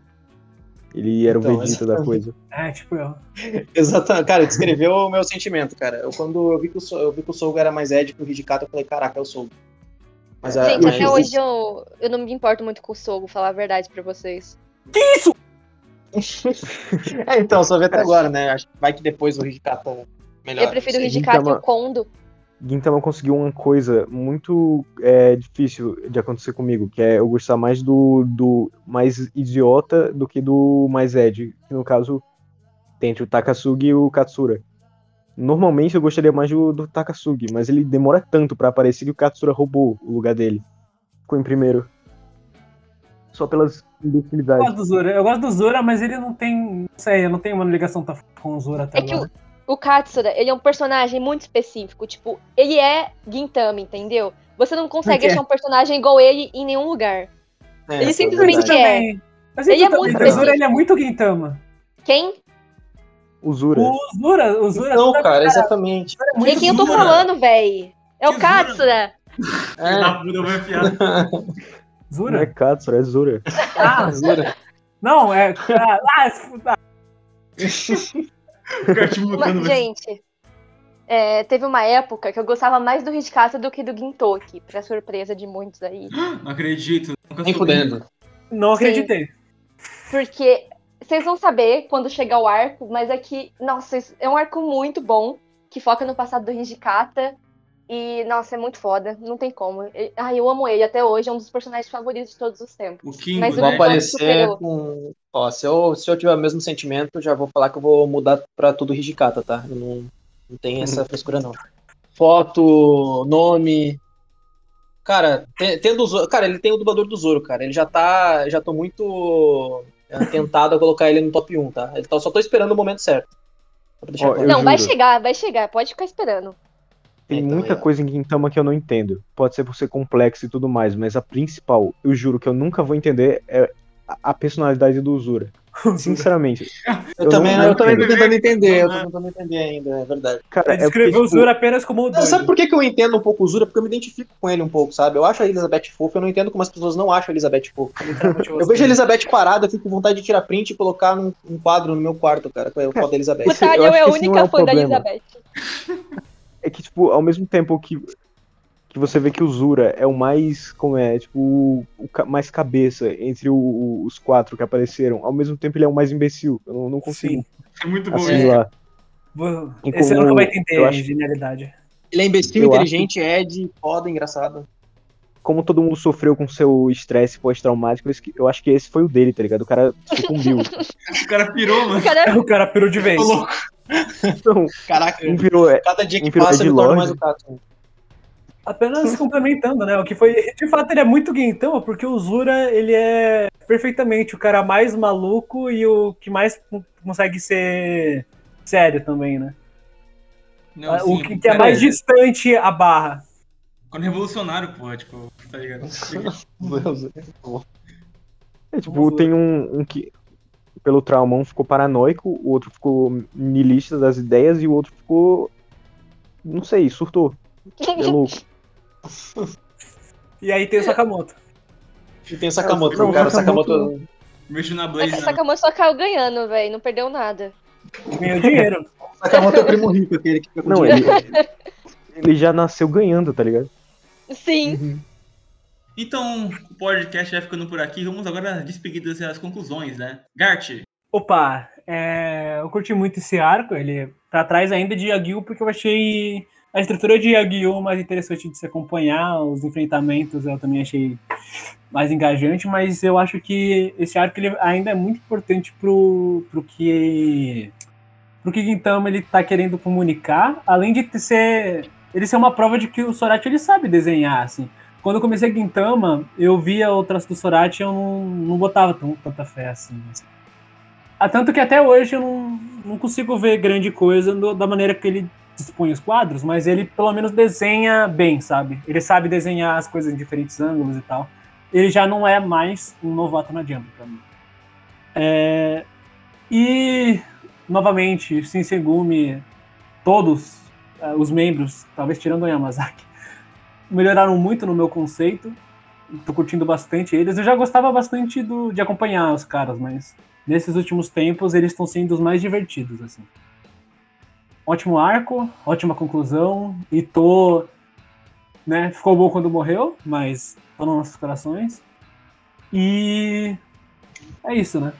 S5: Ele era
S3: Então,
S5: o Vegeta da coisa.
S2: É, tipo eu.
S3: Exatamente. Cara, descreveu o meu sentimento, cara. Eu, quando eu vi, que o, So- eu vi que o Sogo era mais Ed que o Hijikata, eu falei, caraca, é o Sogo. Mas, a-
S4: Gente,
S3: mas
S4: até hoje eu, eu não me importo muito com o Sogo, falar a verdade pra vocês.
S3: É, então, só vi até agora, né? Acho que vai que depois o Hijikata melhora.
S4: eu prefiro o. Hijikata e o Kondo.
S5: Gintama conseguiu uma coisa muito é, difícil de acontecer comigo, que é eu gostar mais do, do mais idiota do que do mais Ed, que no caso tem entre o Takasugi e o Katsura. Normalmente eu gostaria mais do, do Takasugi, mas ele demora tanto pra aparecer que o Katsura roubou o lugar dele. Ficou em primeiro. Só pelas
S2: Eu
S5: imbecilidades.
S2: gosto do Zura. Eu gosto do Zura, mas ele não tem. Não sei, eu não tenho uma ligação tão com o Zura até
S4: É que
S2: agora.
S4: O Katsura, ele é um personagem muito específico. Tipo, ele é Gintama, entendeu? Você não consegue achar um personagem igual ele em nenhum lugar.
S3: É,
S4: Ele
S3: é
S4: simplesmente é.
S2: Também. Mas
S4: Ele é muito
S2: o Zura
S4: específico.
S2: ele é muito Gintama.
S4: Quem?
S5: O Zura.
S2: O Zura, o Zura.
S3: Não,
S2: toda-
S3: cara, exatamente.
S2: é
S4: De
S2: muito
S4: quem eu tô
S1: Zura.
S4: falando, véi? É o Katsura.
S3: É.
S1: Enfiar.
S5: Não é
S2: Zura?
S5: Katsura, é Zura.
S2: Ah,
S3: Zura.
S2: não, é. Ah, ah,
S1: O cara te mudando.
S4: Mas, gente, é, teve uma época que eu gostava mais do Hijikata do que do Gintoki, pra surpresa de muitos aí.
S1: Não acredito. Nunca
S3: Nem fudendo.
S2: não acreditei.
S4: Porque vocês vão saber quando chegar o arco, mas é que, nossa, é um arco muito bom, que foca no passado do Hijikata. E, nossa, é muito foda, não tem como. Ai, eu amo ele até hoje, é um dos personagens favoritos de todos os tempos.
S1: O Kingo,
S4: Mas
S1: né?
S4: Gintoki
S3: aparecer
S4: superou.
S3: com. Ó, se eu, se eu tiver o mesmo sentimento, já vou falar que eu vou mudar pra tudo Hijikata, tá? Eu não, não tem essa frescura, não. Foto, nome. Cara, te- tendo o Zoro. Cara, ele tem o dublador do Zoro, cara. Ele já tá. Já tô muito é, tentado a colocar ele no top 1, tá? Ele tá, só tô esperando o momento certo.
S5: Ó,
S4: não, vai
S5: juro.
S4: chegar, vai chegar, pode ficar esperando.
S5: Tem
S3: Então,
S5: muita
S3: é.
S5: coisa em Gintama que eu não entendo. Pode ser por ser complexo e tudo mais, mas a principal, eu juro que eu nunca vou entender é a- personalidade do Uzura. Sinceramente.
S3: Eu,
S5: eu
S3: também,
S5: não
S3: eu também tô
S1: entendo.
S3: tentando entender, eu tô
S1: Não,
S3: tentando entender ainda, é verdade.
S5: Cara,
S2: Ele
S5: é porque,
S2: descreveu o
S5: tipo,
S2: Zura apenas como o
S3: Não,
S2: doido.
S3: sabe por que, que eu entendo um pouco o Zura? Porque eu me identifico com ele um pouco, sabe? Eu acho a Elizabeth fofa, eu não entendo como as pessoas não acham a Elizabeth fofa. Eu vejo a Elizabeth parada, eu fico com vontade de tirar print e colocar num um quadro no meu quarto, cara, com a foto da Elizabeth.
S4: O
S5: Esse- eu
S4: Talion
S5: acho
S4: é a única
S5: é o
S4: fã da. Elizabeth.
S5: é que, tipo, ao mesmo tempo que, que você vê que o Zura é o mais, como é, tipo, o, o mais cabeça entre o- o- os quatro que apareceram, ao mesmo tempo ele é o mais imbecil. Eu não, não consigo
S2: Sim.
S1: É muito bom isso.
S5: assimilar.
S2: Vou-
S5: E
S2: Esse
S5: como-
S2: nunca vai entender
S5: eu
S2: a
S5: acho-
S2: genialidade.
S3: Ele é imbecil,
S5: Eu
S3: inteligente, Ed, foda, engraçado.
S5: Como todo mundo sofreu com seu estresse pós-traumático, eu acho que esse foi o dele, tá ligado? O cara sucumbiu.
S1: O cara pirou, mano.
S4: Cara,
S2: O cara pirou de vez.
S3: Louco.
S5: Então,
S3: Caraca,
S5: um virou, é,
S3: cada dia que
S5: um virou
S3: passa
S5: Lord.
S3: mais o Kato.
S2: Apenas complementando, né? O que foi. De fato, ele é muito Gintama, porque o Zura, ele é perfeitamente o cara mais maluco e o que mais con- consegue ser sério também, né?
S1: Não,
S2: o
S1: sim,
S2: que, que é mais distante a barra.
S1: Quando revolucionário, pô, tipo, tá ligado?
S5: é, tipo, tem um, um que pelo trauma um ficou paranoico, o outro ficou niilista das ideias e o outro ficou não sei, surtou. É louco.
S2: E aí tem o Sakamoto.
S3: E tem o Sakamoto,
S5: Não,
S3: cara. O
S5: Sakamoto-
S3: Sakamoto.
S1: Mexo na Blaze.
S4: o? Sakamoto só caiu ganhando, velho. Não perdeu nada.
S2: Ganhou dinheiro.
S3: Sakamoto é o primo rico, aquele que fica com
S5: Não,
S3: dinheiro.
S5: ele, ele já nasceu ganhando, tá ligado?
S4: Sim.
S1: Então, o podcast vai ficando por aqui. Vamos agora despedidas e conclusões, né? Gart,
S2: Opa, é, eu curti muito esse arco, ele tá atrás ainda de Yagyu, porque eu achei a estrutura de Yagyu mais interessante de se acompanhar, os enfrentamentos eu também achei mais engajante, mas eu acho que esse arco ele ainda é muito importante pro, pro que pro que Gintama ele tá querendo comunicar, além de ser ele ser uma prova de que o Sorachi ele sabe desenhar, assim. Quando eu comecei Gintama, eu via o traço do Sorachi e eu não, não botava tão, tanta fé assim. Ah, tanto que até hoje eu não, não consigo ver grande coisa do- da maneira que ele dispõe os quadros, mas ele pelo menos desenha bem, sabe? Ele sabe desenhar as coisas em diferentes ângulos e tal. Ele já não é mais um novato na Jump pra mim. É, E, novamente, Shinsengumi, todos eh, os membros, talvez tirando o Yamazaki, melhoraram muito no meu conceito. Tô curtindo bastante eles. Eu já gostava bastante do, de acompanhar os caras, mas nesses últimos tempos eles estão sendo os mais divertidos, assim. Ótimo arco, ótima conclusão, e tô, né, ficou bom quando morreu, mas tô nos nossos corações. E é isso, né?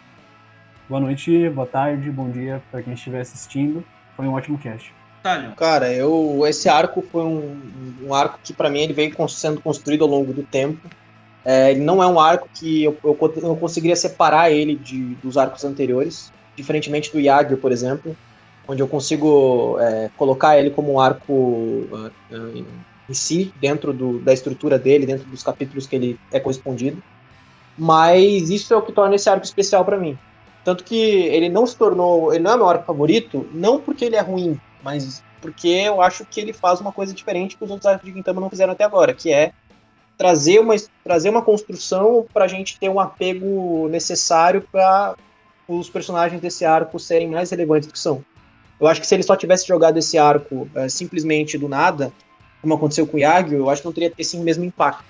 S2: Boa noite, boa tarde, bom dia para quem estiver assistindo. Foi um ótimo cast.
S1: Talion.
S3: Cara, eu esse arco foi um, um arco que pra mim ele veio sendo construído ao longo do tempo. É, ele não é um arco que eu, eu, eu conseguiria separar ele de, dos arcos anteriores, diferentemente do Yagyu, por exemplo, onde eu consigo é, colocar ele como um arco uh, uh, em si, dentro do, da estrutura dele, dentro dos capítulos que ele é correspondido. Mas isso é o que torna esse arco especial pra mim. Tanto que ele não se tornou. Ele não é meu arco favorito, não porque ele é ruim, mas porque eu acho que ele faz uma coisa diferente que os outros arcos de Gintama não fizeram até agora, que é trazer uma, trazer uma construção pra gente ter um apego necessário para os personagens desse arco serem mais relevantes do que são. Eu acho que se ele só tivesse jogado esse arco eh, simplesmente do nada, como aconteceu com o Yagyu, eu acho que não teria esse mesmo impacto.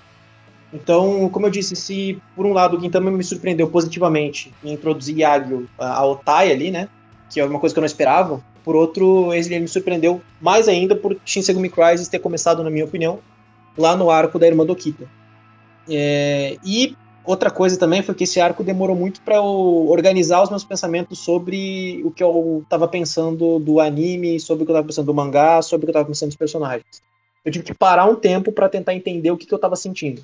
S3: Então, como eu disse, se por um lado o Gintama me surpreendeu positivamente em introduzir Yagyu a a Otai ali, né? Que é uma coisa que eu não esperava. Por outro, ele me surpreendeu mais ainda por Shinsegumi Crisis ter começado, na minha opinião, lá no arco da irmã do Kita. É, e outra coisa também foi que esse arco demorou muito para eu organizar os meus pensamentos sobre o que eu estava pensando do anime, sobre o que eu estava pensando do mangá, sobre o que eu estava pensando dos personagens. Eu tive que parar um tempo para tentar entender o que, que eu estava sentindo.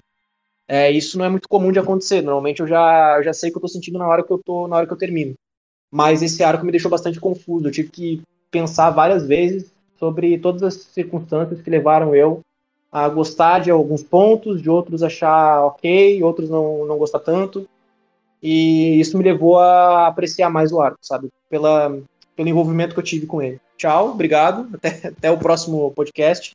S3: É, isso não é muito comum de acontecer. Normalmente eu já, já sei o que eu tô sentindo na hora que eu tô, na hora que eu termino. Mas esse arco me deixou bastante confuso. Eu tive que pensar várias vezes sobre todas as circunstâncias que levaram eu a gostar de alguns pontos, de outros achar ok, outros não, não gostar tanto. E isso me levou a apreciar mais o arco, sabe? Pela, pelo envolvimento que eu tive com ele. Tchau, obrigado. Até, até o próximo podcast,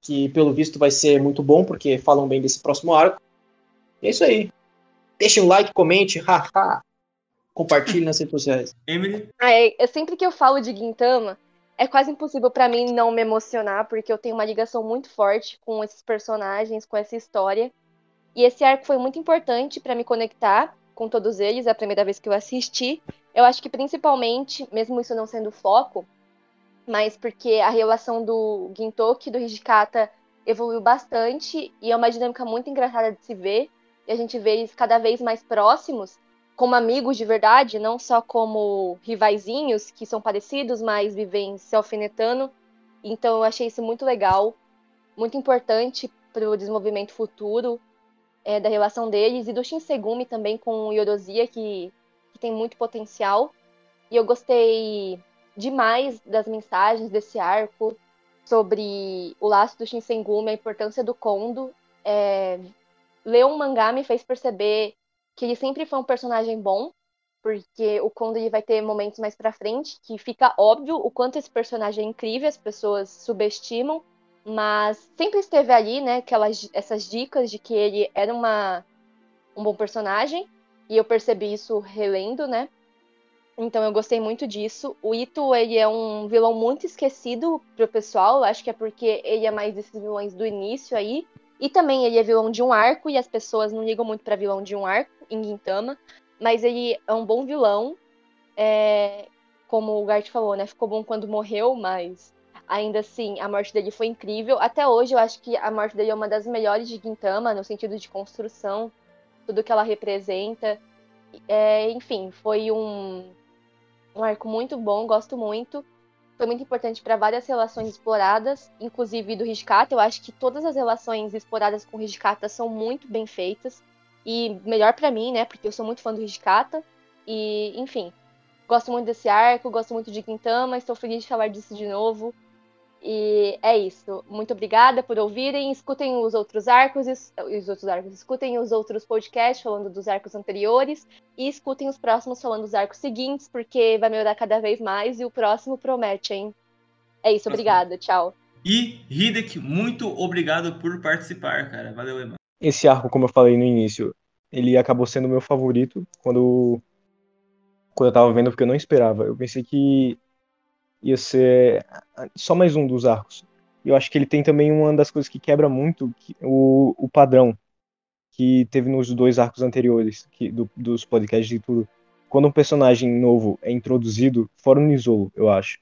S3: que pelo visto vai ser muito bom, porque falam bem desse próximo arco. E é isso aí. Deixem um like, comente, haha. Compartilhe nas redes sociais.
S1: Emily,
S4: Ah, é, é sempre que eu falo de Gintama, é quase impossível pra mim não me emocionar, porque eu tenho uma ligação muito forte com esses personagens, com essa história. E esse arco foi muito importante pra me conectar com todos eles, é a primeira vez que eu assisti. Eu acho que principalmente, mesmo isso não sendo o foco, mas porque a relação do Gintoki e do Hijikata evoluiu bastante e é uma dinâmica muito engraçada de se ver. E a gente vê eles cada vez mais próximos como amigos de verdade, não só como rivaizinhos que são parecidos, mas vivem se alfinetando. Então eu achei isso muito legal, muito importante para o desenvolvimento futuro é, da relação deles e do Shinsegumi também com o Yorosia, que, que tem muito potencial. E eu gostei demais das mensagens desse arco sobre o laço do Shinsengumi, a importância do Kondo. É, ler um mangá me fez perceber que ele sempre foi um personagem bom, porque o Kondo ele vai ter momentos mais pra frente que fica óbvio o quanto esse personagem é incrível, as pessoas subestimam, mas sempre esteve ali, né, aquelas essas dicas de que ele era uma um bom personagem, e eu percebi isso relendo, né? Então eu gostei muito disso. O Ito, ele é um vilão muito esquecido pro pessoal, acho que é porque ele é mais desses vilões do início aí, E também ele é vilão de um arco, e as pessoas não ligam muito para vilão de um arco em Gintama, mas ele é um bom vilão. É, como o Gart falou, né? Ficou bom quando morreu, mas ainda assim a morte dele foi incrível. Até hoje eu acho que a morte dele é uma das melhores de Gintama, no sentido de construção, tudo que ela representa. É, enfim, foi um, um arco muito bom, gosto muito foi muito importante para várias relações exploradas, inclusive do Hijikata. Eu acho que todas as relações exploradas com o Hijikata são muito bem feitas. E melhor para mim, né? Porque eu sou muito fã do Hijikata. E, enfim, gosto muito desse arco, gosto muito de Quintama, estou feliz de falar disso de novo. E é isso. Muito obrigada por ouvirem. Escutem os outros arcos, os outros arcos, escutem os outros podcasts falando dos arcos anteriores e escutem os próximos falando dos arcos seguintes, porque vai melhorar cada vez mais e o próximo promete, hein? É isso, obrigada, tchau.
S1: E Hidek, muito obrigado por participar, cara. Valeu, Eman.
S5: Esse arco, como eu falei no início, ele acabou sendo meu favorito quando quando eu tava vendo, porque eu não esperava. Eu pensei que ia ser só mais um dos arcos. Eu acho que ele tem também uma das coisas que quebra muito o, o padrão que teve nos dois arcos anteriores, que, do, dos podcasts e tudo. Quando um personagem novo é introduzido, fora o Nizolo, eu acho,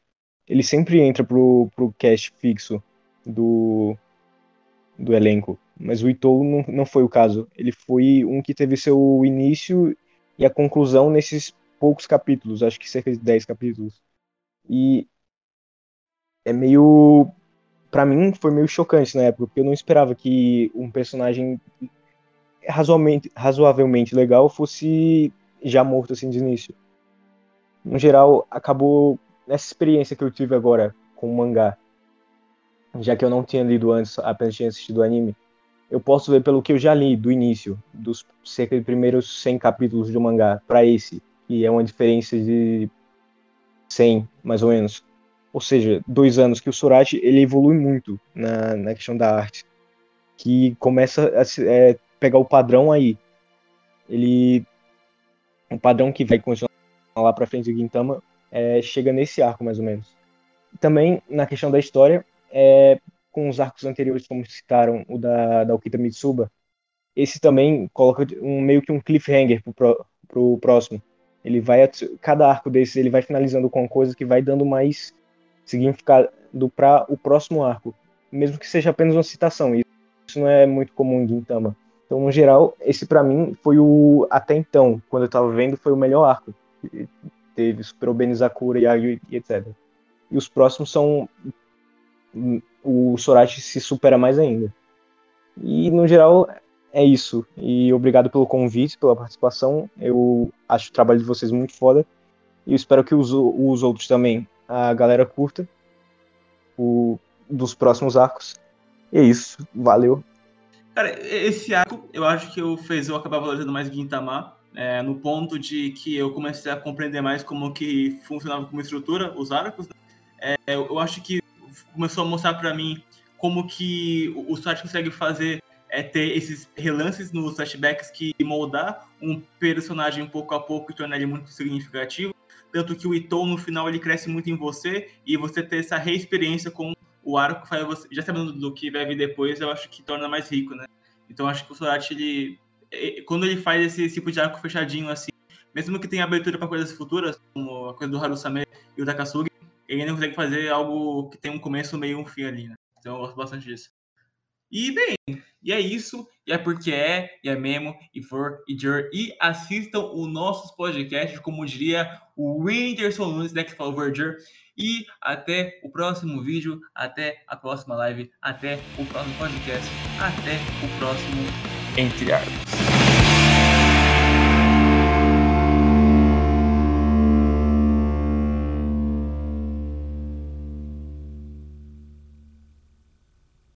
S5: ele sempre entra pro, pro cast fixo do, do elenco. Mas o Itou não, não foi o caso. Ele foi um que teve seu início e a conclusão nesses poucos capítulos, acho que cerca de 10 capítulos. E é meio. para mim, foi meio chocante na época, porque eu não esperava que um personagem razoavelmente, razoavelmente legal fosse já morto assim de início. No geral, acabou nessa experiência que eu tive agora com o mangá, já que eu não tinha lido antes, apenas tinha assistido o anime, eu posso ver pelo que eu já li do início, dos cerca de primeiros 100 capítulos do mangá para esse, e é uma diferença de 100, mais ou menos. Ou seja, dois anos que o Sorachi ele evolui muito na, na questão da arte, que começa a é, pegar o padrão aí. Ele o padrão que vai continuar lá para frente do Gintama é, chega nesse arco mais ou menos. Também na questão da história, é, com os arcos anteriores, como citaram o da, da Okita Mitsuba, esse também coloca um meio que um cliffhanger pro, pro próximo. Ele vai cada arco desses ele vai finalizando com coisa que vai dando mais significado para o próximo arco, mesmo que seja apenas uma citação. Isso não é muito comum em Gintama. Então, no geral, esse para mim foi o até então, quando eu tava vendo, foi o melhor arco. Teve Super Benizakura, Yagyu e etc. E os próximos são o Sorachi se supera mais ainda. E no geral é isso. E obrigado pelo convite, pela participação. Eu acho o trabalho de vocês muito foda. E eu espero que os, os outros também, a galera curta o, dos próximos arcos. E é isso. Valeu.
S1: Cara, esse arco eu acho que eu fez eu acabar valorizando mais Gintama. É, no ponto de que eu comecei a compreender mais como que funcionava como estrutura os arcos. Né? É, eu acho que começou a mostrar para mim como que o site consegue fazer é ter esses relances nos flashbacks que moldar um personagem pouco a pouco e tornar ele muito significativo. Tanto que o Itou, no final, ele cresce muito em você e você ter essa reexperiência com o arco, faz você, já sabendo do que vai vir depois, eu acho que torna mais rico, né? Então acho que o Sorachi, ele, quando ele faz esse tipo de arco fechadinho assim, mesmo que tenha abertura para coisas futuras, como a coisa do Harusame e o Takasugi, ele ainda consegue fazer algo que tem um começo, meio e um fim ali, né? Então eu gosto bastante disso. E bem, e é isso, e é porque é, e é mesmo, e for, e jur, e assistam os nossos podcasts, como diria o Whindersson Nunes, né, que falou Verger, e até o próximo vídeo, até a próxima live, até o próximo podcast, até o próximo Entre Arcos.